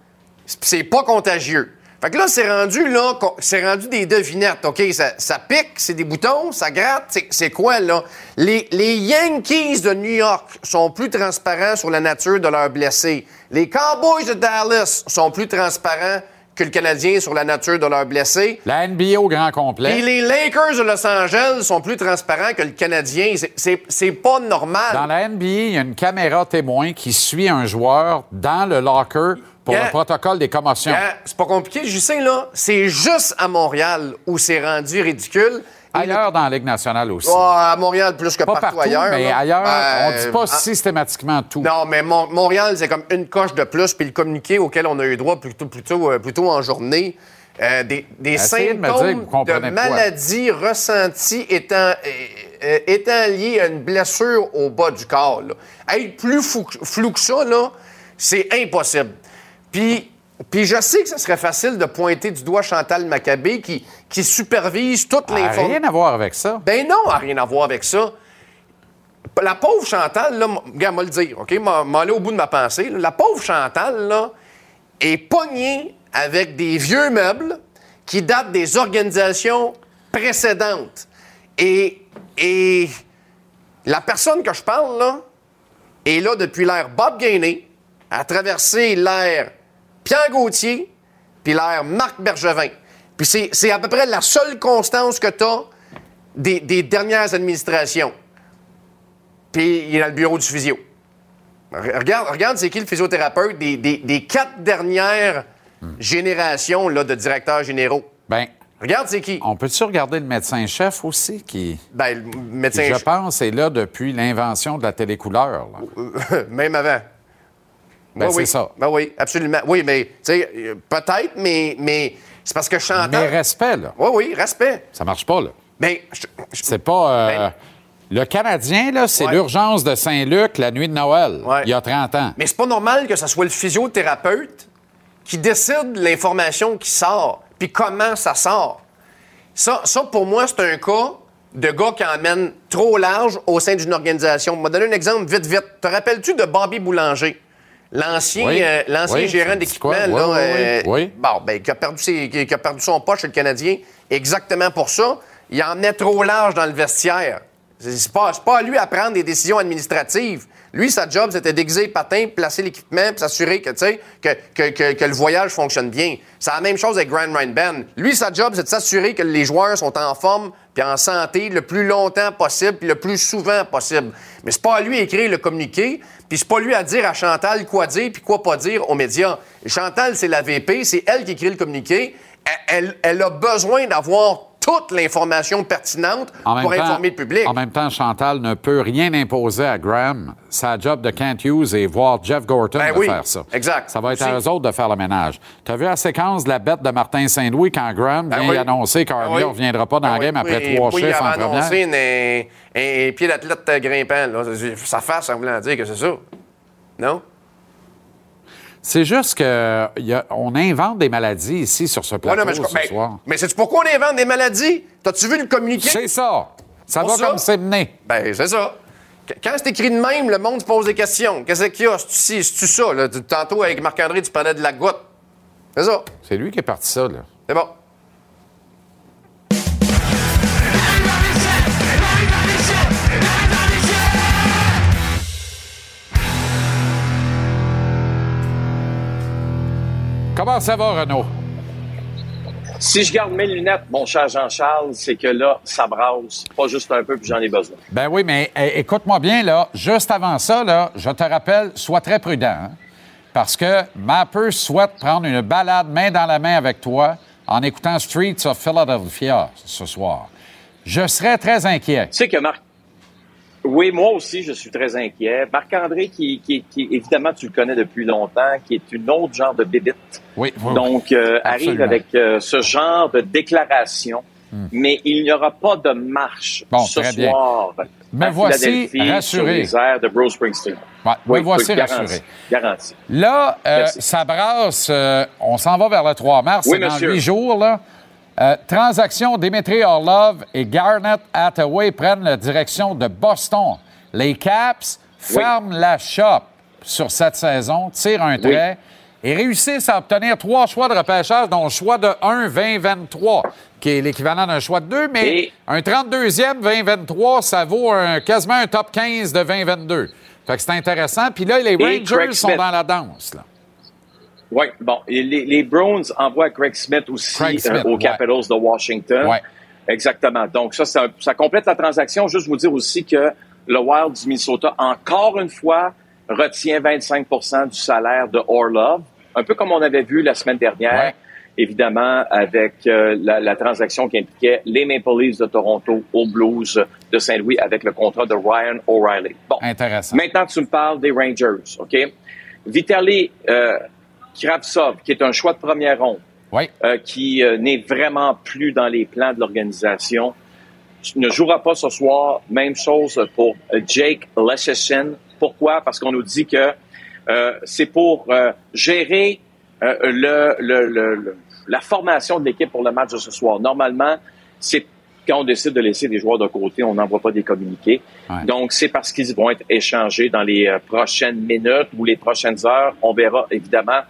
[SPEAKER 13] c'est pas contagieux. Fait que là, c'est rendu, là, c'est rendu des devinettes, OK? Ça, pique, c'est des boutons, ça gratte, c'est- quoi, là? Les Yankees de New York sont plus transparents sur la nature de leurs blessés. Les Cowboys de Dallas sont plus transparents que le Canadien sur la nature de leurs blessés.
[SPEAKER 2] La NBA au grand complet.
[SPEAKER 13] Et les Lakers de Los Angeles sont plus transparents que le Canadien. C'est- pas normal.
[SPEAKER 2] Dans la NBA, il y a une caméra témoin qui suit un joueur dans le locker pour
[SPEAKER 13] Yeah.
[SPEAKER 2] le protocole des commotions.
[SPEAKER 13] C'est pas compliqué, je sais, là. C'est juste à Montréal où c'est rendu ridicule.
[SPEAKER 2] Ailleurs dans la Ligue nationale aussi.
[SPEAKER 13] Oh, à Montréal plus que
[SPEAKER 2] pas
[SPEAKER 13] partout,
[SPEAKER 2] partout,
[SPEAKER 13] ailleurs.
[SPEAKER 2] mais
[SPEAKER 13] là.
[SPEAKER 2] ailleurs,
[SPEAKER 13] Ben,
[SPEAKER 2] on dit pas
[SPEAKER 13] ah,
[SPEAKER 2] systématiquement tout.
[SPEAKER 13] Non, mais Mon- Montréal, c'est comme une coche de plus, puis le communiqué auquel on a eu droit plutôt, plutôt, euh, plutôt en journée, euh, des, symptômes de maladies ressenties étant, euh, étant liés à une blessure au bas du corps. Là. Être plus fou- flou que ça, là, c'est impossible. Puis, puis je sais que ce serait facile de pointer du doigt Chantal Maccabé qui, qui supervise toutes les
[SPEAKER 2] Ah, rien à voir avec ça.
[SPEAKER 13] ben non, a rien à voir avec ça. La pauvre Chantal, là, regarde, moi le dire, OK? M'a allé au bout de ma pensée. là. La pauvre Chantal, là, est pognée avec des vieux meubles qui datent des organisations précédentes. Et, et la personne que je parle, là, est là depuis l'ère Bob Gainé, a traversé l'ère Pierre Gauthier, puis l'ère Marc Bergevin. Puis c'est- à peu près la seule constance que tu as des, des dernières administrations. Puis il est dans le bureau du physio. Re- Regarde, regarde c'est qui le physiothérapeute des, des- des quatre dernières générations là, de directeurs généraux.
[SPEAKER 2] Ben,
[SPEAKER 13] Regarde, c'est qui?
[SPEAKER 2] On peut-tu regarder le médecin-chef aussi qui.
[SPEAKER 13] Ben, le médecin
[SPEAKER 2] Je pense est là depuis l'invention de la télécouleur. là.
[SPEAKER 13] Même avant.
[SPEAKER 2] Ben,
[SPEAKER 13] Oui,
[SPEAKER 2] c'est
[SPEAKER 13] oui.
[SPEAKER 2] ça.
[SPEAKER 13] Ben oui, absolument. Oui, mais, tu sais, euh, peut-être, mais, mais c'est parce que Chantal.
[SPEAKER 2] Mais respect, là.
[SPEAKER 13] Oui, oui, respect.
[SPEAKER 2] Ça marche pas, là.
[SPEAKER 13] Mais. je-
[SPEAKER 2] C'est pas. euh, Le Canadien, là, c'est
[SPEAKER 13] Ben- Ouais.
[SPEAKER 2] l'urgence de Saint-Luc la nuit de Noël,
[SPEAKER 13] Ouais.
[SPEAKER 2] il y a 30 ans.
[SPEAKER 13] Mais c'est pas normal que ce soit le physiothérapeute qui décide l'information qui sort, puis comment ça sort. Ça, ça pour moi, c'est un cas de gars qui emmène trop large au sein d'une organisation. Je vais donner un exemple vite, vite. Te rappelles-tu de Bobby Boulanger? L'ancien
[SPEAKER 2] Oui.
[SPEAKER 13] euh, l'ancien
[SPEAKER 2] Oui,
[SPEAKER 13] gérant d'équipement?
[SPEAKER 2] Oui,
[SPEAKER 13] là, euh, bon, ben, qui, a perdu ses- qui- a perdu son poste chez le Canadien, exactement pour ça. Il emmenait trop large dans le vestiaire. C'est pas, pas à lui à prendre des décisions administratives. Lui, sa job, c'était d'aiguiser les patins, placer l'équipement, puis s'assurer que, que, que, que- que le voyage fonctionne bien. C'est la même chose avec Grand Ryan Ben. Lui, sa job, c'est de s'assurer que les joueurs sont en forme puis en santé le plus longtemps possible puis le plus souvent possible. Mais c'est pas à lui écrire le communiqué, puis c'est pas lui à dire à Chantal quoi dire puis quoi pas dire aux médias. Chantal, c'est la VP, c'est elle qui écrit le communiqué. Elle, elle- elle a besoin d'avoir toute l'information pertinente
[SPEAKER 2] En
[SPEAKER 13] pour
[SPEAKER 2] temps-
[SPEAKER 13] informer le public.
[SPEAKER 2] En même temps, Chantal ne peut rien imposer à Graham. Sa job de Kent Hughes et voir Jeff Gorton
[SPEAKER 13] Ben
[SPEAKER 2] de
[SPEAKER 13] oui,
[SPEAKER 2] faire ça.
[SPEAKER 13] exact.
[SPEAKER 2] Ça va être à eux autres de faire le ménage. Tu as vu la séquence de la bête de Martin Saint-Louis quand Graham
[SPEAKER 13] Ben
[SPEAKER 2] vient
[SPEAKER 13] oui.
[SPEAKER 2] annoncer
[SPEAKER 13] Ben
[SPEAKER 2] ne
[SPEAKER 13] oui.
[SPEAKER 2] reviendra pas dans
[SPEAKER 13] Ben
[SPEAKER 2] la
[SPEAKER 13] oui.
[SPEAKER 2] game après trois chiffres
[SPEAKER 13] il
[SPEAKER 2] en première?
[SPEAKER 13] annoncé une- un, un pied d'athlète grimpant. Là. Sa face, ça voulait dire que c'est ça. Non?
[SPEAKER 2] C'est juste que y a- on invente des maladies ici sur ce
[SPEAKER 13] Ouais,
[SPEAKER 2] plateau
[SPEAKER 13] non, mais je-
[SPEAKER 2] ce
[SPEAKER 13] ben,
[SPEAKER 2] soir.
[SPEAKER 13] Mais c'est pourquoi on invente des maladies? T'as-tu vu le communiqué?
[SPEAKER 2] C'est ça. Ça
[SPEAKER 13] Pour
[SPEAKER 2] va comme c'est mené.
[SPEAKER 13] Ben, c'est ça. Qu- Quand c'est écrit de même, le monde se pose des questions. Qu'est-ce qu'il y a? C'est-tu ci? C'est-tu ça? Là? Tantôt, avec Marc-André, tu prenais de la goutte. C'est ça.
[SPEAKER 2] C'est lui qui est parti ça, là.
[SPEAKER 13] C'est bon.
[SPEAKER 2] Comment ça va, Renaud?
[SPEAKER 14] Si je garde mes lunettes, mon cher Jean-Charles, c'est que là, ça brasse. Pas juste un peu, puis j'en ai besoin.
[SPEAKER 2] Ben oui, mais é- écoute-moi bien, là. Juste avant ça, là, je te rappelle, sois très prudent. hein, parce que Mapper souhaite prendre une balade main dans la main avec toi en écoutant Streets of Philadelphia ce soir. Je serais très inquiet.
[SPEAKER 14] Tu sais que Marc. Oui, moi aussi, je suis très inquiet. Marc-André, qui, qui, qui, évidemment, tu le connais depuis longtemps, qui est une autre genre de bébite.
[SPEAKER 2] Oui, oui,
[SPEAKER 14] Donc, euh, arrive avec euh, ce genre de déclaration. Mais il n'y aura pas de marche
[SPEAKER 2] Hmm. Bon,
[SPEAKER 14] ce
[SPEAKER 2] bien.
[SPEAKER 14] soir à
[SPEAKER 2] voici rassuré.
[SPEAKER 14] sur les de Bruce Springsteen.
[SPEAKER 2] Ouais,
[SPEAKER 14] Oui,
[SPEAKER 2] me voici
[SPEAKER 14] oui,
[SPEAKER 2] rassuré.
[SPEAKER 14] Garanti.
[SPEAKER 2] Là, euh, ça brasse. on s'en va vers le 3 mars.
[SPEAKER 14] Oui,
[SPEAKER 2] c'est dans huit jours, là. Euh, transaction, Dimitri Orlov et Garnett Hathaway prennent la direction de Boston. Les Caps ferment la shop sur cette saison, tirent un trait et réussissent à obtenir trois choix de repêchage, dont le choix de 1 2023, qui est l'équivalent d'un choix de 2, mais
[SPEAKER 14] Et-
[SPEAKER 2] un 32e 2023, ça vaut un- quasiment un top 15 de 2022. Fait que c'est intéressant. Puis là, les Rangers sont dans la danse. Là.
[SPEAKER 14] Oui, bon. et les, les Browns envoient Craig Smith aussi
[SPEAKER 2] Craig Smith,
[SPEAKER 14] euh, aux
[SPEAKER 2] ouais.
[SPEAKER 14] Capitals de Washington.
[SPEAKER 2] Ouais.
[SPEAKER 14] Exactement. Donc, ça, un- ça complète la transaction. Juste vous dire aussi que le Wild du Minnesota, encore une fois, retient 25 du salaire de Orlov. Un peu comme on avait vu la semaine dernière, évidemment, avec euh, la, la transaction qui impliquait les Maple Leafs de Toronto aux Blues de Saint-Louis avec le contrat de Ryan O'Reilly. Bon.
[SPEAKER 2] Intéressant.
[SPEAKER 14] Maintenant, tu me parles des Rangers, OK? Vitaly euh, Kravtsov, qui est un choix de première ronde,
[SPEAKER 2] Oui.
[SPEAKER 14] euh, qui euh, n'est vraiment plus dans les plans de l'organisation, ne jouera pas ce soir. Même chose pour euh, Jake Leschyshyn. Pourquoi? Parce qu'on nous dit que euh, c'est pour gérer le, le- le- le- la formation de l'équipe pour le match de ce soir. Normalement, c'est quand on décide de laisser des joueurs de côté, on n'envoie pas des communiqués.
[SPEAKER 2] Ouais.
[SPEAKER 14] Donc, c'est parce qu'ils vont être échangés dans les prochaines minutes ou les prochaines heures. On verra évidemment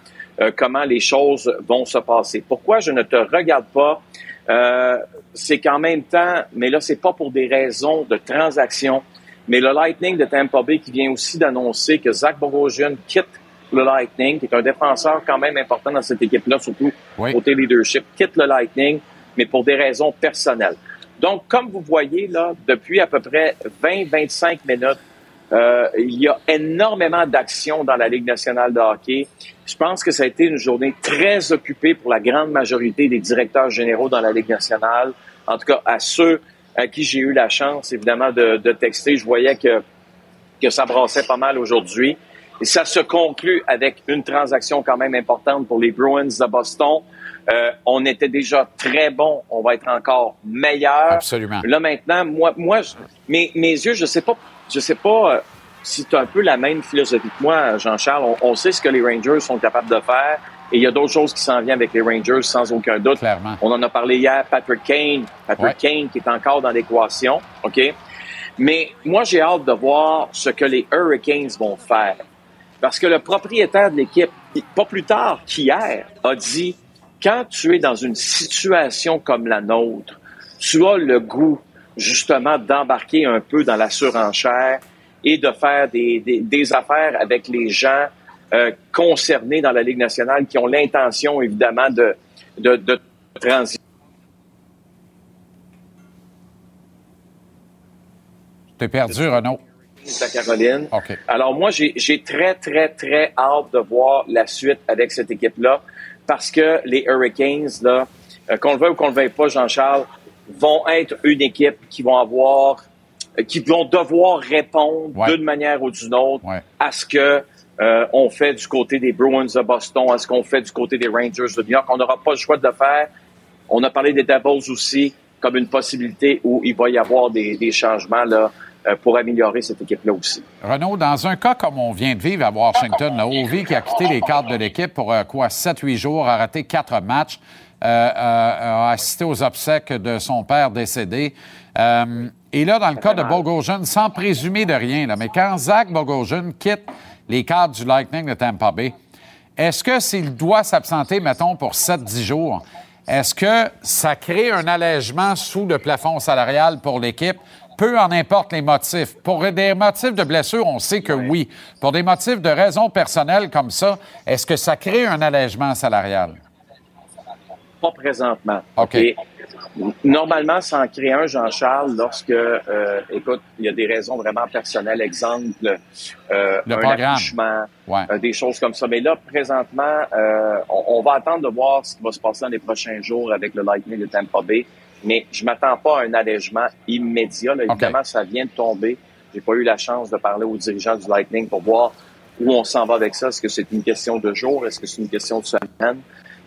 [SPEAKER 14] euh, comment les choses vont se passer. Pourquoi je ne te regarde pas? Euh, c'est qu'en même temps, mais là, c'est pas pour des raisons de transaction, mais le Lightning de Tampa Bay qui vient aussi d'annoncer que Zach Bogosian quitte le Lightning, qui est un défenseur quand même important dans cette équipe-là, surtout
[SPEAKER 2] Oui.
[SPEAKER 14] côté leadership, quitte le Lightning, mais pour des raisons personnelles. Donc, comme vous voyez, là, depuis à peu près 20-25 minutes, Euh, il y a énormément d'actions dans la Ligue nationale de hockey. Je pense que ça a été une journée très occupée pour la grande majorité des directeurs généraux dans la Ligue nationale. En tout cas, à ceux à qui j'ai eu la chance, évidemment, de, de texter, je voyais que, que ça brassait pas mal aujourd'hui. Et ça se conclut avec une transaction quand même importante pour les Bruins de Boston. Euh, on était déjà très bon, on va être encore meilleur.
[SPEAKER 2] Absolument.
[SPEAKER 14] Là maintenant, moi, moi, je- mes, mes yeux, je sais pas, je sais pas euh, si tu as un peu la même philosophie que moi, Jean-Charles. On, on sait ce que les Rangers sont capables de faire. Et il y a d'autres choses qui s'en viennent avec les Rangers, sans aucun doute. On en a parlé hier, Patrick Kane. Patrick Kane qui est encore dans l'équation, OK? Mais moi, j'ai hâte de voir ce que les Hurricanes vont faire. Parce que le propriétaire de l'équipe, pas plus tard qu'hier, a dit, quand tu es dans une situation comme la nôtre, tu as le goût, justement, d'embarquer un peu dans la surenchère et de faire des, des, des affaires avec les gens euh, concernés dans la Ligue nationale qui ont l'intention, évidemment, de, de, de.
[SPEAKER 2] T'es perdu, Renaud.
[SPEAKER 14] de la Caroline. Alors moi, j'ai j'ai très, très, très hâte de voir la suite avec cette équipe-là parce que les Hurricanes, là, euh, qu'on le veuille ou qu'on le veuille pas, Jean-Charles, vont être une équipe qui vont avoir, euh, qui vont devoir répondre d'une manière ou d'une autre à ce que euh, on fait du côté des Bruins de Boston, à ce qu'on fait du côté des Rangers de New York. On n'aura pas le choix de le faire. On a parlé des Devils aussi comme une possibilité où il va y avoir des, des changements là, euh, pour améliorer cette équipe-là aussi.
[SPEAKER 2] Renaud, dans un cas comme on vient de vivre à Washington, là, Ovi qui a quitté les cadres de l'équipe pour quoi, 7-8 jours, a raté quatre matchs, a assisté aux obsèques de son père décédé. Euh, et là, dans le cas de Bogosian, sans présumer de rien, là, mais quand Zach Bogosian quitte les cadres du Lightning de Tampa Bay, est-ce que s'il doit s'absenter, mettons, pour 7-10 jours, est-ce que ça crée un allègement sous le plafond salarial pour l'équipe? Peu en importe les motifs. Pour des motifs de blessure, on sait que oui. Pour des motifs de raisons personnelles comme ça, est-ce que ça crée un allègement salarial?
[SPEAKER 14] Pas présentement.
[SPEAKER 2] OK.
[SPEAKER 14] Et normalement, ça en crée un, Jean-Charles, lorsque, euh, écoute, il y a des raisons vraiment personnelles, exemple, euh,
[SPEAKER 2] Le
[SPEAKER 14] un
[SPEAKER 2] programme.
[SPEAKER 14] accouchement,
[SPEAKER 2] Ouais.
[SPEAKER 14] euh, des choses comme ça. Mais là, présentement, euh, on, on va attendre de voir ce qui va se passer dans les prochains jours avec le Lightning de Tampa Bay. Mais je m'attends pas à un allègement immédiat. Là. Évidemment, ça vient de tomber. J'ai pas eu la chance de parler aux dirigeants du Lightning pour voir où on s'en va avec ça. Est-ce que c'est une question de jour? Est-ce que c'est une question de semaine?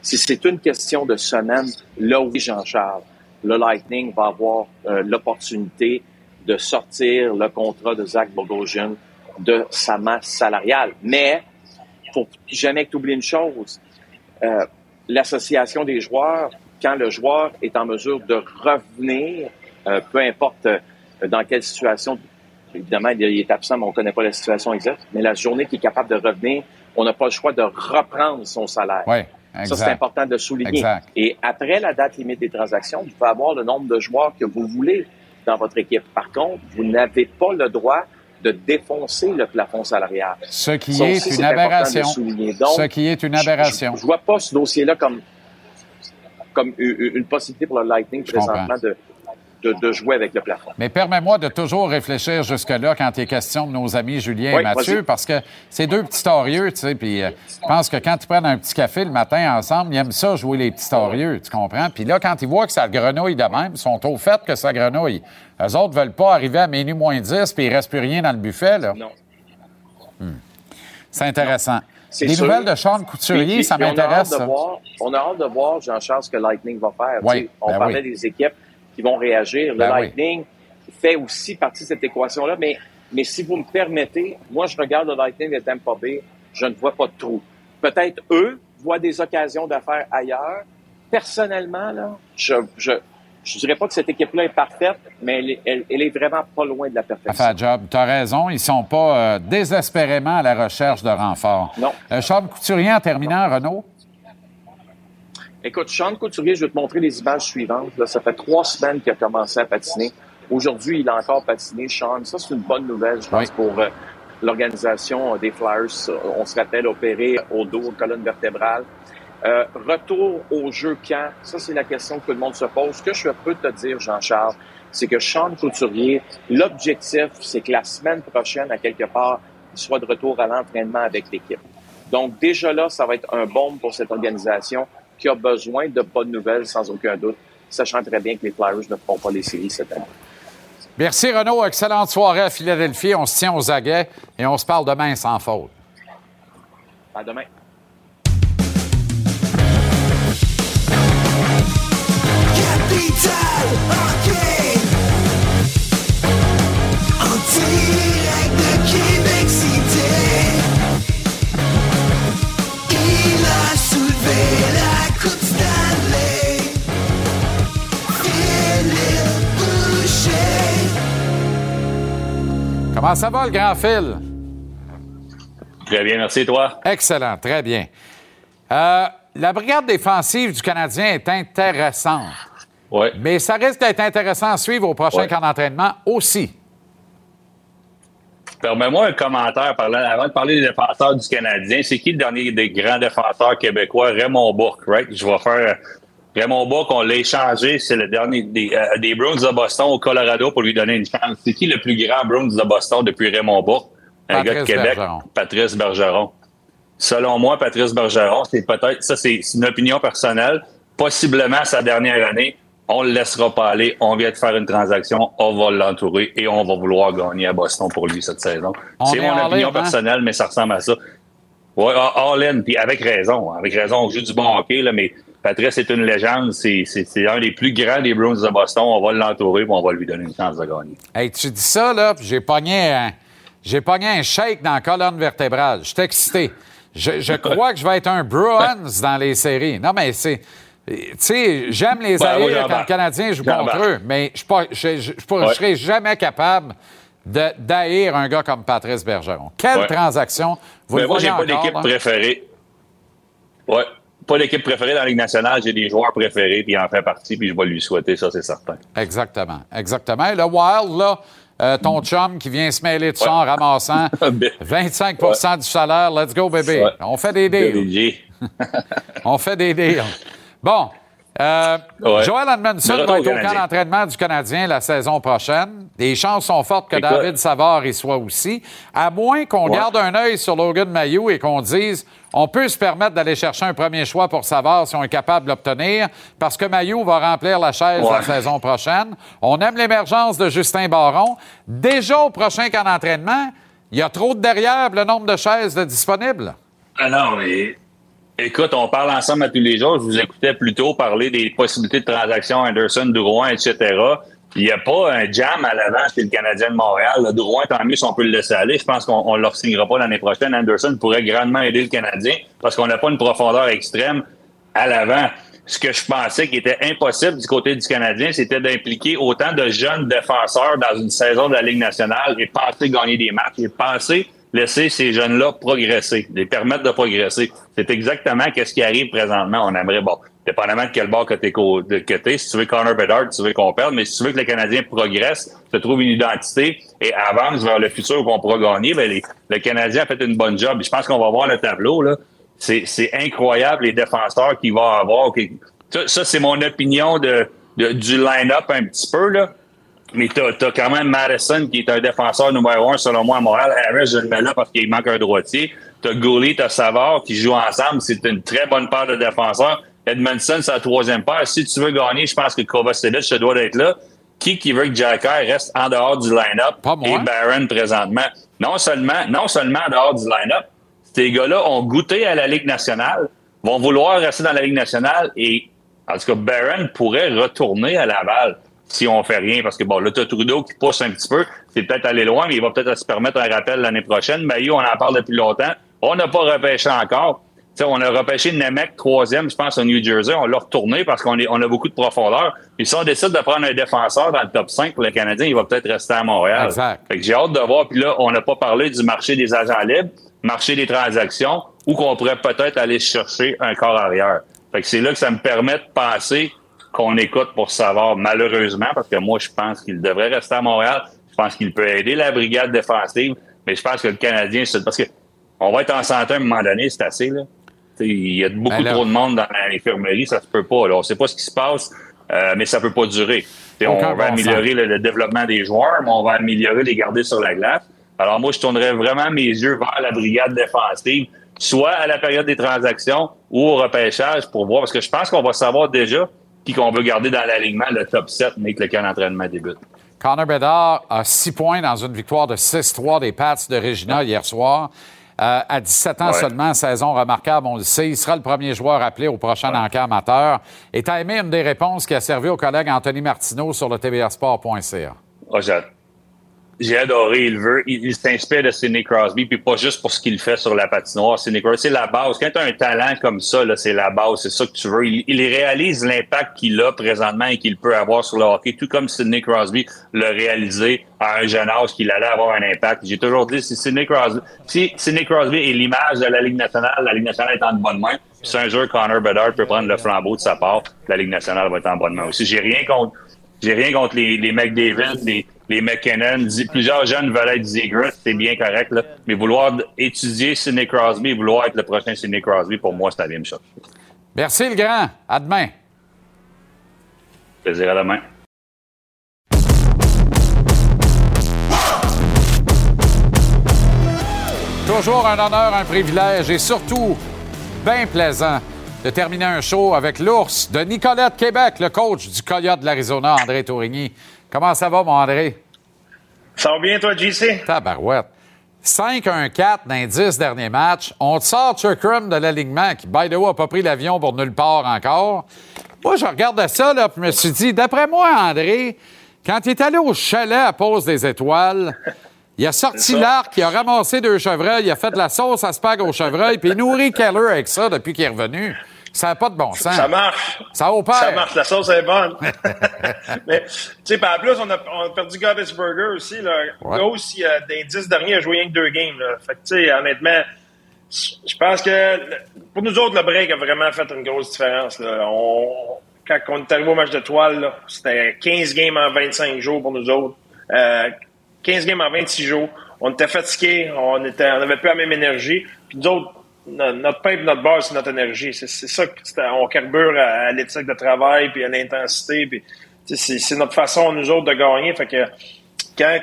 [SPEAKER 14] Si c'est une question de semaine, là oui, Jean-Charles, le Lightning va avoir euh, l'opportunité de sortir le contrat de Zach Bogosian de sa masse salariale. Mais, faut jamais que tu oublies une chose. Euh, L'association des joueurs, quand le joueur est en mesure de revenir, euh, peu importe euh, dans quelle situation, évidemment, il est absent, mais on ne connaît pas la situation exacte, mais la journée qu'il est capable de revenir, on n'a pas le choix de reprendre son salaire. Ça, c'est important de souligner.
[SPEAKER 2] Exact.
[SPEAKER 14] Et après la date limite des transactions, vous pouvez avoir le nombre de joueurs que vous voulez dans votre équipe. Par contre, vous n'avez pas le droit de défoncer le plafond salarial.
[SPEAKER 2] Ce qui
[SPEAKER 14] Ça
[SPEAKER 2] est
[SPEAKER 14] aussi,
[SPEAKER 2] une aberration.
[SPEAKER 14] Donc,
[SPEAKER 2] Ce qui est une aberration.
[SPEAKER 14] Je, je vois pas ce dossier-là comme, comme une, une possibilité pour le Lightning présentement de, de, de jouer avec le plafond.
[SPEAKER 2] Mais permets-moi de toujours réfléchir jusque-là quand il est question de nos amis Julien
[SPEAKER 14] Oui,
[SPEAKER 2] et Mathieu, parce que c'est deux petits torieux, tu sais, puis euh, je pense que quand ils prennent un petit café le matin ensemble, ils aiment ça jouer les petits torieux, tu comprends? Puis là, quand ils voient que ça grenouille de même, ils sont au fait que ça grenouille. Eux autres veulent pas arriver à minuit moins 10 puis il reste plus rien dans le buffet, là.
[SPEAKER 14] Non.
[SPEAKER 2] Hmm. C'est intéressant. Les
[SPEAKER 14] sûr.
[SPEAKER 2] nouvelles de Sean Couturier,
[SPEAKER 14] Puis-
[SPEAKER 2] ça
[SPEAKER 14] puis on a hâte
[SPEAKER 2] m'intéresse.
[SPEAKER 14] de
[SPEAKER 2] ça.
[SPEAKER 14] voir- On a hâte de voir, Jean-Charles, ce que Lightning va faire.
[SPEAKER 2] Oui,
[SPEAKER 14] Tu sais, on
[SPEAKER 2] ben
[SPEAKER 14] parlait
[SPEAKER 2] oui.
[SPEAKER 14] des équipes qui vont réagir. Le
[SPEAKER 2] Ben oui.
[SPEAKER 14] Lightning fait aussi partie de cette équation-là, mais, mais si vous me permettez, moi, je regarde le Lightning de Tampa Bay, je ne vois pas de trou. Peut-être eux voient des occasions d'affaires ailleurs. Personnellement, là, je, je, je dirais pas que cette équipe-là est parfaite, mais elle, est- elle- elle est vraiment pas loin de la perfection.
[SPEAKER 2] faire job. Tu as raison, ils sont pas euh, désespérément à la recherche de renfort.
[SPEAKER 14] Non.
[SPEAKER 2] Euh, Sean Couturier, en terminant, Renaud?
[SPEAKER 14] Écoute, Sean Couturier, je vais te montrer les images suivantes. Là, ça fait trois semaines qu'il a commencé à patiner. Aujourd'hui, il a encore patiné, Sean. Ça, c'est une bonne nouvelle, je pense, pour euh, l'organisation euh, des Flyers. On se rappelle opéré au dos, colonne vertébrale. Euh, retour au jeu quand? Ça, c'est la question que tout le monde se pose. Ce que je peux te dire, Jean-Charles, c'est que Sean Couturier, l'objectif, c'est que la semaine prochaine, à quelque part, il soit de retour à l'entraînement avec l'équipe. Donc, déjà là, ça va être un bombe pour cette organisation qui a besoin de bonnes nouvelles, sans aucun doute, sachant très bien que les Flyers ne feront pas les séries cette année.
[SPEAKER 2] Merci Renaud. Excellente soirée à Philadelphie. On se tient aux aguets et on se parle demain sans faute.
[SPEAKER 14] À demain.
[SPEAKER 15] Capital Hockey En direct de
[SPEAKER 2] Comment ça va, le grand Phil?
[SPEAKER 16] Très bien, merci, toi?
[SPEAKER 2] Excellent, très bien. Euh, la brigade défensive du Canadien est intéressante.
[SPEAKER 16] Oui.
[SPEAKER 2] Mais ça risque d'être intéressant à suivre au prochain
[SPEAKER 16] Ouais.
[SPEAKER 2] camp d'entraînement aussi.
[SPEAKER 16] Permets-moi un commentaire avant de parler des défenseurs du Canadien. C'est qui le dernier des grands défenseurs québécois? Raymond Bourque, right? Je vais faire. Raymond Bourque, on l'a échangé. C'est le dernier des, euh, des Bruins de Boston au Colorado pour lui donner une chance. C'est qui le plus grand Bruins de Boston depuis Raymond Bourque? Un
[SPEAKER 2] Patrice
[SPEAKER 16] gars de Québec,
[SPEAKER 2] Bergeron.
[SPEAKER 16] Patrice Bergeron. Selon moi, Patrice Bergeron, c'est peut-être, ça c'est une opinion personnelle, possiblement sa dernière année. On le laissera pas aller. On vient de faire une transaction. On va l'entourer et on va vouloir gagner à Boston pour lui cette saison.
[SPEAKER 2] On
[SPEAKER 16] C'est
[SPEAKER 2] est
[SPEAKER 16] mon opinion
[SPEAKER 2] in, hein?
[SPEAKER 16] personnelle, mais ça ressemble à ça. Ouais, all in, puis avec raison. Avec raison, on joue du bon hockey, là, mais Patrice est une légende. C'est un des plus grands des Bruins de Boston. On va l'entourer et on va lui donner une chance de gagner.
[SPEAKER 2] Hey, tu dis ça, là, puis j'ai pogné un, j'ai pogné un shake dans la colonne vertébrale. Je suis excité. Je, je crois que je vais être un Bruins dans les séries. Non, mais c'est. Tu sais, j'aime les
[SPEAKER 16] moi,
[SPEAKER 2] haïr quand le Canadien joue contre eux, mais je ne
[SPEAKER 16] Ouais.
[SPEAKER 2] serai jamais capable d'haïr un gars comme Patrice Bergeron. Quelle
[SPEAKER 16] Ouais.
[SPEAKER 2] transaction! Vous
[SPEAKER 16] Mais
[SPEAKER 2] le
[SPEAKER 16] moi, j'ai pas d'équipe préférée. Ouais. Pas d'équipe préférée dans la Ligue nationale. J'ai des joueurs préférés, puis il en fait partie, puis je vais lui souhaiter, ça, c'est certain.
[SPEAKER 2] Exactement, exactement. Et le Wild, là, euh, ton chum qui vient se mêler de ça en ramassant 25% du salaire, let's go, bébé.
[SPEAKER 16] Ouais.
[SPEAKER 2] On fait des deals. On fait des deals. Bon. Euh,
[SPEAKER 16] Ouais.
[SPEAKER 2] Joel Edmondson va être
[SPEAKER 16] au
[SPEAKER 2] camp d'entraînement du Canadien la saison prochaine. Les chances sont fortes que
[SPEAKER 16] Écoute.
[SPEAKER 2] David Savard y soit aussi. À moins qu'on
[SPEAKER 16] Ouais.
[SPEAKER 2] garde un œil sur Logan Mayou et qu'on dise on peut se permettre d'aller chercher un premier choix pour Savard si on est capable de l'obtenir, parce que Mayou va remplir la chaise
[SPEAKER 16] Ouais.
[SPEAKER 2] la saison prochaine. On aime l'émergence de Justin Baron. Déjà au prochain camp d'entraînement, il y a trop de derrière le nombre de chaises de disponibles.
[SPEAKER 16] Ah non, mais écoute, on parle ensemble à tous les jours. Je vous écoutais plus tôt parler des possibilités de transactions Anderson, Drouin, etc. Il n'y a pas un jam à l'avant chez le Canadien de Montréal. Le Drouin, tant mieux si on peut le laisser aller. Je pense qu'on ne le signera pas l'année prochaine. Anderson pourrait grandement aider le Canadien parce qu'on n'a pas une profondeur extrême à l'avant. Ce que je pensais qui était impossible du côté du Canadien, c'était d'impliquer autant de jeunes défenseurs dans une saison de la Ligue nationale et penser gagner des matchs et penser laisser ces jeunes-là progresser, les permettre de progresser. C'est exactement ce qui arrive présentement. On aimerait, bon, dépendamment de quel bord que t'es, que si tu veux Connor Bedard, tu veux qu'on perde, mais si tu veux que le Canadien progresse, se trouve une identité et avance vers le futur qu'on pourra gagner, ben les- le Canadien a fait une bonne job. Je pense qu'on va voir le tableau, là. C'est, incroyable les défenseurs qu'il va avoir. ça, c'est mon opinion de, de- du line-up un petit peu, là. Mais t'as, t'as quand même Madison qui est un défenseur numéro un selon moi à Montréal. Harris, je le mets là parce qu'il manque un droitier. T'as Goulet, t'as Savard qui jouent ensemble. C'est une très bonne paire de défenseurs. Edmondson, c'est la troisième paire. Si tu veux gagner, je pense que Kovacevic se doit d'être là. Qui qui veut que Jacker reste en dehors du line-up et Barron présentement? Non seulement, non seulement en dehors du line-up, ces gars-là ont goûté à la Ligue nationale, vont vouloir rester dans la Ligue nationale et, en tout cas, Barron pourrait retourner à Laval si on fait rien. Parce que, bon, là, t'as Trudeau qui pousse un petit peu. C'est peut-être aller loin, mais il va peut-être se permettre un rappel l'année prochaine. Maillot, on en parle depuis longtemps. On n'a pas repêché encore. Tu sais, on a repêché Nemec troisième, je pense, au New Jersey. On l'a retourné parce qu'on est- on a beaucoup de profondeur. Puis si on décide de prendre un défenseur dans le top 5 pour le Canadien, il va peut-être rester à Montréal.
[SPEAKER 2] Exact.
[SPEAKER 16] Fait que j'ai hâte de voir. Puis là, on n'a pas parlé du marché des agents libres, marché des transactions, ou qu'on pourrait peut-être aller chercher un corps arrière. Fait que c'est là que ça me permet de penser qu'on écoute pour savoir, malheureusement, parce que moi, je pense qu'il devrait rester à Montréal. Je pense qu'il peut aider la brigade défensive, mais je pense que le Canadien, c'est parce que on va être en santé à un moment donné, c'est assez, là. Il y a beaucoup
[SPEAKER 2] Ben
[SPEAKER 16] trop de monde dans l'infirmerie, ça se peut pas. Là. On sait pas ce qui se passe, euh, mais ça peut pas durer. On va améliorer le, le, développement des joueurs, mais on va améliorer les garder sur la glace. Alors moi, je tournerais vraiment mes yeux vers la brigade défensive, soit à la période des transactions ou au repêchage pour voir, parce que je pense qu'on va savoir déjà qui qu'on veut garder dans l'alignement, le top 7, mais que le camp d'entraînement débute.
[SPEAKER 2] Connor Bedard a six points dans une victoire de 6-3 des Pats de Regina hier soir. Euh, à 17 ans
[SPEAKER 16] Ouais.
[SPEAKER 2] seulement, saison remarquable, on le sait. Il sera le premier joueur appelé au prochain encamp amateur. Et tu as aimé une des réponses qui a servi au collègue Anthony Martineau sur le tbrsport.ca.
[SPEAKER 16] Ah, j'ai- adoré, il veut, il, il s'inspire de Sidney Crosby, puis pas juste pour ce qu'il fait sur la patinoire. Sidney Crosby, c'est la base. Quand tu as un talent comme ça, là, c'est la base, c'est ça que tu veux. Il, il réalise l'impact qu'il a présentement et qu'il peut avoir sur le hockey, tout comme Sidney Crosby l'a réalisé à un jeune âge qu'il allait avoir un impact. J'ai toujours dit, si Sidney Crosby, si Sidney Crosby est l'image de la Ligue nationale, la Ligue nationale est en bonne main. Puis Si un jour Connor Bedard peut prendre le flambeau de sa part, la Ligue nationale va être en bonne main aussi. J'ai rien contre j'ai rien contre les, les McDavid, les, les McKinnon. Plusieurs jeunes veulent être Zegras, c'est bien correct, là. Mais vouloir étudier Sidney Crosby, vouloir être le prochain Sidney Crosby, pour moi, c'est la même chose.
[SPEAKER 2] Merci, le grand. À demain.
[SPEAKER 16] Plaisir à demain.
[SPEAKER 2] Toujours un honneur, un privilège et surtout bien plaisant de terminer un show avec l'ours de Nicolette Québec, le coach du Coyote de l'Arizona, André Tourigny. Comment ça va, mon André?
[SPEAKER 17] Ça va bien, toi, JC?
[SPEAKER 2] Tabarouette. 5-1-4 dans les 10 derniers matchs. On te sort Chuckrum de l'alignement qui, by the way, n'a pas pris l'avion pour nulle part encore. Moi, je regardais ça, là, puis je me suis dit, d'après moi, André, quand il est allé au chalet à Pose des Étoiles, il a sorti l'arc, il a ramassé deux chevreuils, il a fait de la sauce à spag aux chevreuils, puis il nourrit Keller avec ça depuis qu'il est revenu. Ça n'a pas de bon sens.
[SPEAKER 17] Ça marche.
[SPEAKER 2] Ça opère.
[SPEAKER 17] Ça marche, la sauce est bonne. Mais, tu sais, par plus, on a, on a perdu Burger aussi. Là.
[SPEAKER 2] Ouais.
[SPEAKER 17] Il a- dans les dix derniers, a joué rien que deux games. Là. Fait que, tu sais, honnêtement, je pense que pour nous autres, le break a vraiment fait une grosse différence. Là. On, quand on est arrivé au match de toile, c'était 15 games en 25 jours pour nous autres. Euh, 15 games en 26 jours. On était fatigués, on était, on n'avait plus la même énergie. Puis nous autres, notre pain et notre beurre, c'est notre énergie. C'est ça qu'on carbure à, l'éthique de travail puis à l'intensité. C'est notre façon, nous autres, de gagner. Fait que quand,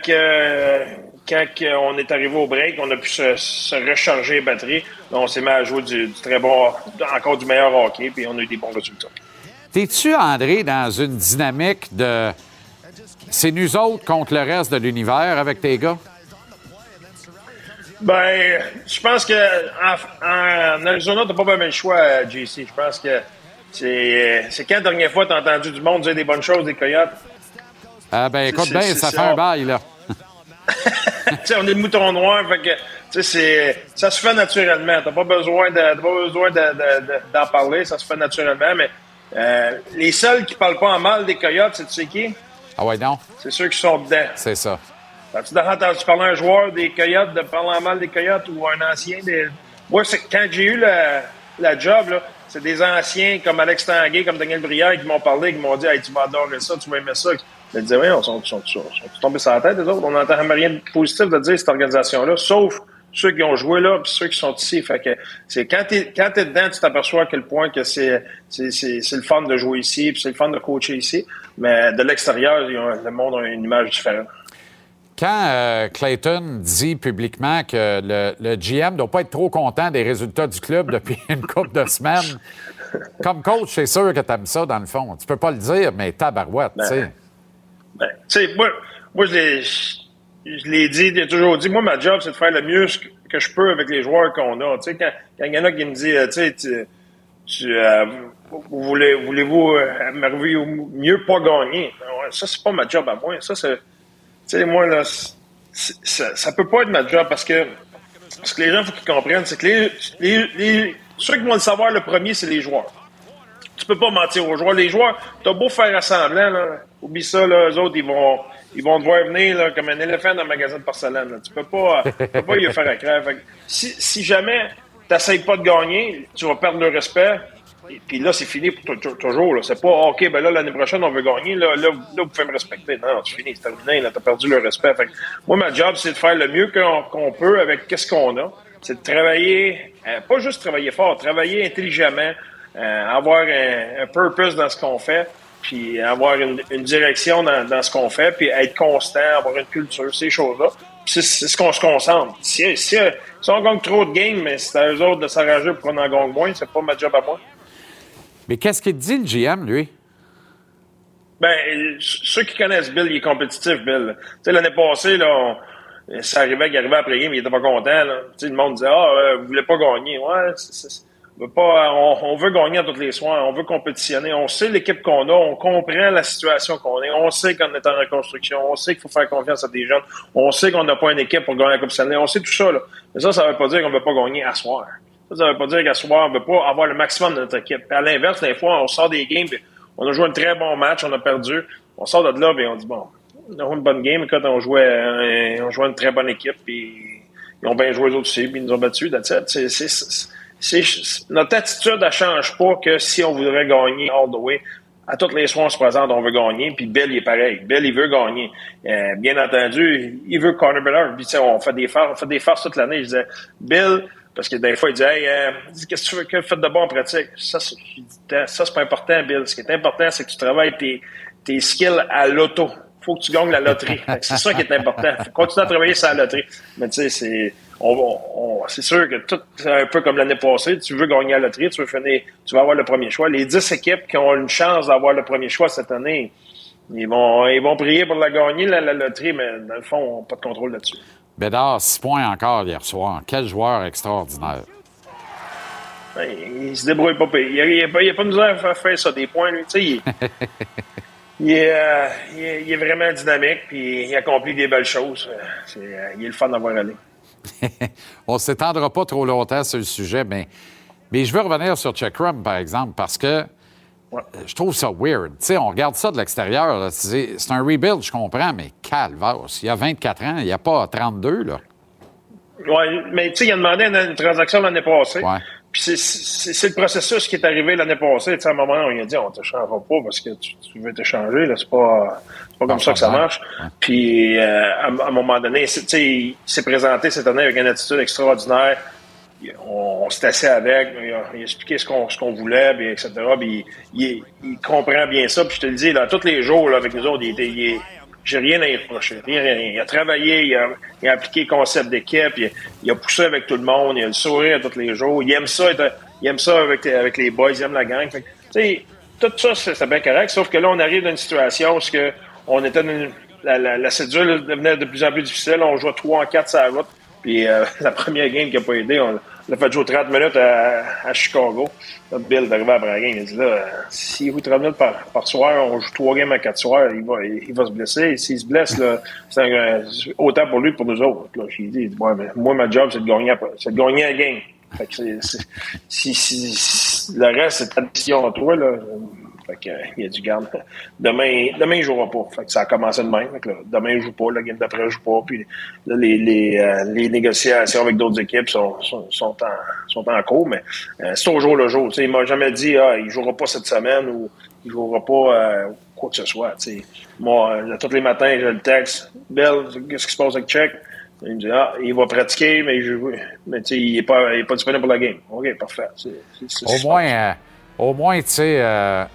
[SPEAKER 17] quand on est arrivé au break, on a pu se, recharger les batteries. Là, on s'est mis à jouer du, du très bon, encore du meilleur hockey, puis on a eu des bons résultats.
[SPEAKER 2] T'es-tu, André, dans une dynamique de. C'est nous autres contre le reste de l'univers avec tes gars?
[SPEAKER 17] Ben, je pense que en, en Arizona, t'as pas vraiment le choix, euh, JC. Je pense que c'est c'est quand la dernière fois t'as entendu du monde dire des bonnes choses des Coyotes?
[SPEAKER 2] Ah ben écoute bien, ça fait
[SPEAKER 17] ça.
[SPEAKER 2] un bail, là.
[SPEAKER 17] on est le mouton noir, fait que, c'est, ça se fait naturellement. T'as pas besoin de, t'as pas besoin de- de- de- d'en parler, ça se fait naturellement, mais euh, les seuls qui parlent pas en mal des Coyotes, c'est tu sais qui?
[SPEAKER 2] Ah ouais, non?
[SPEAKER 17] C'est ceux qui sont dedans.
[SPEAKER 2] C'est ça.
[SPEAKER 17] As-tu déjà parler à un joueur des Coyotes de parler mal des Coyotes ou un ancien des. Moi, c'est, quand j'ai eu la, la job, là, c'est des anciens comme Alex Tanguay, comme Daniel Brière qui m'ont parlé, qui m'ont dit hey, tu vas adorer ça, tu vas aimer ça. Je me disais, oui, on sont, sont, sont, sont tombés sur la tête, les autres. On n'entend rien de positif de dire cette organisation-là, sauf ceux qui ont joué là, puis ceux qui sont ici. Fait que c'est quand t'es quand t'es dedans, tu t'aperçois à quel point que c'est c'est c'est le fun de jouer ici, puis c'est le fun de coacher ici. Mais de l'extérieur, le monde a une image différente.
[SPEAKER 2] Quand euh, Clayton dit publiquement que le, le GM ne doit pas être trop content des résultats du club depuis une couple de semaines, comme coach, c'est sûr que tu aimes ça, dans le fond. Tu peux pas le dire, mais tabarouette, tu sais.
[SPEAKER 17] Ben, tu sais, moi, moi je l'ai je l'ai dit, j'ai toujours dit, moi, ma job, c'est de faire le mieux que je peux avec les joueurs qu'on a. Tu sais, quand il y en a qui me disent, euh, tu sais, tu, tu, euh, vous voulez, voulez-vous euh, mieux pas gagner? Ben ça, c'est pas ma job à moi. Ça, c'est, sais, moi, là, ça, ça peut pas être ma job parce que, ce que les gens, faut qu'ils comprennent, c'est que les, ceux qui vont le savoir le premier, c'est les joueurs. Tu peux pas mentir aux joueurs. Les joueurs, t'as beau faire assemblant, là, oublie ça, là, eux autres, ils vont, ils vont te voir venir là, comme un éléphant dans un magasin de porcelaine. Tu peux pas, tu peux pas y faire à crève. Si, si jamais t'essayes pas de gagner, tu vas perdre le respect. Puis là, c'est fini pour tou- toujours. C'est pas ah, OK, ben là, l'année prochaine, on veut gagner. Là, là, là, vous pouvez me respecter. Non, c'est fini, c'est terminé. Là, t'as perdu le respect. Fait que moi, ma job, c'est de faire le mieux qu'on peut avec qu'est-ce qu'on a. C'est de travailler, euh, pas juste travailler fort, travailler intelligemment, euh, avoir un, un purpose dans ce qu'on fait. puis avoir une, une direction dans, dans ce qu'on fait, puis être constant, avoir une culture, ces choses-là. C'est ce qu'on se concentre. Si, si, si, on gagne trop de games, mais c'est à eux autres de s'arranger pour qu'on en gagne moins, c'est pas ma job à moi.
[SPEAKER 2] Mais qu'est-ce qu'il dit, le GM, lui?
[SPEAKER 17] Ben, ceux qui connaissent Bill, il est compétitif, Bill. Tu sais, l'année passée, là, ça arrivait qu'il arrivait après game, il était pas content. Tu sais, le monde disait Ah, euh, vous voulez pas gagner. Ouais, on, veut gagner à tous les soirs, on veut compétitionner. On sait l'équipe qu'on a, on comprend la situation qu'on est, on sait qu'on est en reconstruction, on sait qu'il faut faire confiance à des jeunes, on sait qu'on n'a pas une équipe pour gagner la Coupe on sait tout ça. Mais ça, ça veut pas dire qu'on veut pas gagner à soir. Ça, ça veut pas dire qu'à soir, on veut pas avoir le maximum de notre équipe. À l'inverse, des fois, on sort des games, on a joué un très bon match, on a perdu. On sort de là, et on dit, bon, on a une bonne game. Quand on jouait, euh, on jouait une très bonne équipe, puis ils ont bien joué les autres aussi, puis ils nous ont battus. C'est, c'est, c'est, notre attitude, elle change pas que si on voudrait gagner all the way. À toutes les soirs, on se présente, on veut gagner, puis Bill, il est pareil. Bill, il veut gagner. Euh, bien entendu, il veut Bedard. Puis, on fait des farces, on fait des farces toute l'année. Je disais, Bill, parce que des fois, il dit, hey, euh, qu'est-ce que tu veux que faites de bon en pratique? Ça, c'est, ça, pas important, Bill. Ce qui est important, c'est que tu travailles tes, tes skills à l'auto. Faut que tu gagnes la loterie. c'est ça qui est important. Faut continuer à travailler sur la loterie. Mais tu sais, c'est, on, on, c'est sûr que tout, c'est un peu comme l'année passée. Tu veux gagner la loterie, tu veux finir, tu vas avoir le premier choix. Les 10 équipes qui ont une chance d'avoir le premier choix cette année, ils vont, ils vont prier pour la gagner, la, la loterie, mais dans le fond, on n'a pas de contrôle là-dessus.
[SPEAKER 2] Bédard, 6 points encore hier soir. Quel joueur extraordinaire.
[SPEAKER 17] Ben, il se débrouille pas. Il n'y a, a, a, pas besoin de faire ça, des points, lui. Tu sais, il, il, est, euh, il, est, il, est, vraiment dynamique, puis il accomplit des belles choses. C'est, euh, il est le fun d'avoir allé.
[SPEAKER 2] On ne s'étendra pas trop longtemps sur le sujet, mais, mais je veux revenir sur Checkrum, par exemple, parce que ouais. je trouve ça weird. On regarde ça de l'extérieur. C'est, un rebuild, je comprends, mais calvaire. Il y a 24 ans, il n'y a pas 32, là.
[SPEAKER 17] Oui, mais tu sais, il a demandé une, une transaction l'année passée. Ouais. Puis c'est, le processus qui est arrivé l'année passée. T'sais, à un moment, on a dit on ne te changera pas parce que tu, tu veux te changer. Là, c'est pas, pas comme ça que ça marche. Ouais. Puis euh, à, à, un moment donné, il s'est présenté cette année avec une attitude extraordinaire. On, on s'est assis avec, il a, expliqué ce qu'on, voulait, etc. Puis il, comprend bien ça. Puis je te le dis, là, tous les jours avec nous autres, il était, j'ai rien à y reprocher. Rien, rien, rien. Il a travaillé, il a, appliqué le concept d'équipe, il, il, a poussé avec tout le monde, il a le sourire tous les jours. Il aime ça, il aime ça avec, avec les boys, il aime la gang. Tout ça, c'est bien correct, sauf que là, on arrive dans une situation où on était dans la, la cédule devenait de plus en plus difficile. On jouait 3 en 4 sur la route. Puis euh, la première game qui n'a pas aidé, on, on a fait jouer 30 minutes à, à Chicago. Là, Bill est arrivé la game. Il a dit là, s'il joue 30 minutes par, par soir, on joue 3 games à 4 soirs, il va, il, il va se blesser. S'il se blesse, c'est autant pour lui que pour nous autres. Là, j'ai dit, moi, ma job, c'est de gagner, c'est de gagner la game. Fait que c'est, si, si, si, le reste, c'est ta à toi. Là. Fait que, il a du garde. Demain, demain, il jouera pas. Fait que ça a commencé de même. Fait que là, demain, il joue pas. La game d'après, il joue pas. Puis là, les, les, euh, les négociations avec d'autres équipes sont, sont, sont, en, sont en cours. Mais euh, c'est au jour le jour. T'sais, il m'a jamais dit ah, il jouera pas cette semaine ou il jouera pas euh, quoi que ce soit. T'sais. Moi, là, tous les matins, j'ai le texte. Bill, qu'est-ce qui se passe avec Check? Il me dit, ah, il va pratiquer, mais, je, mais il n'est pas, il est pas disponible pour la game. OK, parfait.
[SPEAKER 2] Au, moins, euh, au moins, tu sais, euh,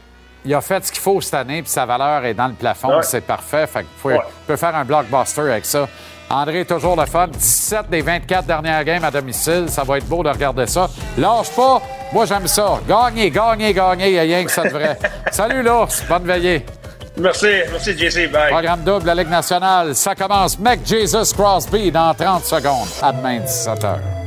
[SPEAKER 2] il a fait ce qu'il faut cette année, puis sa valeur est dans le plafond, ouais. c'est parfait. Fait qu'il ouais. peut faire un blockbuster avec ça. André, toujours le fun. 17 des 24 dernières games à domicile. Ça va être beau de regarder ça. Lâche pas. Moi, j'aime ça. Gagner, gagner, gagner. Il n'y a rien que ça de vrai. Salut, l'ours. Bonne veillée.
[SPEAKER 17] Merci, merci JC. Bye.
[SPEAKER 2] Programme double, la Ligue nationale. Ça commence. Mec Jesus Crosby dans 30 secondes. À demain, 17h.